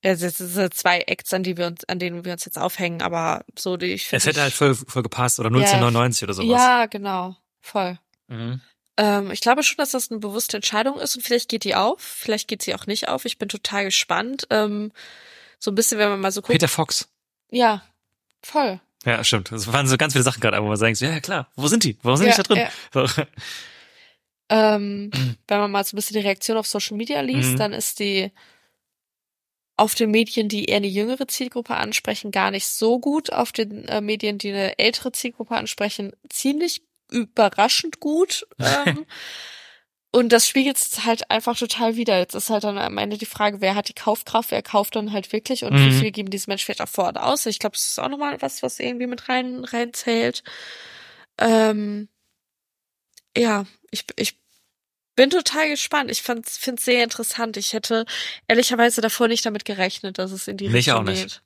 Ja, das sind zwei Acts, an die wir uns, an denen wir uns jetzt aufhängen, aber so die ich Es hätte halt voll, voll gepasst oder 1999 oder sowas. Ja, genau. Voll. Mhm. Ähm, ich glaube schon, dass das eine bewusste Entscheidung ist und vielleicht geht die auf, vielleicht geht sie auch nicht auf. Ich bin total gespannt. Ähm, so ein bisschen, wenn man mal so guckt. Peter Fox. Ja, voll. Ja, stimmt. Es waren so ganz viele Sachen gerade, wo man sagen so, ja klar, wo sind die? Warum sind Ja, die da drin? So. Ähm, wenn man mal so ein bisschen die Reaktion auf Social Media liest, Mhm. dann ist die auf den Medien, die eher eine jüngere Zielgruppe ansprechen, gar nicht so gut. Auf den äh, Medien, die eine ältere Zielgruppe ansprechen, ziemlich überraschend gut. Ähm, und das spiegelt es halt einfach total wieder. Jetzt ist halt dann am Ende die Frage, wer hat die Kaufkraft, wer kauft dann halt wirklich und wie Mhm. viel geben diese Menschen vielleicht auch vor Ort aus. Ich glaube, das ist auch nochmal was, was irgendwie mit rein reinzählt. Ähm, ja, ich, ich bin total gespannt. Ich finde es sehr interessant. Ich hätte ehrlicherweise davor nicht damit gerechnet, dass es in die Mich Richtung auch nicht. geht.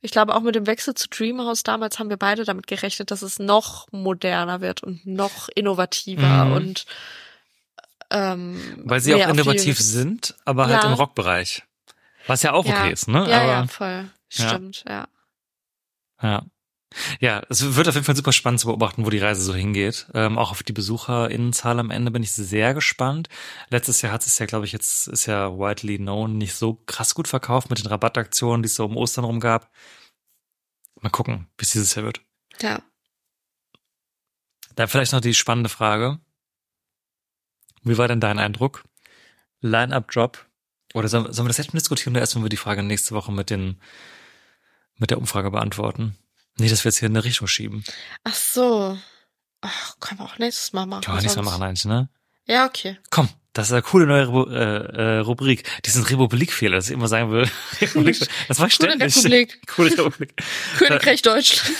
Ich glaube, auch mit dem Wechsel zu Dreamhouse damals haben wir beide damit gerechnet, dass es noch moderner wird und noch innovativer Mhm. und ähm, Weil sie auch innovativ sind, aber halt Ja. im Rockbereich. Was ja auch Ja. okay ist, ne? Ja, aber, ja, voll. Stimmt, ja. Ja. Ja, es wird auf jeden Fall super spannend zu beobachten, wo die Reise so hingeht. Ähm, auch auf die BesucherInnenzahl am Ende bin ich sehr gespannt. Letztes Jahr hat es ja, glaube ich, jetzt ist ja widely known nicht so krass gut verkauft mit den Rabattaktionen, die es so um Ostern rum gab. Mal gucken, wie es dieses Jahr wird. Ja. Da vielleicht noch die spannende Frage. Wie war denn dein Eindruck? Line-Up-Drop? Oder sollen, sollen wir das jetzt mal diskutieren oder erst, wenn wir die Frage nächste Woche mit den, mit der Umfrage beantworten? Nee, dass wir jetzt hier in eine Richtung schieben. Ach so. Ach, können wir auch nächstes Mal machen. Man nichts mehr sonst- machen eigentlich, ne? Ja, okay. Komm, Das ist eine coole neue Rubu- äh, äh, Rubrik. Diesen Republikfehler, dass ich immer sagen will. Republik, das war Coole ständig. Republik. Coole Republik. Königreich Deutschland.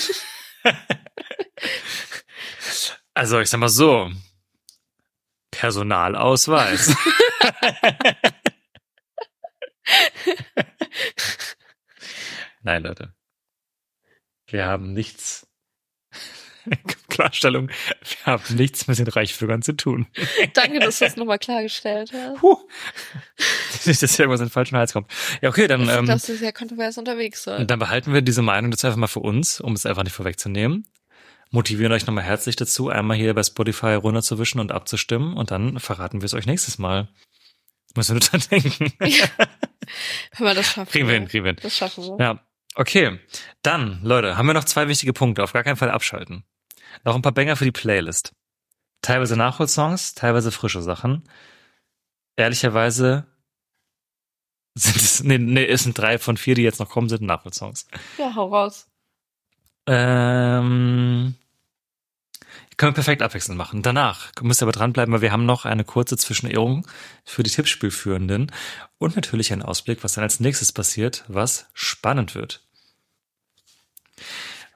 Also, ich sag mal so. Personalausweis. Nein, Leute. Wir haben nichts. Klarstellung. Wir haben nichts mit den Reichsbürgern zu tun. Danke, dass du das nochmal klargestellt hast. Puh. Nicht, dass hier irgendwas in den falschen Hals kommt. Ja, okay, dann, Ich ähm, finde, dass du sehr kontrovers unterwegs so. dann behalten wir diese Meinung jetzt einfach mal für uns, um es einfach nicht vorwegzunehmen. Motivieren euch nochmal herzlich dazu, einmal hier bei Spotify runterzuwischen und abzustimmen und dann verraten wir es euch nächstes Mal. Müssen wir nur dran denken. Wenn wir das schaffen. Kriegen wir hin, kriegen wir hin. Das schaffen wir. Ja, okay. Dann, Leute, haben wir noch zwei wichtige Punkte. Auf gar keinen Fall abschalten. Noch ein paar Banger für die Playlist. Teilweise Nachholsongs, teilweise frische Sachen. Ehrlicherweise sind es, nee, nee, es sind drei von vier, die jetzt noch kommen, sind Nachholsongs. Ja, hau raus. Ähm, können wir perfekt abwechselnd machen. Danach müsst ihr aber dranbleiben, weil wir haben noch eine kurze Zwischenehrung für die Tippspielführenden und natürlich einen Ausblick, was dann als nächstes passiert, was spannend wird.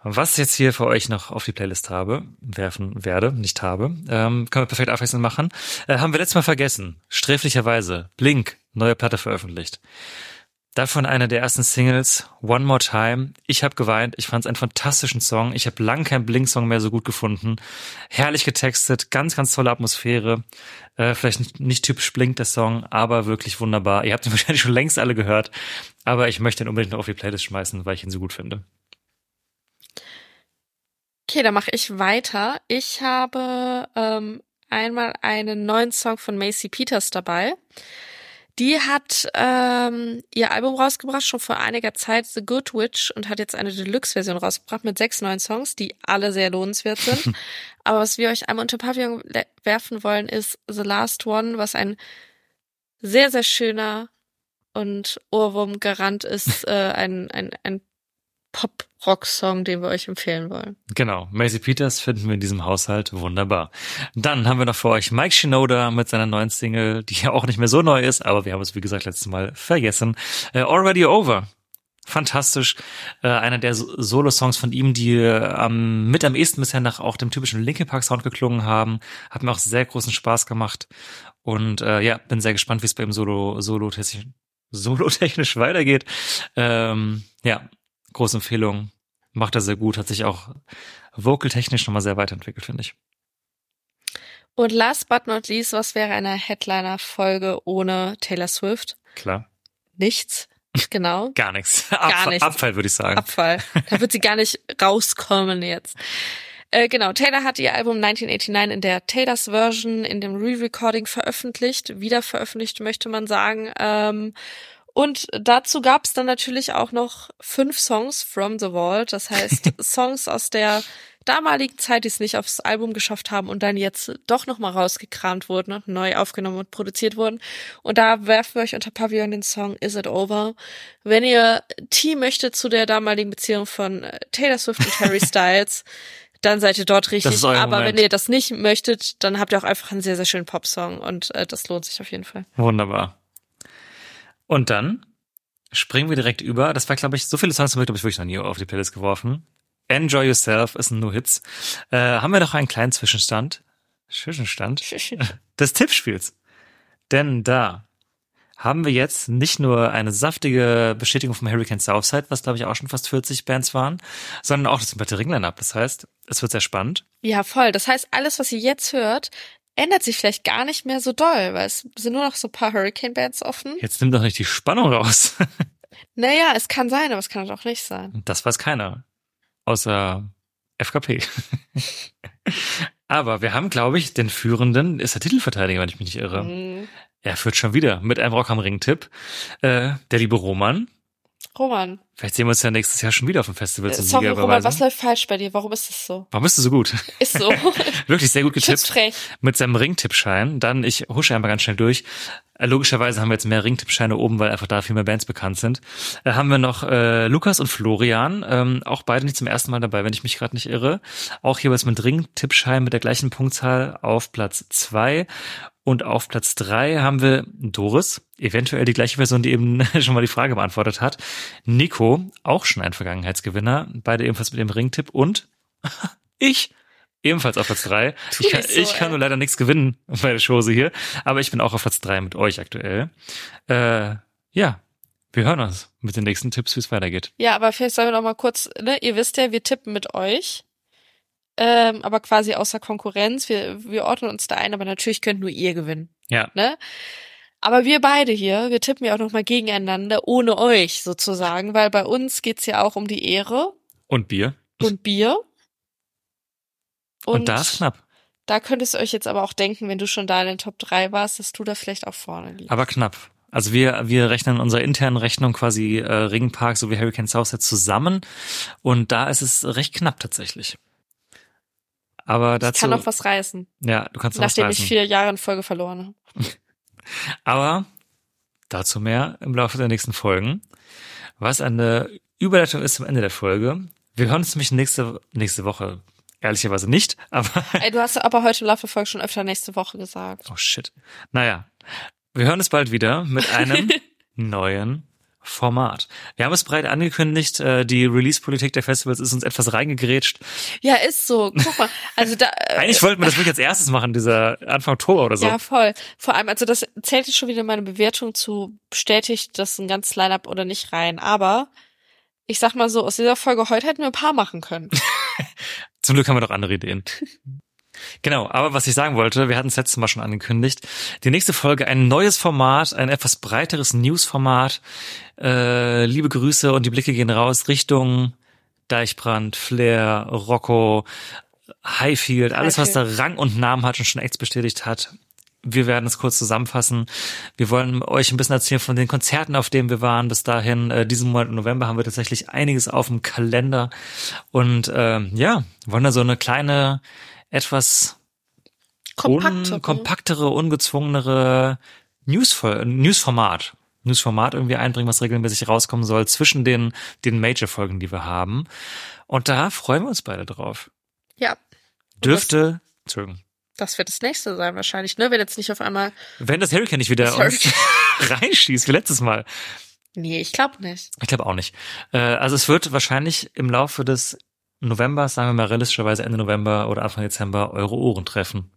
Was ich jetzt hier für euch noch auf die Playlist habe, werfen werde, nicht habe, ähm, können wir perfekt abwechselnd machen. Äh, haben wir letztes Mal vergessen. Sträflicherweise. Blink, neue Platte veröffentlicht. Davon eine der ersten Singles, One More Time. Ich habe geweint. Ich fand es einen fantastischen Song. Ich habe lang keinen Blink-Song mehr so gut gefunden. Herrlich getextet, ganz, ganz tolle Atmosphäre. Äh, vielleicht nicht, nicht typisch Blink der Song, aber wirklich wunderbar. Ihr habt ihn wahrscheinlich schon längst alle gehört, aber ich möchte ihn unbedingt noch auf die Playlist schmeißen, weil ich ihn so gut finde. Okay, dann mache ich weiter. Ich habe ähm, einmal einen neuen Song von Macy Peters dabei. Die hat ähm, ihr Album rausgebracht, schon vor einiger Zeit, The Good Witch, und hat jetzt eine Deluxe-Version rausgebracht mit sechs neuen Songs, die alle sehr lohnenswert sind. Aber was wir euch einmal unter Pavillon werfen wollen, ist The Last One, was ein sehr, sehr schöner und Ohrwurm-Garant ist, äh, ein, ein, ein Pop-Rock-Song, den wir euch empfehlen wollen. Genau, Maisie Peters finden wir in diesem Haushalt wunderbar. Dann haben wir noch für euch Mike Shinoda mit seiner neuen Single, die ja auch nicht mehr so neu ist, aber wir haben es wie gesagt letztes Mal vergessen. Äh, Already Over. Fantastisch. Äh, einer der So- Solo-Songs von ihm, die äh, am, mit am ehesten bisher nach auch dem typischen Linkin Park Sound geklungen haben. Hat mir auch sehr großen Spaß gemacht. Und äh, ja, bin sehr gespannt, wie es bei ihm solo, solo solo technisch weitergeht. Ähm, ja, große Empfehlung. Macht er sehr gut, hat sich auch vocal-technisch nochmal sehr weiterentwickelt, finde ich. Und last but not least, was wäre eine Headliner-Folge ohne Taylor Swift? Klar. Nichts. Genau. Gar nichts. Gar Abfall, nichts. Abfall würde ich sagen. Abfall. Da wird sie gar nicht rauskommen jetzt. Äh, genau, Taylor hat ihr Album 1989 in der Taylors Version in dem Re-Recording veröffentlicht, wieder veröffentlicht, möchte man sagen. Ähm, und dazu gab es dann natürlich auch noch fünf Songs from the Vault, das heißt Songs aus der damaligen Zeit, die es nicht aufs Album geschafft haben und dann jetzt doch nochmal rausgekramt wurden und neu aufgenommen und produziert wurden. Und da werfen wir euch unter Pavillon den Song Is It Over. Wenn ihr Team möchtet zu der damaligen Beziehung von äh, Taylor Swift und Harry Styles, dann seid ihr dort richtig. Aber Moment. wenn ihr das nicht möchtet, dann habt ihr auch einfach einen sehr, sehr schönen Popsong und äh, das lohnt sich auf jeden Fall. Wunderbar. Und dann springen wir direkt über. Das war, glaube ich, so viele Songs habe ich, glaube ich, wirklich noch nie auf die Playlist geworfen. Enjoy Yourself ist ein No-Hits. Äh, haben wir noch einen kleinen Zwischenstand. Zwischenstand des Tippspiels. Denn da haben wir jetzt nicht nur eine saftige Bestätigung vom Hurricane Southside, was glaube ich auch schon fast 40 Bands waren, sondern auch das komplette Ringline-Up. Das heißt, es wird sehr spannend. Ja, voll. Das heißt, alles, was ihr jetzt hört, ändert sich vielleicht gar nicht mehr so doll, weil es sind nur noch so ein paar Hurricane-Bands offen. Jetzt nimm doch nicht die Spannung raus. Naja, es kann sein, aber es kann auch nicht sein. Das weiß keiner. Außer FKP. Aber wir haben, glaube ich, den führenden, ist der Titelverteidiger, wenn ich mich nicht irre. Mhm. Er führt schon wieder mit einem Rock am Ring-Tipp. Äh, der liebe Roman. Roman, Vielleicht sehen wir uns ja nächstes Jahr schon wieder auf dem Festival äh, zum sorry, Roman, was läuft falsch bei dir? Warum ist das so? Warum bist du so gut? Ist so. Wirklich sehr gut getippt. Schutzfrech. Mit seinem Ringtippschein. Dann, ich husche einmal ganz schnell durch. Äh, Logischerweise haben wir jetzt mehr Ringtippscheine oben, weil einfach da viel mehr Bands bekannt sind. Äh, haben wir noch äh, Lukas und Florian, ähm, auch beide nicht zum ersten Mal dabei, wenn ich mich gerade nicht irre. Auch jeweils mit Ringtippschein mit der gleichen Punktzahl auf Platz zwei Und auf Platz drei haben wir Doris, eventuell die gleiche Person, die eben schon mal die Frage beantwortet hat. Nico, auch schon ein Vergangenheitsgewinner, beide ebenfalls mit dem Ringtipp und ich, ebenfalls auf Platz drei. Ich kann, so, ich kann nur leider nichts gewinnen bei der Chose hier, aber ich bin auch auf Platz drei mit euch aktuell. Äh, ja, wir hören uns mit den nächsten Tipps, wie es weitergeht. Ja, aber vielleicht sagen wir noch mal kurz, ne, ihr wisst ja, wir tippen mit euch. Ähm, aber quasi außer Konkurrenz. Wir, wir ordnen uns da ein, aber natürlich könnt nur ihr gewinnen. Ja, Ne? Aber wir beide hier, wir tippen ja auch noch mal gegeneinander, ohne euch sozusagen, weil bei uns geht's ja auch um die Ehre und Bier. und Bier. Und, da ist knapp. Da könntest du euch jetzt aber auch denken, wenn du schon da in den Top 3 warst, dass du da vielleicht auch vorne liegst. Aber knapp. Also wir, wir rechnen in unserer internen Rechnung quasi äh, Ringpark sowie Hurricane Southside zusammen und da ist es recht knapp tatsächlich. Aber ich dazu, kann noch was reißen, ja, du kannst noch was nachdem ich reißen. vier Jahre in Folge verloren habe. Aber dazu mehr im Laufe der nächsten Folgen. Was eine Überleitung ist zum Ende der Folge. Wir hören uns nämlich nächste, nächste Woche. Ehrlicherweise nicht, aber Ey, du hast aber heute im Laufe der Folge schon öfter nächste Woche gesagt. Oh shit. Naja, wir hören es bald wieder mit einem neuen Format. Wir haben es breit angekündigt, äh, die Release-Politik der Festivals ist uns etwas reingegrätscht. Ja, ist so. Guck mal. Also da. äh, Eigentlich wollten wir das wirklich als erstes machen, dieser Anfang Oktober oder so. Ja, voll. Vor allem, also das zählt jetzt schon wieder meine Bewertung zu, bestätigt das ein ganzes Line-Up oder nicht rein. Aber ich sag mal so, aus dieser Folge heute hätten wir ein paar machen können. Zum Glück haben wir noch andere Ideen. Genau, aber was ich sagen wollte, wir hatten es letztes Mal schon angekündigt. Die nächste Folge ein neues Format, ein etwas breiteres News-Format. Äh, liebe Grüße und die Blicke gehen raus Richtung Deichbrand, Flair, Rocco, Highfield, alles was da Rang und Namen hat und schon Acts bestätigt hat. Wir werden es kurz zusammenfassen. Wir wollen euch ein bisschen erzählen von den Konzerten, auf denen wir waren. Bis dahin, äh, diesen Monat im November haben wir tatsächlich einiges auf dem Kalender. Und ähm, ja, wollen da so eine kleine, etwas Kompakte. un kompaktere, ungezwungenere Newsfol- Newsformat. Newsformat irgendwie einbringen, was regelmäßig rauskommen soll zwischen den, den Major-Folgen, die wir haben. Und da freuen wir uns beide drauf. Ja. Dürfte, Entschuldigung, Das wird das nächste sein wahrscheinlich, ne? Wenn jetzt nicht auf einmal. wenn das Hurricane nicht wieder uns reinschießt, wie letztes Mal. Nee, ich glaube nicht. Ich glaube auch nicht. Äh, also es wird wahrscheinlich im Laufe des Novembers, sagen wir mal realistischerweise Ende November oder Anfang Dezember, eure Ohren treffen.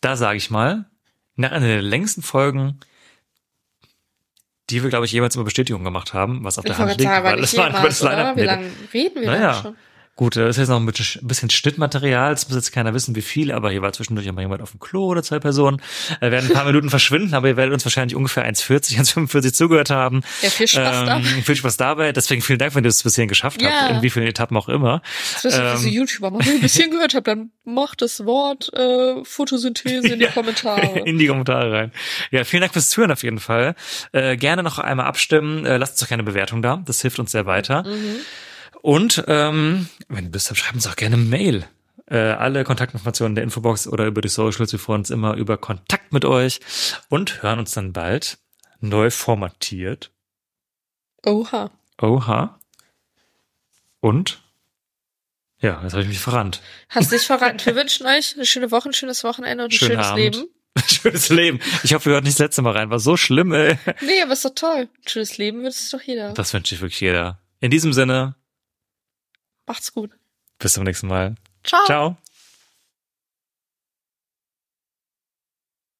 Da sage ich mal, nach einer der längsten Folgen, die wir, glaube ich, jeweils über Bestätigung gemacht haben, was auf der Ich Hand wollte liegt, sagen, weil das war jemals, das? Wie lange reden wir Naja. denn schon? Gut, das ist jetzt noch ein bisschen, Schnittmaterial. Es muss jetzt keiner wissen, wie viel, aber hier war zwischendurch immer jemand auf dem Klo oder zwei Personen. Wir werden ein paar Minuten verschwinden, aber ihr werdet uns wahrscheinlich ungefähr 1,40, 1,45 zugehört haben. Ja, viel Spaß dabei. Viel Spaß dabei. Deswegen vielen Dank, wenn ihr es bis hierhin geschafft Ja. habt, in wie vielen Etappen auch immer. Das wissen Ähm, diese YouTuber mal. Wenn ihr ein bisschen gehört habt, dann macht das Wort äh, Photosynthese in die Kommentare. in die Kommentare rein. Ja, vielen Dank fürs Zuhören auf jeden Fall. Äh, gerne noch einmal abstimmen. Äh, lasst uns doch keine Bewertung da. Das hilft uns sehr weiter. Und ähm, wenn du Lust habt, schreibt uns auch gerne Mail. Äh, alle Kontaktinformationen in der Infobox oder über die Socials. Wir freuen uns immer über Kontakt mit euch und hören uns dann bald neu formatiert. Oha. Oha. Und? Ja, jetzt habe ich mich verrannt. Hast dich verraten. Wir wünschen euch eine schöne Woche, ein schönes Wochenende und ein Schönen schönes Abend. Leben. Schönes Leben. Ich hoffe, ihr hört nicht das letzte Mal rein. War so schlimm, ey. Nee, aber ist doch toll. Ein schönes Leben wünscht es doch jeder. Das wünsche ich wirklich jeder. In diesem Sinne, Macht's gut. bis zum nächsten Mal. Ciao. Ciao.